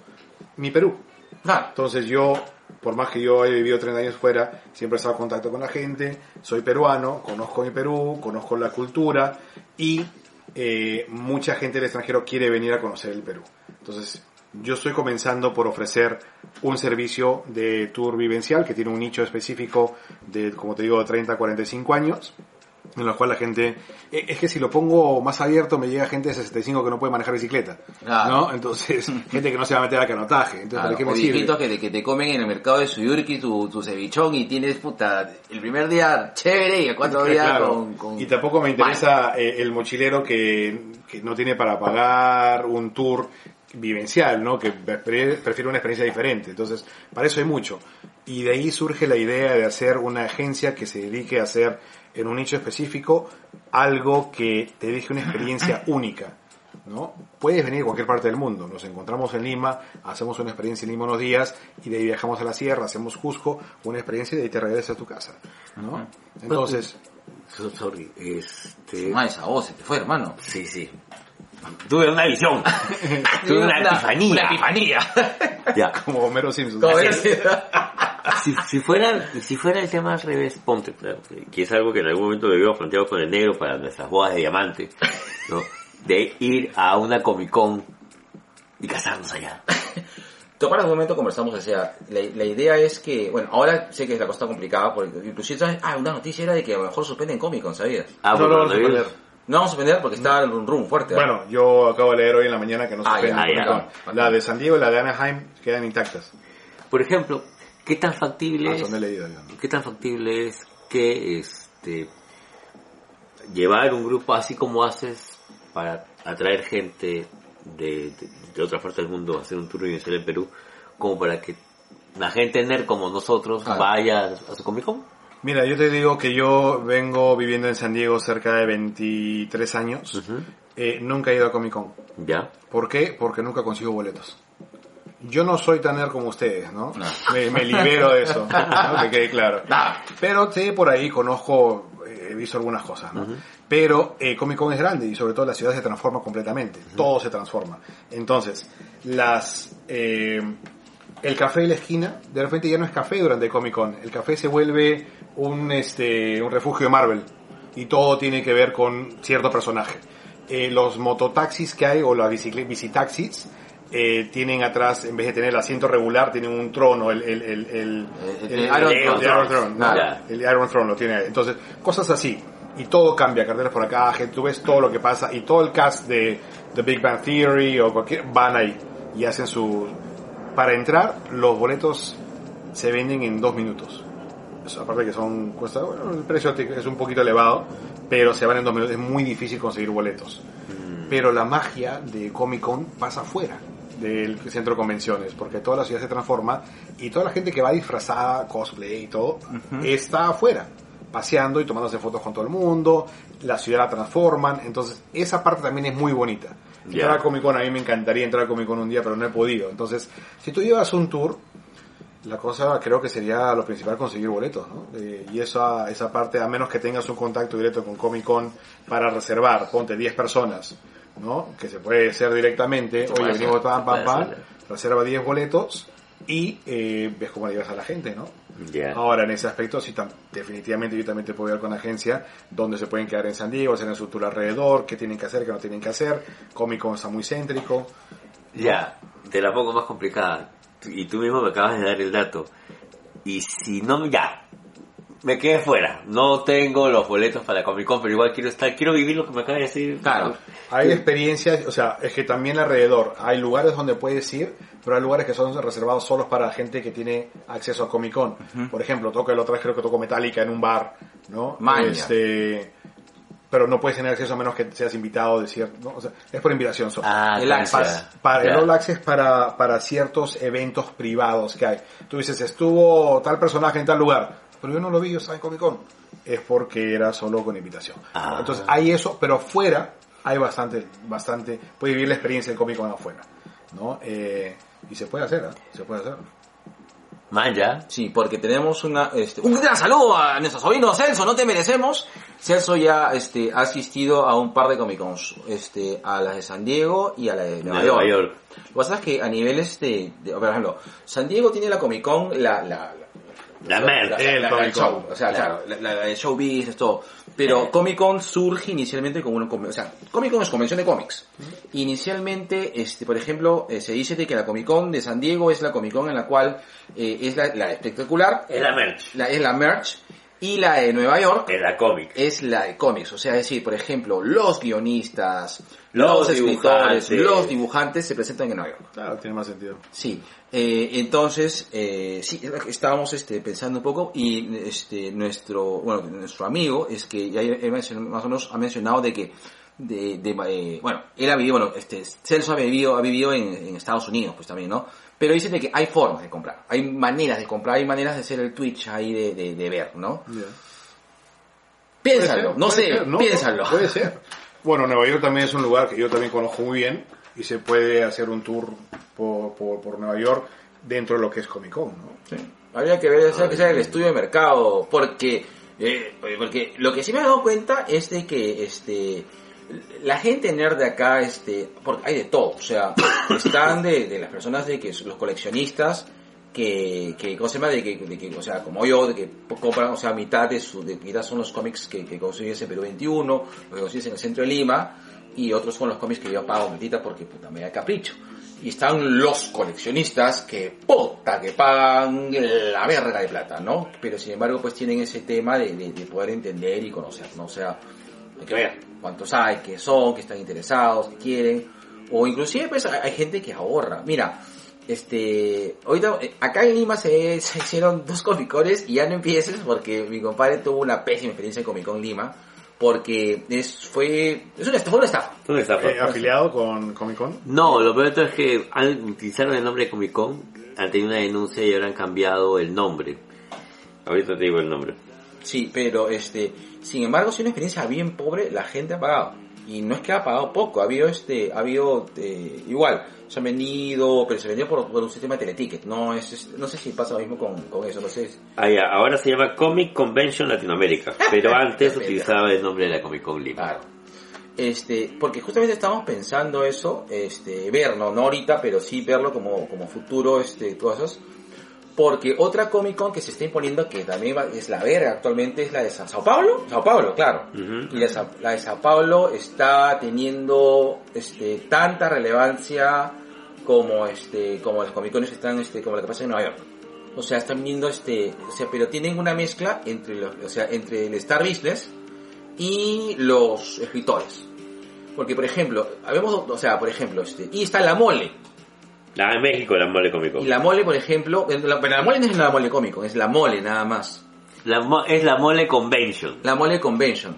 Mi Perú. Claro. Entonces yo, por más que yo haya vivido 30 años fuera, siempre he estado en contacto con la gente, soy peruano, conozco mi Perú, conozco la cultura y eh, mucha gente del extranjero quiere venir a conocer el Perú. Entonces yo estoy comenzando por ofrecer un servicio de tour vivencial que tiene un nicho específico de, como te digo, 30 a 45 años en lo cual la gente eh, es que si lo pongo más abierto me llega gente de 65 que no puede manejar bicicleta Claro. ¿no? entonces gente que no se va a meter al canotaje entonces Claro, ¿para qué me sirve? que, que te comen en el mercado de Suyurki tu, tu cevichón y tienes, puta, el primer día chévere y el cuatro días Claro. con, con- Y tampoco me interesa eh, el mochilero que, que no tiene para pagar un tour vivencial, ¿no? Que pre- prefiere una experiencia diferente. Entonces, para eso hay mucho. Y de ahí surge la idea de hacer una agencia que se dedique a hacer en un nicho específico algo que te deje una experiencia única. ¿no? Puedes venir de cualquier parte del mundo. Nos encontramos en Lima, hacemos una experiencia en Lima unos días y de ahí viajamos a la sierra, hacemos Cusco, una experiencia y de ahí te regresas a tu casa. ¿no? Entonces, So- Sorry, este... Ah, esa voz se te fue, hermano. Sí, sí. Tuve una visión. Tuve una epifanía. Una epifanía. Ya. como Homero Simpson. Como ves, Si, si fuera si fuera el tema al revés, ponte, claro, que es algo que en algún momento lo habíamos planteado con el negro para nuestras bodas de diamante, ¿no? De ir a una Comic Con y casarnos allá. ¿Te acuerdas un momento conversamos? O sea, la, la idea es que, bueno, ahora sé que la cosa complicada, porque inclusive, ¿sabes? ah, una noticia era de que a lo mejor suspenden Comic Con, ¿sabías? Ah, No, no, no, coronavirus. No vamos a suspender porque está el run fuerte. ¿eh? Bueno, yo acabo de leer hoy en la mañana que no Ah, ya, ya. Con. La de San Diego y la de Anaheim quedan intactas. Por ejemplo, ¿qué tan factible Ah, es? leído. ¿Qué tan factible es que este llevar un grupo así como haces para atraer gente de, de, de otra parte del mundo a hacer un tour universal en Perú, como para que la gente nerd como nosotros Claro. vaya a su Comic Con? Mira, yo te digo que yo vengo viviendo en San Diego cerca de 23 años. Ujú. Eh, nunca he ido a Comic Con. ¿Ya? ¿Por qué? Porque nunca consigo boletos. Yo no soy tan nerd como ustedes, ¿no? No. Me, me libero de eso, ¿no? que quede claro. Nada. Pero sí, por ahí conozco, eh, he visto algunas cosas, ¿no? Pero eh, Comic Con es grande y sobre todo la ciudad se transforma completamente, todo se transforma. Entonces, las eh, el café de la esquina, de repente ya no es café durante Comic Con, el café se vuelve un este un refugio de Marvel y todo tiene que ver con cierto personaje. Eh, los mototaxis que hay o las visitaxis eh, tienen atrás, en vez de tener el asiento regular, tienen un trono, el, el, el, el, El- el Iron el Throne. Iron Throne, ¿no? El Iron Throne lo tiene ahí. Entonces, cosas así. Y todo cambia, carteles por acá, gente, tú ves todo lo que pasa y todo el cast de The Big Bang Theory o cualquier, van ahí y hacen su... Para entrar, los boletos se venden en dos minutos. Eso, aparte que son, cuesta, bueno, el precio es un poquito elevado, pero se van en dos minutos, es muy difícil conseguir boletos. Pero la magia de Comic Con pasa afuera del centro de convenciones, porque toda la ciudad se transforma y toda la gente que va disfrazada, cosplay y todo, está afuera, paseando y tomándose fotos con todo el mundo, la ciudad la transforman, entonces esa parte también es muy bonita. Entrar a Comic Con, a mí me encantaría entrar a Comic Con un día, pero no he podido. Entonces, si tú llevas un tour, la cosa creo que sería lo principal conseguir boletos, ¿no? Eh, y esa, esa parte, a menos que tengas un contacto directo con Comic Con para reservar, ponte 10 personas, ¿no? Que se puede hacer directamente, oye, venimos pam, pam, pam, reserva 10 boletos y eh, ves cómo le llevas a la gente, ¿no? Ahora, en ese aspecto, sí, definitivamente yo también te puedo ir con la agencia, donde se pueden quedar en San Diego, hacer su tour alrededor, qué tienen que hacer, qué no tienen que hacer. Comic Con está muy céntrico. Ya, te la pongo más complicada. Y tú mismo me acabas de dar el dato. Y si no, ya, me quedé fuera. No tengo los boletos para Comic Con, pero igual quiero estar, quiero vivir lo que me acaba de decir. Claro. Hay experiencias, o sea, es que también alrededor hay lugares donde puedes ir, pero hay lugares que son reservados solos para gente que tiene acceso a Comic Con. Por ejemplo, toca el otra vez creo que tocó Metallica en un bar, ¿no? Maña. Este, pero no puedes tener acceso a menos que seas invitado de cierto, ¿no? O sea, es por invitación solo. Ah, El access. Para Ya. el All Access para, para ciertos eventos privados que hay. Tú dices, estuvo tal personaje en tal lugar, pero yo no lo vi, yo estaba en Comic Con. Es porque era solo con invitación. Ah. Entonces hay eso, pero afuera hay bastante, bastante, puedes vivir la experiencia del Comic Con afuera. ¿no? Eh, y se puede hacer, ¿eh? se puede hacer. Man, ya. Sí, porque tenemos una, este, un gran saludo a nuestro sobrino Celso, no te merecemos. Celso ya, este, ha asistido a un par de Comic Cons, este, a la de San Diego y a la de Nueva, Nueva York. York. Lo que pasa es que a nivel, este, de- por ejemplo, San Diego tiene la Comic Con, la, la, La merda. El la- la- Comic el show, Con. o sea, Claro. la, la, la de show business, todo. Pero Eh. Comic Con surge inicialmente como una, conven- o sea, Comic Con es convención de cómics. Inicialmente, este, por ejemplo, eh, se dice de que la Comic Con de San Diego es la Comic Con en la cual eh, es la, la espectacular, Es la merch. la, es la merch, y la de Nueva York Es la cómic. es la de cómics. O sea, es decir, por ejemplo, los guionistas, Los los, escritores, los dibujantes se presentan en Nueva York. Claro, tiene más sentido. Sí, eh, entonces, eh, sí, estábamos este, pensando un poco y este, nuestro, bueno, nuestro amigo es que ya he más o menos ha mencionado de que, de, de, eh, bueno, él ha vivido, bueno, este, Celso ha vivido, ha vivido en, en Estados Unidos, pues también, ¿no? Pero dice de que hay formas de comprar, hay maneras de comprar, hay maneras de hacer el Twitch ahí de, de, de ver, ¿no? Piénsalo, ser, no sé, ser, no, piénsalo. Puede ser. Bueno, Nueva York también es un lugar que yo también conozco muy bien y se puede hacer un tour por, por, por Nueva York dentro de lo que es Comic Con, ¿no? Sí. Habría que ver, hacer que sea el estudio de mercado, porque, eh, porque lo que sí me he dado cuenta es de que, este, la gente nerd de acá, este, porque hay de todo, o sea, están de, de las personas de que los coleccionistas, que, que, ¿cómo se llama? De que, de que, o sea, como yo, de que compran, o sea, mitad de su, de mitad son los cómics que, que consigues en Perú 21, los que consigues en el centro de Lima, y otros son los cómics que yo pago mitad porque puta me da capricho. Y están los coleccionistas que puta que pagan la verga de plata, ¿no? Pero sin embargo pues tienen ese tema de, de, de poder entender y conocer, ¿no? O sea, hay que ver cuántos hay, qué son, qué están interesados, qué quieren, o inclusive pues hay gente que ahorra. Mira, este, ahorita, eh, acá en Lima se, se hicieron dos Comic Cones y ya no empieces porque mi compadre tuvo una pésima experiencia en Comic Con Lima porque es, fue, es una, fue una estafa. ¿Dónde está? Eh, afiliado con Comic Con. No, lo peor de todo es que al utilizar el nombre de Comic Con, han tenido una denuncia y ahora han cambiado el nombre. Ahorita te digo el nombre. Sí, pero este, sin embargo, si una experiencia bien pobre, la gente ha pagado. Y no es que ha pagado poco, ha habido este, ha habido eh, igual, se han vendido, pero se vendió por, por un sistema de teleticket, no es, es- no sé si pasa lo mismo con, con eso, no sé. Ah, ya, ahora se llama Comic Convention Latinoamérica, pero antes utilizaba el nombre de la Comic Con Lima. Claro. Este, porque justamente estamos pensando eso, este, verlo, no ahorita, pero sí verlo como, como futuro, este, cosas. Porque otra Comic Con que se está imponiendo, que también va- es la verga actualmente, es la de Sa- Sao Paulo. Sao Paulo, claro. Ujú. Y la, la de Sao Paulo está teniendo este, tanta relevancia como este como las Comic Cones están este como la que pasa en Nueva York. O sea, están viendo este, o sea, pero tienen una mezcla entre los, o sea, entre el Star Business y los escritores. Porque por ejemplo, habemos, o sea, por ejemplo, este, y está la mole. Ah, en México la mole Comic Con. Y la mole, por ejemplo, la, pero la mole no es la mole cómico, es la mole nada más. La mo- es la mole Convention. La Mole Convention.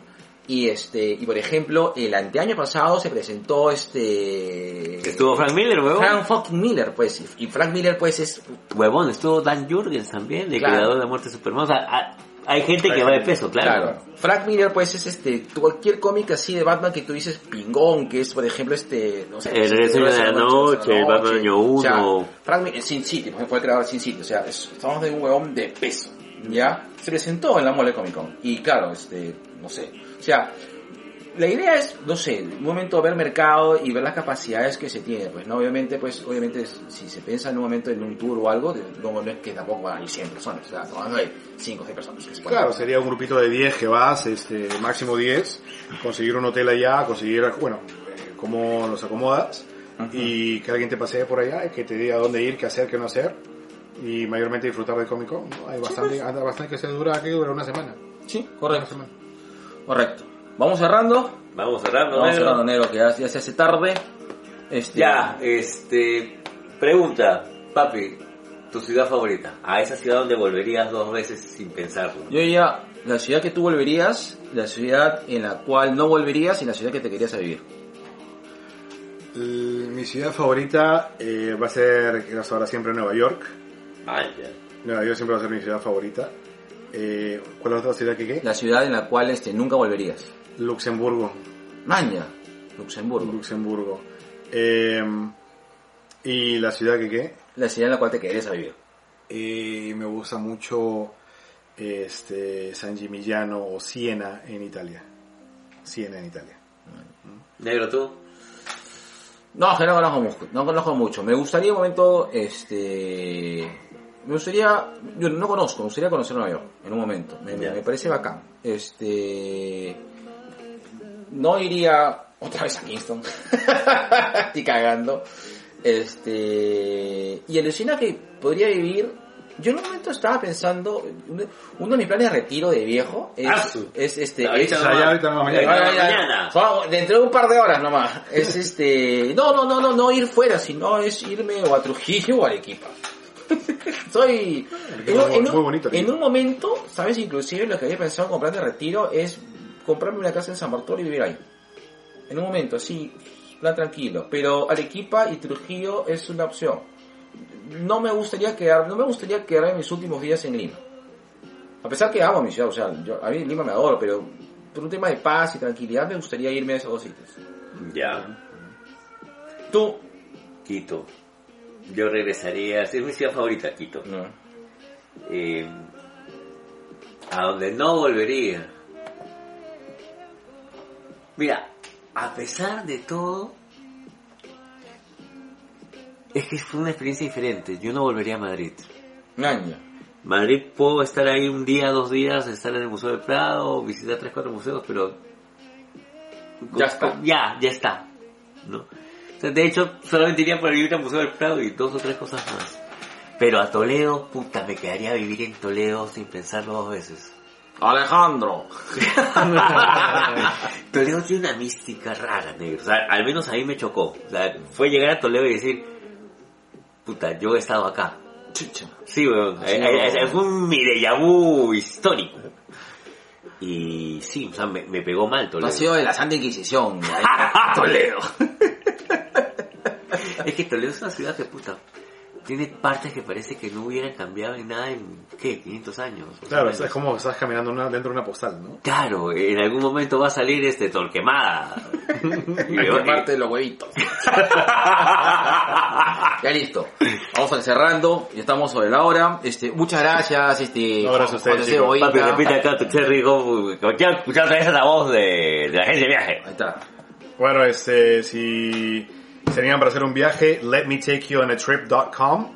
Y este, y por ejemplo, el anteaño pasado se presentó este Estuvo Frank Miller, huevón. Frank fucking Miller, pues, y Frank Miller pues es Huevón, estuvo Dan Jurgens también, el Claro. creador de la muerte de Superman. O sea, hay gente que va de peso, claro. Claro. Frank Miller, pues, es este, cualquier cómic así de Batman que tú dices pingón, que es, por ejemplo, este, no sé. El regreso de la noche, el Batman año O sea. Frank Miller, Sin City, pues, fue el creador de Sin City, o sea, es- estamos de un huevón de peso, ¿ya? Se presentó en la Mole Comic Con, y claro, este, no sé, o sea, la idea es, no sé, un momento ver mercado y ver las capacidades que se tiene, pues, ¿no? Obviamente, pues, obviamente, si se piensa en un momento en un tour o algo, no, no es que tampoco van a ir 100 personas, o sea, hablando de 5 o 6 personas. se Claro, sería un grupito de 10 que vas, este, máximo 10, conseguir un hotel allá, conseguir, bueno, eh, cómo los acomodas y que alguien te pasee por allá y que te diga dónde ir, qué hacer, qué no hacer y mayormente disfrutar del. ¿no? Hay bastante, anda bastante que se dura, que dura una semana. Sí, Una correcto. semana. Correcto. Vamos cerrando. Vamos cerrando, Vamos negro. cerrando, negro, que ya, ya se hace tarde. Este, Ya, este. Pregunta, papi, tu ciudad favorita. A esa ciudad donde volverías dos veces sin pensarlo. Yo diría, la ciudad que tú volverías, la ciudad en la cual no volverías y la ciudad que te querías a vivir. L- Mi ciudad favorita eh, va a ser, que hasta ahora siempre Nueva York. Vaya. Nueva York siempre va a ser mi ciudad favorita. Eh, ¿Cuál es la otra ciudad que qué? La ciudad en la cual este, nunca volverías. Luxemburgo. Maña, Luxemburgo. Luxemburgo. Eh, ¿Y la ciudad que qué? La ciudad en la cual te querías a vivir. Eh, me gusta mucho este San Gimignano o Siena en Italia. Siena en Italia. Negro, tú. No, que no conozco mucho, no conozco mucho. Me gustaría un momento, este... Me gustaría, yo no conozco, me gustaría conocer Nueva York en un momento. Me, me parece bacán. Este... No iría otra vez a Kingston. Estoy cagando. Este... Y alucina que podría vivir... Yo en un momento estaba pensando, uno de mis planes de retiro de viejo es, Asu. es este... Ahorita es- ahorita no, mañana. Ah, mañana. Dentro de un par de horas nomás. Es este. No, no, no, no, no ir fuera, sino es irme o a Trujillo o a Arequipa. Soy. En, en un- en un momento, ¿sabes? Inclusive lo que había pensado comprar de retiro es comprarme una casa en San Bartolo y vivir ahí. En un momento, así, plan tranquilo. Pero Arequipa y Trujillo es una opción. No me gustaría quedar, no me gustaría quedar mis últimos días en Lima. A pesar que amo mi ciudad, o sea, yo, a mí Lima me adoro, pero por un tema de paz y tranquilidad me gustaría irme a esos dos sitios. Ya. Tú, Quito. Yo regresaría. Es mi ciudad favorita, Quito. no. Eh, a donde no volvería. Mira, a pesar de todo, es que fue una experiencia diferente. Yo no volvería a Madrid. Año. Madrid puedo estar ahí un día, dos días, estar en el Museo del Prado, visitar tres, cuatro museos, pero... Ya está. Ya, ya está. ¿no? O sea, de hecho, solamente iría por ir al Museo del Prado y dos o tres cosas más. Pero a Toledo, puta, me quedaría a vivir en Toledo sin pensarlo dos veces. Alejandro. Toledo tiene una mística rara, negro. O sea, al menos a mí me chocó. O sea, fue llegar a Toledo y decir, puta, yo he estado acá. Chucha. Sí, weón. Así Eh, no. eh, eh, fue un vu histórico. Y sí, o sea, me, me pegó mal Toledo. has sido de la Santa Inquisición. ahí, Toledo. Es que Toledo es una ciudad que, puta, tiene partes que parece que no hubieran cambiado en nada en, ¿qué? 500 años. o Claro, es como estás caminando una- dentro de una postal, ¿no? Claro, en algún momento va a salir este Torquemada. Y parte de los huevitos. ya listo. Vamos a ir cerrando. Ya estamos sobre la hora. Este, muchas gracias, este, No, gracias a ustedes. Papi, repite acá tu cherry, como, como quiero escuchar otra vez la voz de, de la agencia de viaje. Ahí está. Bueno, este, si se animan para hacer un viaje, letmetakeyouonatrip.com,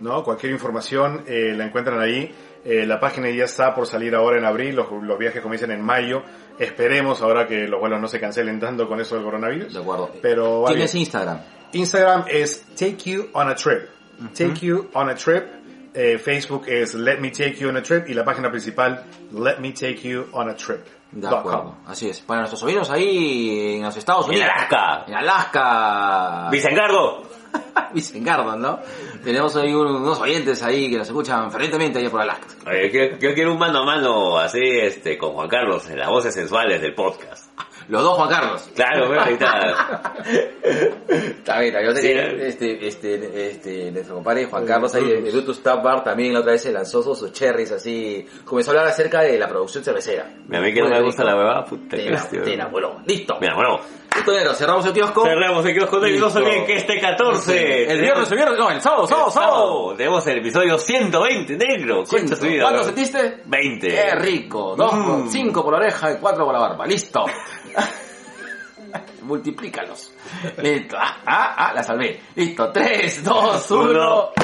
¿no? Cualquier información eh, la encuentran ahí. Eh, la página ya está por salir ahora en abril, los, los viajes comienzan en mayo. Esperemos ahora que los vuelos no se cancelen tanto con eso del coronavirus. De acuerdo. Pero vale. ¿Tienes Instagram? Instagram es Take You on a Trip. Take You on a Trip. Eh, Facebook es Let Me Take You on a Trip y la página principal Let Me Take You on a Trip. De acuerdo. Así es. Para nuestros sobrinos ahí en los Estados En Unidos. Alaska. En Alaska. Vicencargo. Vicengarden, ¿no? Tenemos ahí un- unos oyentes ahí que nos escuchan fervientemente ahí por Alaska. Oye, yo, yo quiero un mano a mano así, este, con Juan Carlos, en las voces sensuales del podcast. Los dos Juan Carlos. Claro, ahorita. Está bien. Yo sé Sí, que este, este, este, nuestro compadre Juan Carlos ahí de, Bluetooth Tap Bar también la otra vez se lanzó sus cherries así. Comenzó a hablar acerca de la producción cervecera. A mí que no me gusta la huevada, puta que te. Listo. Mira, bueno. Listo, negro. Cerramos el kiosco. Cerramos el kiosco negro. No se olviden que este 14. El viernes, el viernes, no, el sábado, sábado, sábado. Tenemos el episodio 120, negro. Concha su vida. ¿Cuánto sentiste? 20. Qué rico. Dos, Mm. cinco por la oreja y cuatro por la barba. Listo. Multiplícalos. Listo. Ah, ah, ah, la salvé. Listo. Tres, dos, uno.